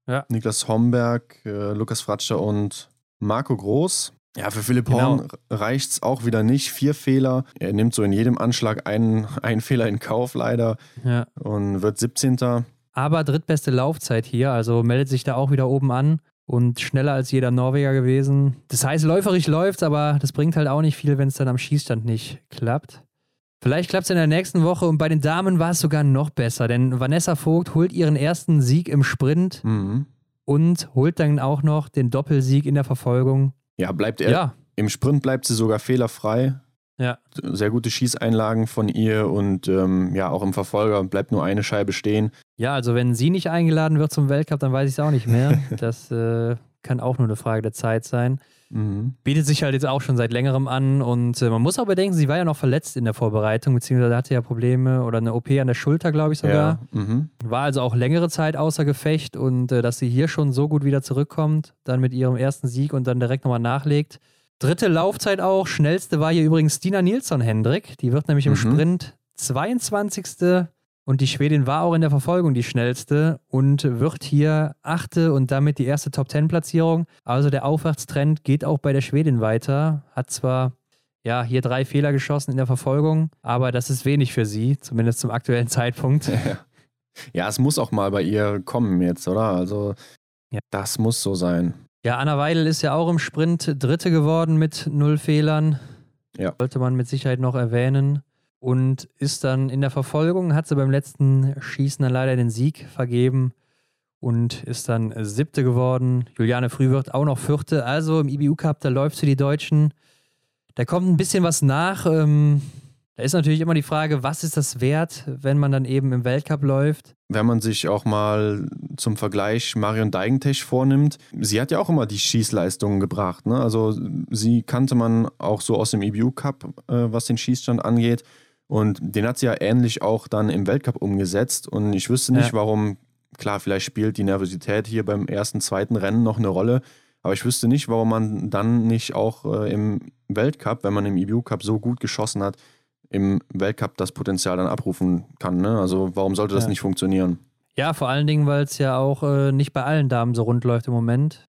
Ja. Niklas Homberg, äh, Lukas Fratscher und Marco Groß. Ja, für Philipp Genau. Horn reicht es auch wieder nicht. Vier Fehler. Er nimmt so in jedem Anschlag einen, einen Fehler in Kauf leider Ja. und wird 17. Aber drittbeste Laufzeit hier, also meldet sich da auch wieder oben an und schneller als jeder Norweger gewesen. Das heißt, läuferisch läuft's, aber das bringt halt auch nicht viel, wenn es dann am Schießstand nicht klappt. Vielleicht klappt es in der nächsten Woche und bei den Damen war es sogar noch besser, denn Vanessa Vogt holt ihren ersten Sieg im Sprint Mhm. und holt dann auch noch den Doppelsieg in der Verfolgung. Ja, bleibt er. Ja, Im Sprint bleibt sie sogar fehlerfrei. ja. Sehr gute Schießeinlagen von ihr und ähm, ja, auch im Verfolger bleibt nur eine Scheibe stehen. Ja, also wenn sie nicht eingeladen wird zum Weltcup, dann weiß ich es auch nicht mehr. Das äh, kann auch nur eine Frage der Zeit sein. Mhm. Bietet sich halt jetzt auch schon seit längerem an und äh, man muss auch bedenken, sie war ja noch verletzt in der Vorbereitung, beziehungsweise hatte ja Probleme oder eine OP an der Schulter, glaube ich sogar. Ja. Mhm. War also auch längere Zeit außer Gefecht und äh, dass sie hier schon so gut wieder zurückkommt, dann mit ihrem ersten Sieg und dann direkt nochmal nachlegt. Dritte Laufzeit auch, schnellste war hier übrigens Stina Nilsson Hendrik. Die wird nämlich im Mhm. Sprint 22. Und die Schwedin war auch in der Verfolgung die schnellste und wird hier achte und damit die erste Top-10-Platzierung. Also der Aufwärtstrend geht auch bei der Schwedin weiter. Hat zwar ja hier drei Fehler geschossen in der Verfolgung, aber das ist wenig für sie, zumindest zum aktuellen Zeitpunkt. Ja. ja, es muss auch mal bei ihr kommen jetzt, oder? Also, Ja. das muss so sein. Ja, Anna Weidel ist ja auch im Sprint Dritte geworden mit null Fehlern. Ja. Sollte man mit Sicherheit noch erwähnen. Und ist dann in der Verfolgung, hat sie beim letzten Schießen dann leider den Sieg vergeben und ist dann Siebte geworden. Juliane Frühwirt auch noch Vierte. Also im IBU Cup, da läuft für die Deutschen. Da kommt ein bisschen was nach. Ähm, da ist natürlich immer die Frage, was ist das wert, wenn man dann eben im Weltcup läuft? Wenn man sich auch mal zum Vergleich Marion Deigentech vornimmt, sie hat ja auch immer die Schießleistungen gebracht. Ne? Also sie kannte man auch so aus dem EBU Cup, äh, was den Schießstand angeht. Und den hat sie ja ähnlich auch dann im Weltcup umgesetzt. Und ich wüsste nicht, Ja. warum, klar, vielleicht spielt die Nervosität hier beim ersten, zweiten Rennen noch eine Rolle. Aber ich wüsste nicht, warum man dann nicht auch äh, im Weltcup, wenn man im EBU Cup so gut geschossen hat, im Weltcup das Potenzial dann abrufen kann. Ne? Also warum sollte das Ja. nicht funktionieren? Ja, vor allen Dingen, weil es ja auch äh, nicht bei allen Damen so rund läuft im Moment.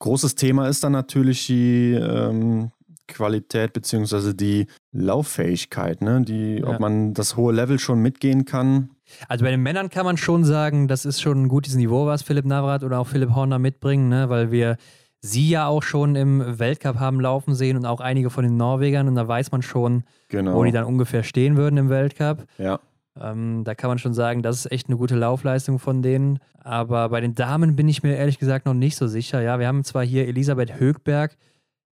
Großes Thema ist dann natürlich die ähm, Qualität bzw. die Lauffähigkeit, ne? die, Ja. ob man das hohe Level schon mitgehen kann. Also bei den Männern kann man schon sagen, das ist schon ein gutes Niveau, was Philipp Navrat oder auch Philipp Horner mitbringen, ne? weil wir sie ja auch schon im Weltcup haben laufen sehen und auch einige von den Norwegern und da weiß man schon, Genau. wo die dann ungefähr stehen würden im Weltcup. ja. Ähm, da kann man schon sagen, das ist echt eine gute Laufleistung von denen. Aber bei den Damen bin ich mir ehrlich gesagt noch nicht so sicher. Ja, wir haben zwar hier Elisabeth Högberg,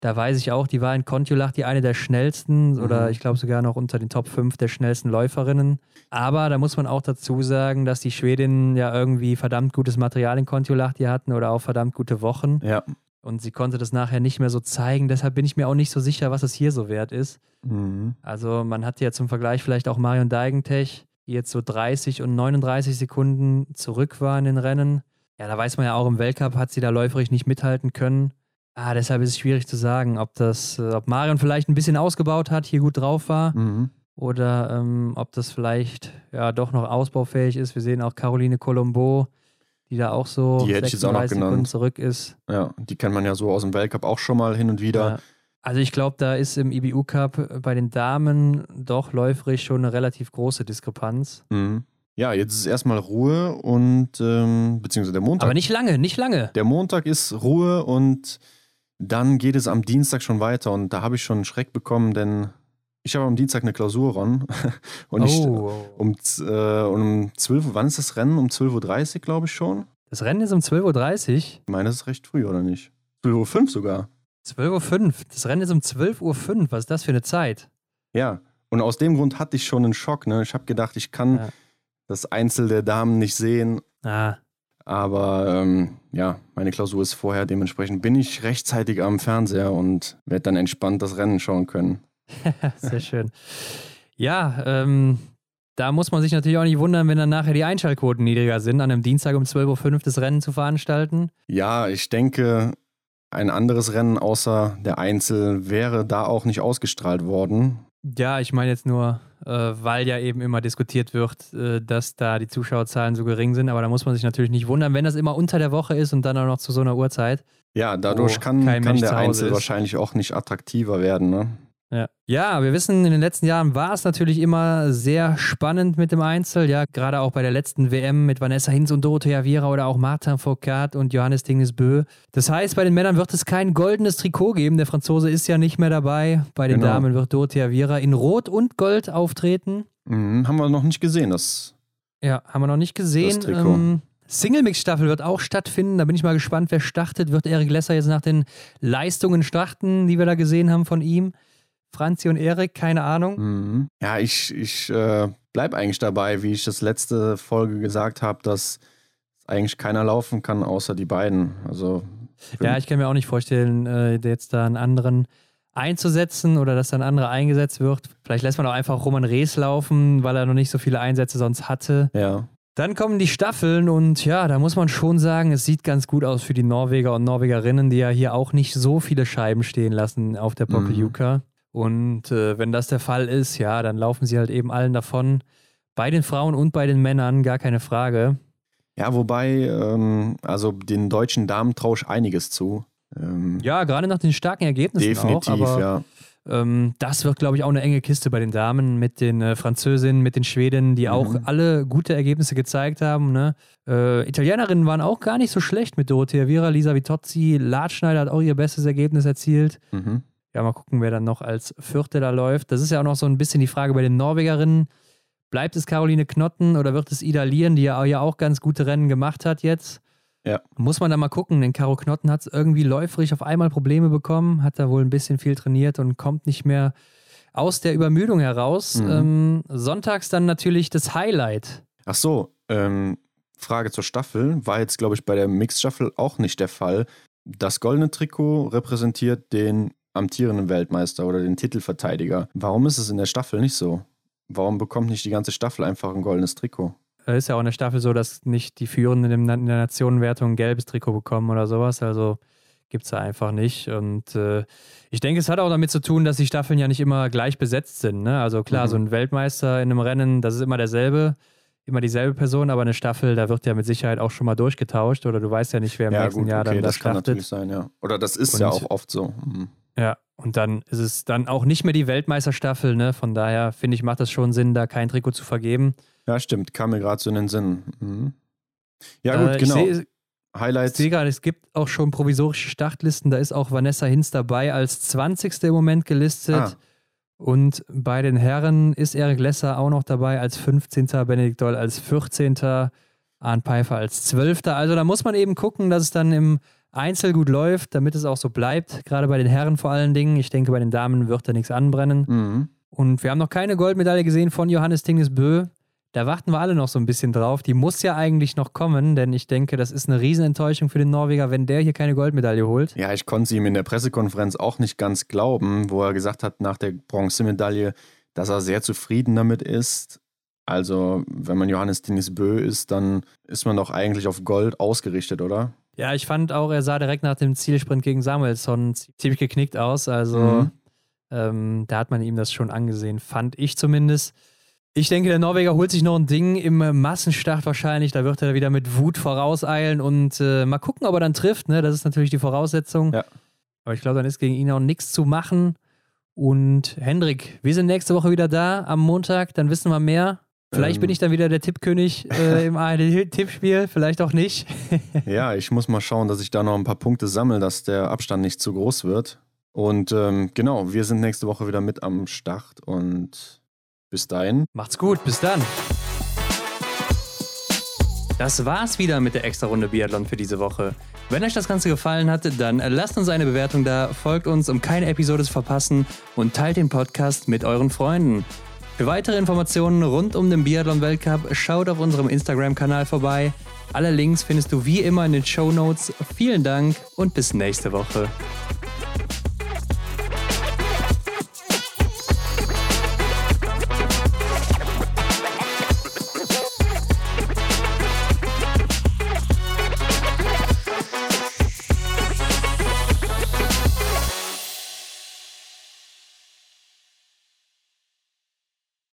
da weiß ich auch, die war in Kontiolach die eine der schnellsten oder Mhm. ich glaube sogar noch unter den Top 5 der schnellsten Läuferinnen. Aber da muss man auch dazu sagen, dass die Schwedinnen ja irgendwie verdammt gutes Material in Kontiolach die hatten oder auch verdammt gute Wochen. Ja. Und sie konnte das nachher nicht mehr so zeigen. Deshalb bin ich mir auch nicht so sicher, was es hier so wert ist. Mhm. Also man hat ja zum Vergleich vielleicht auch Marion Deigentech, die jetzt so 30 und 39 Sekunden zurück war in den Rennen. Ja, da weiß man ja auch, im Weltcup hat sie da läuferisch nicht mithalten können. Ah, deshalb ist es schwierig zu sagen, ob das, äh, ob Marion vielleicht ein bisschen ausgebaut hat, hier gut drauf war. Mhm. Oder ähm, ob das vielleicht ja doch noch ausbaufähig ist. Wir sehen auch Caroline Colombo, die da auch so Die hätte ich jetzt auch noch 36 Sekunden genannt. zurück ist. Ja, die kennt man ja so aus dem Weltcup auch schon mal hin und wieder. Ja. Also ich glaube, da ist im IBU Cup bei den Damen doch läuferisch schon eine relativ große Diskrepanz. Mhm. Ja, jetzt ist erstmal Ruhe und ähm, beziehungsweise der Montag. Aber nicht lange, nicht lange. Der Montag ist Ruhe und dann geht es am Dienstag schon weiter und da habe ich schon einen Schreck bekommen, denn ich habe am Dienstag eine Klausur ran und ich oh. um, z- äh, um 12 Uhr, wann ist das Rennen? Um 12.30 Uhr, glaube ich schon. Das Rennen ist um 12.30 Uhr. Ich meine, das ist recht früh, oder nicht? 12.05 Uhr sogar. 12.05 Uhr. Das Rennen ist um 12.05 Uhr. Was ist das für eine Zeit? Ja, und aus dem Grund hatte ich schon einen Schock. Ne? Ich habe gedacht, ich kann Ja. das Einzel der Damen nicht sehen, Ah, aber ähm, ja, meine Klausur ist vorher. Dementsprechend bin ich rechtzeitig am Fernseher und werde dann entspannt das Rennen schauen können. sehr schön. Ja, ähm, da muss man sich natürlich auch nicht wundern, wenn dann nachher die Einschaltquoten niedriger sind, an einem Dienstag um 12.05 Uhr das Rennen zu veranstalten. Ja, ich denke, ein anderes Rennen außer der Einzel wäre da auch nicht ausgestrahlt worden. Ja, ich meine jetzt nur, weil ja eben immer diskutiert wird, äh, dass da die Zuschauerzahlen so gering sind. Aber da muss man sich natürlich nicht wundern, wenn das immer unter der Woche ist und dann auch noch zu so einer Uhrzeit. Ja, dadurch kann, kann der Einzel wahrscheinlich auch nicht attraktiver werden. Ne? Ja. ja, wir wissen, in den letzten Jahren war es natürlich immer sehr spannend mit dem Einzel. Ja, gerade auch bei der letzten WM mit Vanessa Hinz und Dorothea Viera oder auch Martin Foucault und Johannes Dingesbö. Das heißt, bei den Männern wird es kein goldenes Trikot geben. Der Franzose ist ja nicht mehr dabei. Bei den Genau. Damen wird Dorothea Viera in Rot und Gold auftreten. Mhm, haben wir noch nicht gesehen. Das, Ja, haben wir noch nicht gesehen. Das Trikot. Ähm, Single-Mix-Staffel wird auch stattfinden. Da bin ich mal gespannt, wer startet. Wird Erik Lesser jetzt nach den Leistungen starten, die wir da gesehen haben von ihm? Franzi und Erik, keine Ahnung. mhm. Ja, ich, ich äh, bleibe eigentlich dabei, wie ich das letzte Folge gesagt habe, dass eigentlich keiner laufen kann, außer die beiden. Also Ja, ich kann mir auch nicht vorstellen, äh, jetzt da einen anderen einzusetzen oder dass dann ein anderer eingesetzt wird. Vielleicht lässt man auch einfach Roman Rees laufen, weil er noch nicht so viele Einsätze sonst hatte. ja. Dann kommen die Staffeln und ja, da muss man schon sagen, es sieht ganz gut aus für die Norweger und Norwegerinnen, die ja hier auch nicht so viele Scheiben stehen lassen auf der Pokeljuka. Und äh, wenn das der Fall ist, ja, dann laufen sie halt eben allen davon. Bei den Frauen und bei den Männern, gar keine Frage. Ja, wobei, ähm, also den deutschen Damen traue einiges zu. Ähm, Ja, gerade nach den starken Ergebnissen definitiv, auch. Aber ja. ähm, das wird, glaube ich, auch eine enge Kiste bei den Damen mit den äh, Französinnen, mit den Schwedinnen, die auch Mhm. alle gute Ergebnisse gezeigt haben. Ne? Äh, Italienerinnen waren auch gar nicht so schlecht mit Dorothea Viera, Lisa Vitozzi, Latschneider hat auch ihr bestes Ergebnis erzielt. Mhm. Ja, mal gucken, wer dann noch als Vierte da läuft. Das ist ja auch noch so ein bisschen die Frage bei den Norwegerinnen. Bleibt es Caroline Knotten oder wird es Ida Lieren, die ja ja auch ganz gute Rennen gemacht hat jetzt? Ja. Muss man da mal gucken, denn Caro Knotten hat irgendwie läuferig auf einmal Probleme bekommen, hat da wohl ein bisschen viel trainiert und kommt nicht mehr aus der Übermüdung heraus. Mhm. Ähm, sonntags dann natürlich das Highlight. Ach so, ähm, Frage zur Staffel. War jetzt, glaube ich, bei der Mixstaffel auch nicht der Fall. Das goldene Trikot repräsentiert den amtierenden Weltmeister oder den Titelverteidiger. Warum ist es in der Staffel nicht so? Warum bekommt nicht die ganze Staffel einfach ein goldenes Trikot? Ist ja auch in der Staffel so, dass nicht die Führenden in der Nationenwertung ein gelbes Trikot bekommen oder sowas. Also gibt es da einfach nicht. Und äh, ich denke, es hat auch damit zu tun, dass die Staffeln ja nicht immer gleich besetzt sind. Ne? Also klar, Mhm. so ein Weltmeister in einem Rennen, das ist immer derselbe, immer dieselbe Person, aber eine Staffel, da wird ja mit Sicherheit auch schon mal durchgetauscht oder du weißt ja nicht, wer im ja, nächsten gut, Jahr okay, dann da das kann startet. natürlich sein, ja. Oder das ist ja Und- auch oft so. Mhm. Ja, und dann ist es dann auch nicht mehr die Weltmeisterstaffel, ne? Von daher finde ich, macht das schon Sinn, da kein Trikot zu vergeben. Ja, stimmt, kam mir gerade so in den Sinn. Mhm. Ja, Äh, gut, ich genau. Ich Highlights. sehe gerade, es gibt auch schon provisorische Startlisten. Da ist auch Vanessa Hinz dabei als 20. im Moment gelistet. Ah. Und bei den Herren ist Erik Lesser auch noch dabei als 15. Benedikt Doll als 14. Arndt Pfeiffer als 12. Also da muss man eben gucken, dass es dann im Einzel gut läuft, damit es auch so bleibt. Gerade bei den Herren vor allen Dingen. Ich denke, bei den Damen wird da nichts anbrennen. Mhm. Und wir haben noch keine Goldmedaille gesehen von Johannes Dingesbö. Da warten wir alle noch so ein bisschen drauf. Die muss ja eigentlich noch kommen, denn ich denke, das ist eine Riesenenttäuschung für den Norweger, wenn der hier keine Goldmedaille holt. Ja, ich konnte ihm in der Pressekonferenz auch nicht ganz glauben, wo er gesagt hat nach der Bronzemedaille, dass er sehr zufrieden damit ist. Also, wenn man Johannes Denis Bö ist, dann ist man doch eigentlich auf Gold ausgerichtet, oder? Ja, ich fand auch, er sah direkt nach dem Zielsprint gegen Samuelsson ziemlich geknickt aus. Also mhm. ähm, da hat man ihm das schon angesehen, fand ich zumindest. Ich denke, der Norweger holt sich noch ein Ding im Massenstart wahrscheinlich. Da wird er wieder mit Wut vorauseilen und äh, mal gucken, ob er dann trifft. Ne? Das ist natürlich die Voraussetzung. Ja. Aber ich glaube, dann ist gegen ihn auch nichts zu machen. Und Hendrik, wir sind nächste Woche wieder da am Montag. Dann wissen wir mehr. Vielleicht ähm, bin ich dann wieder der Tippkönig äh, im ARD-Tippspiel, vielleicht auch nicht. ja, ich muss mal schauen, dass ich da noch ein paar Punkte sammle, dass der Abstand nicht zu groß wird. Und ähm, genau, wir sind nächste Woche wieder mit am Start und bis dahin. Macht's gut, bis dann. Das war's wieder mit der Extra-Runde Biathlon für diese Woche. Wenn euch das Ganze gefallen hat, dann lasst uns eine Bewertung da, folgt uns, um keine Episode zu verpassen und teilt den Podcast mit euren Freunden. Für weitere Informationen rund um den Biathlon-Weltcup schaut auf unserem Instagram-Kanal vorbei. Alle Links findest du wie immer in den Show Notes. Vielen Dank und bis nächste Woche.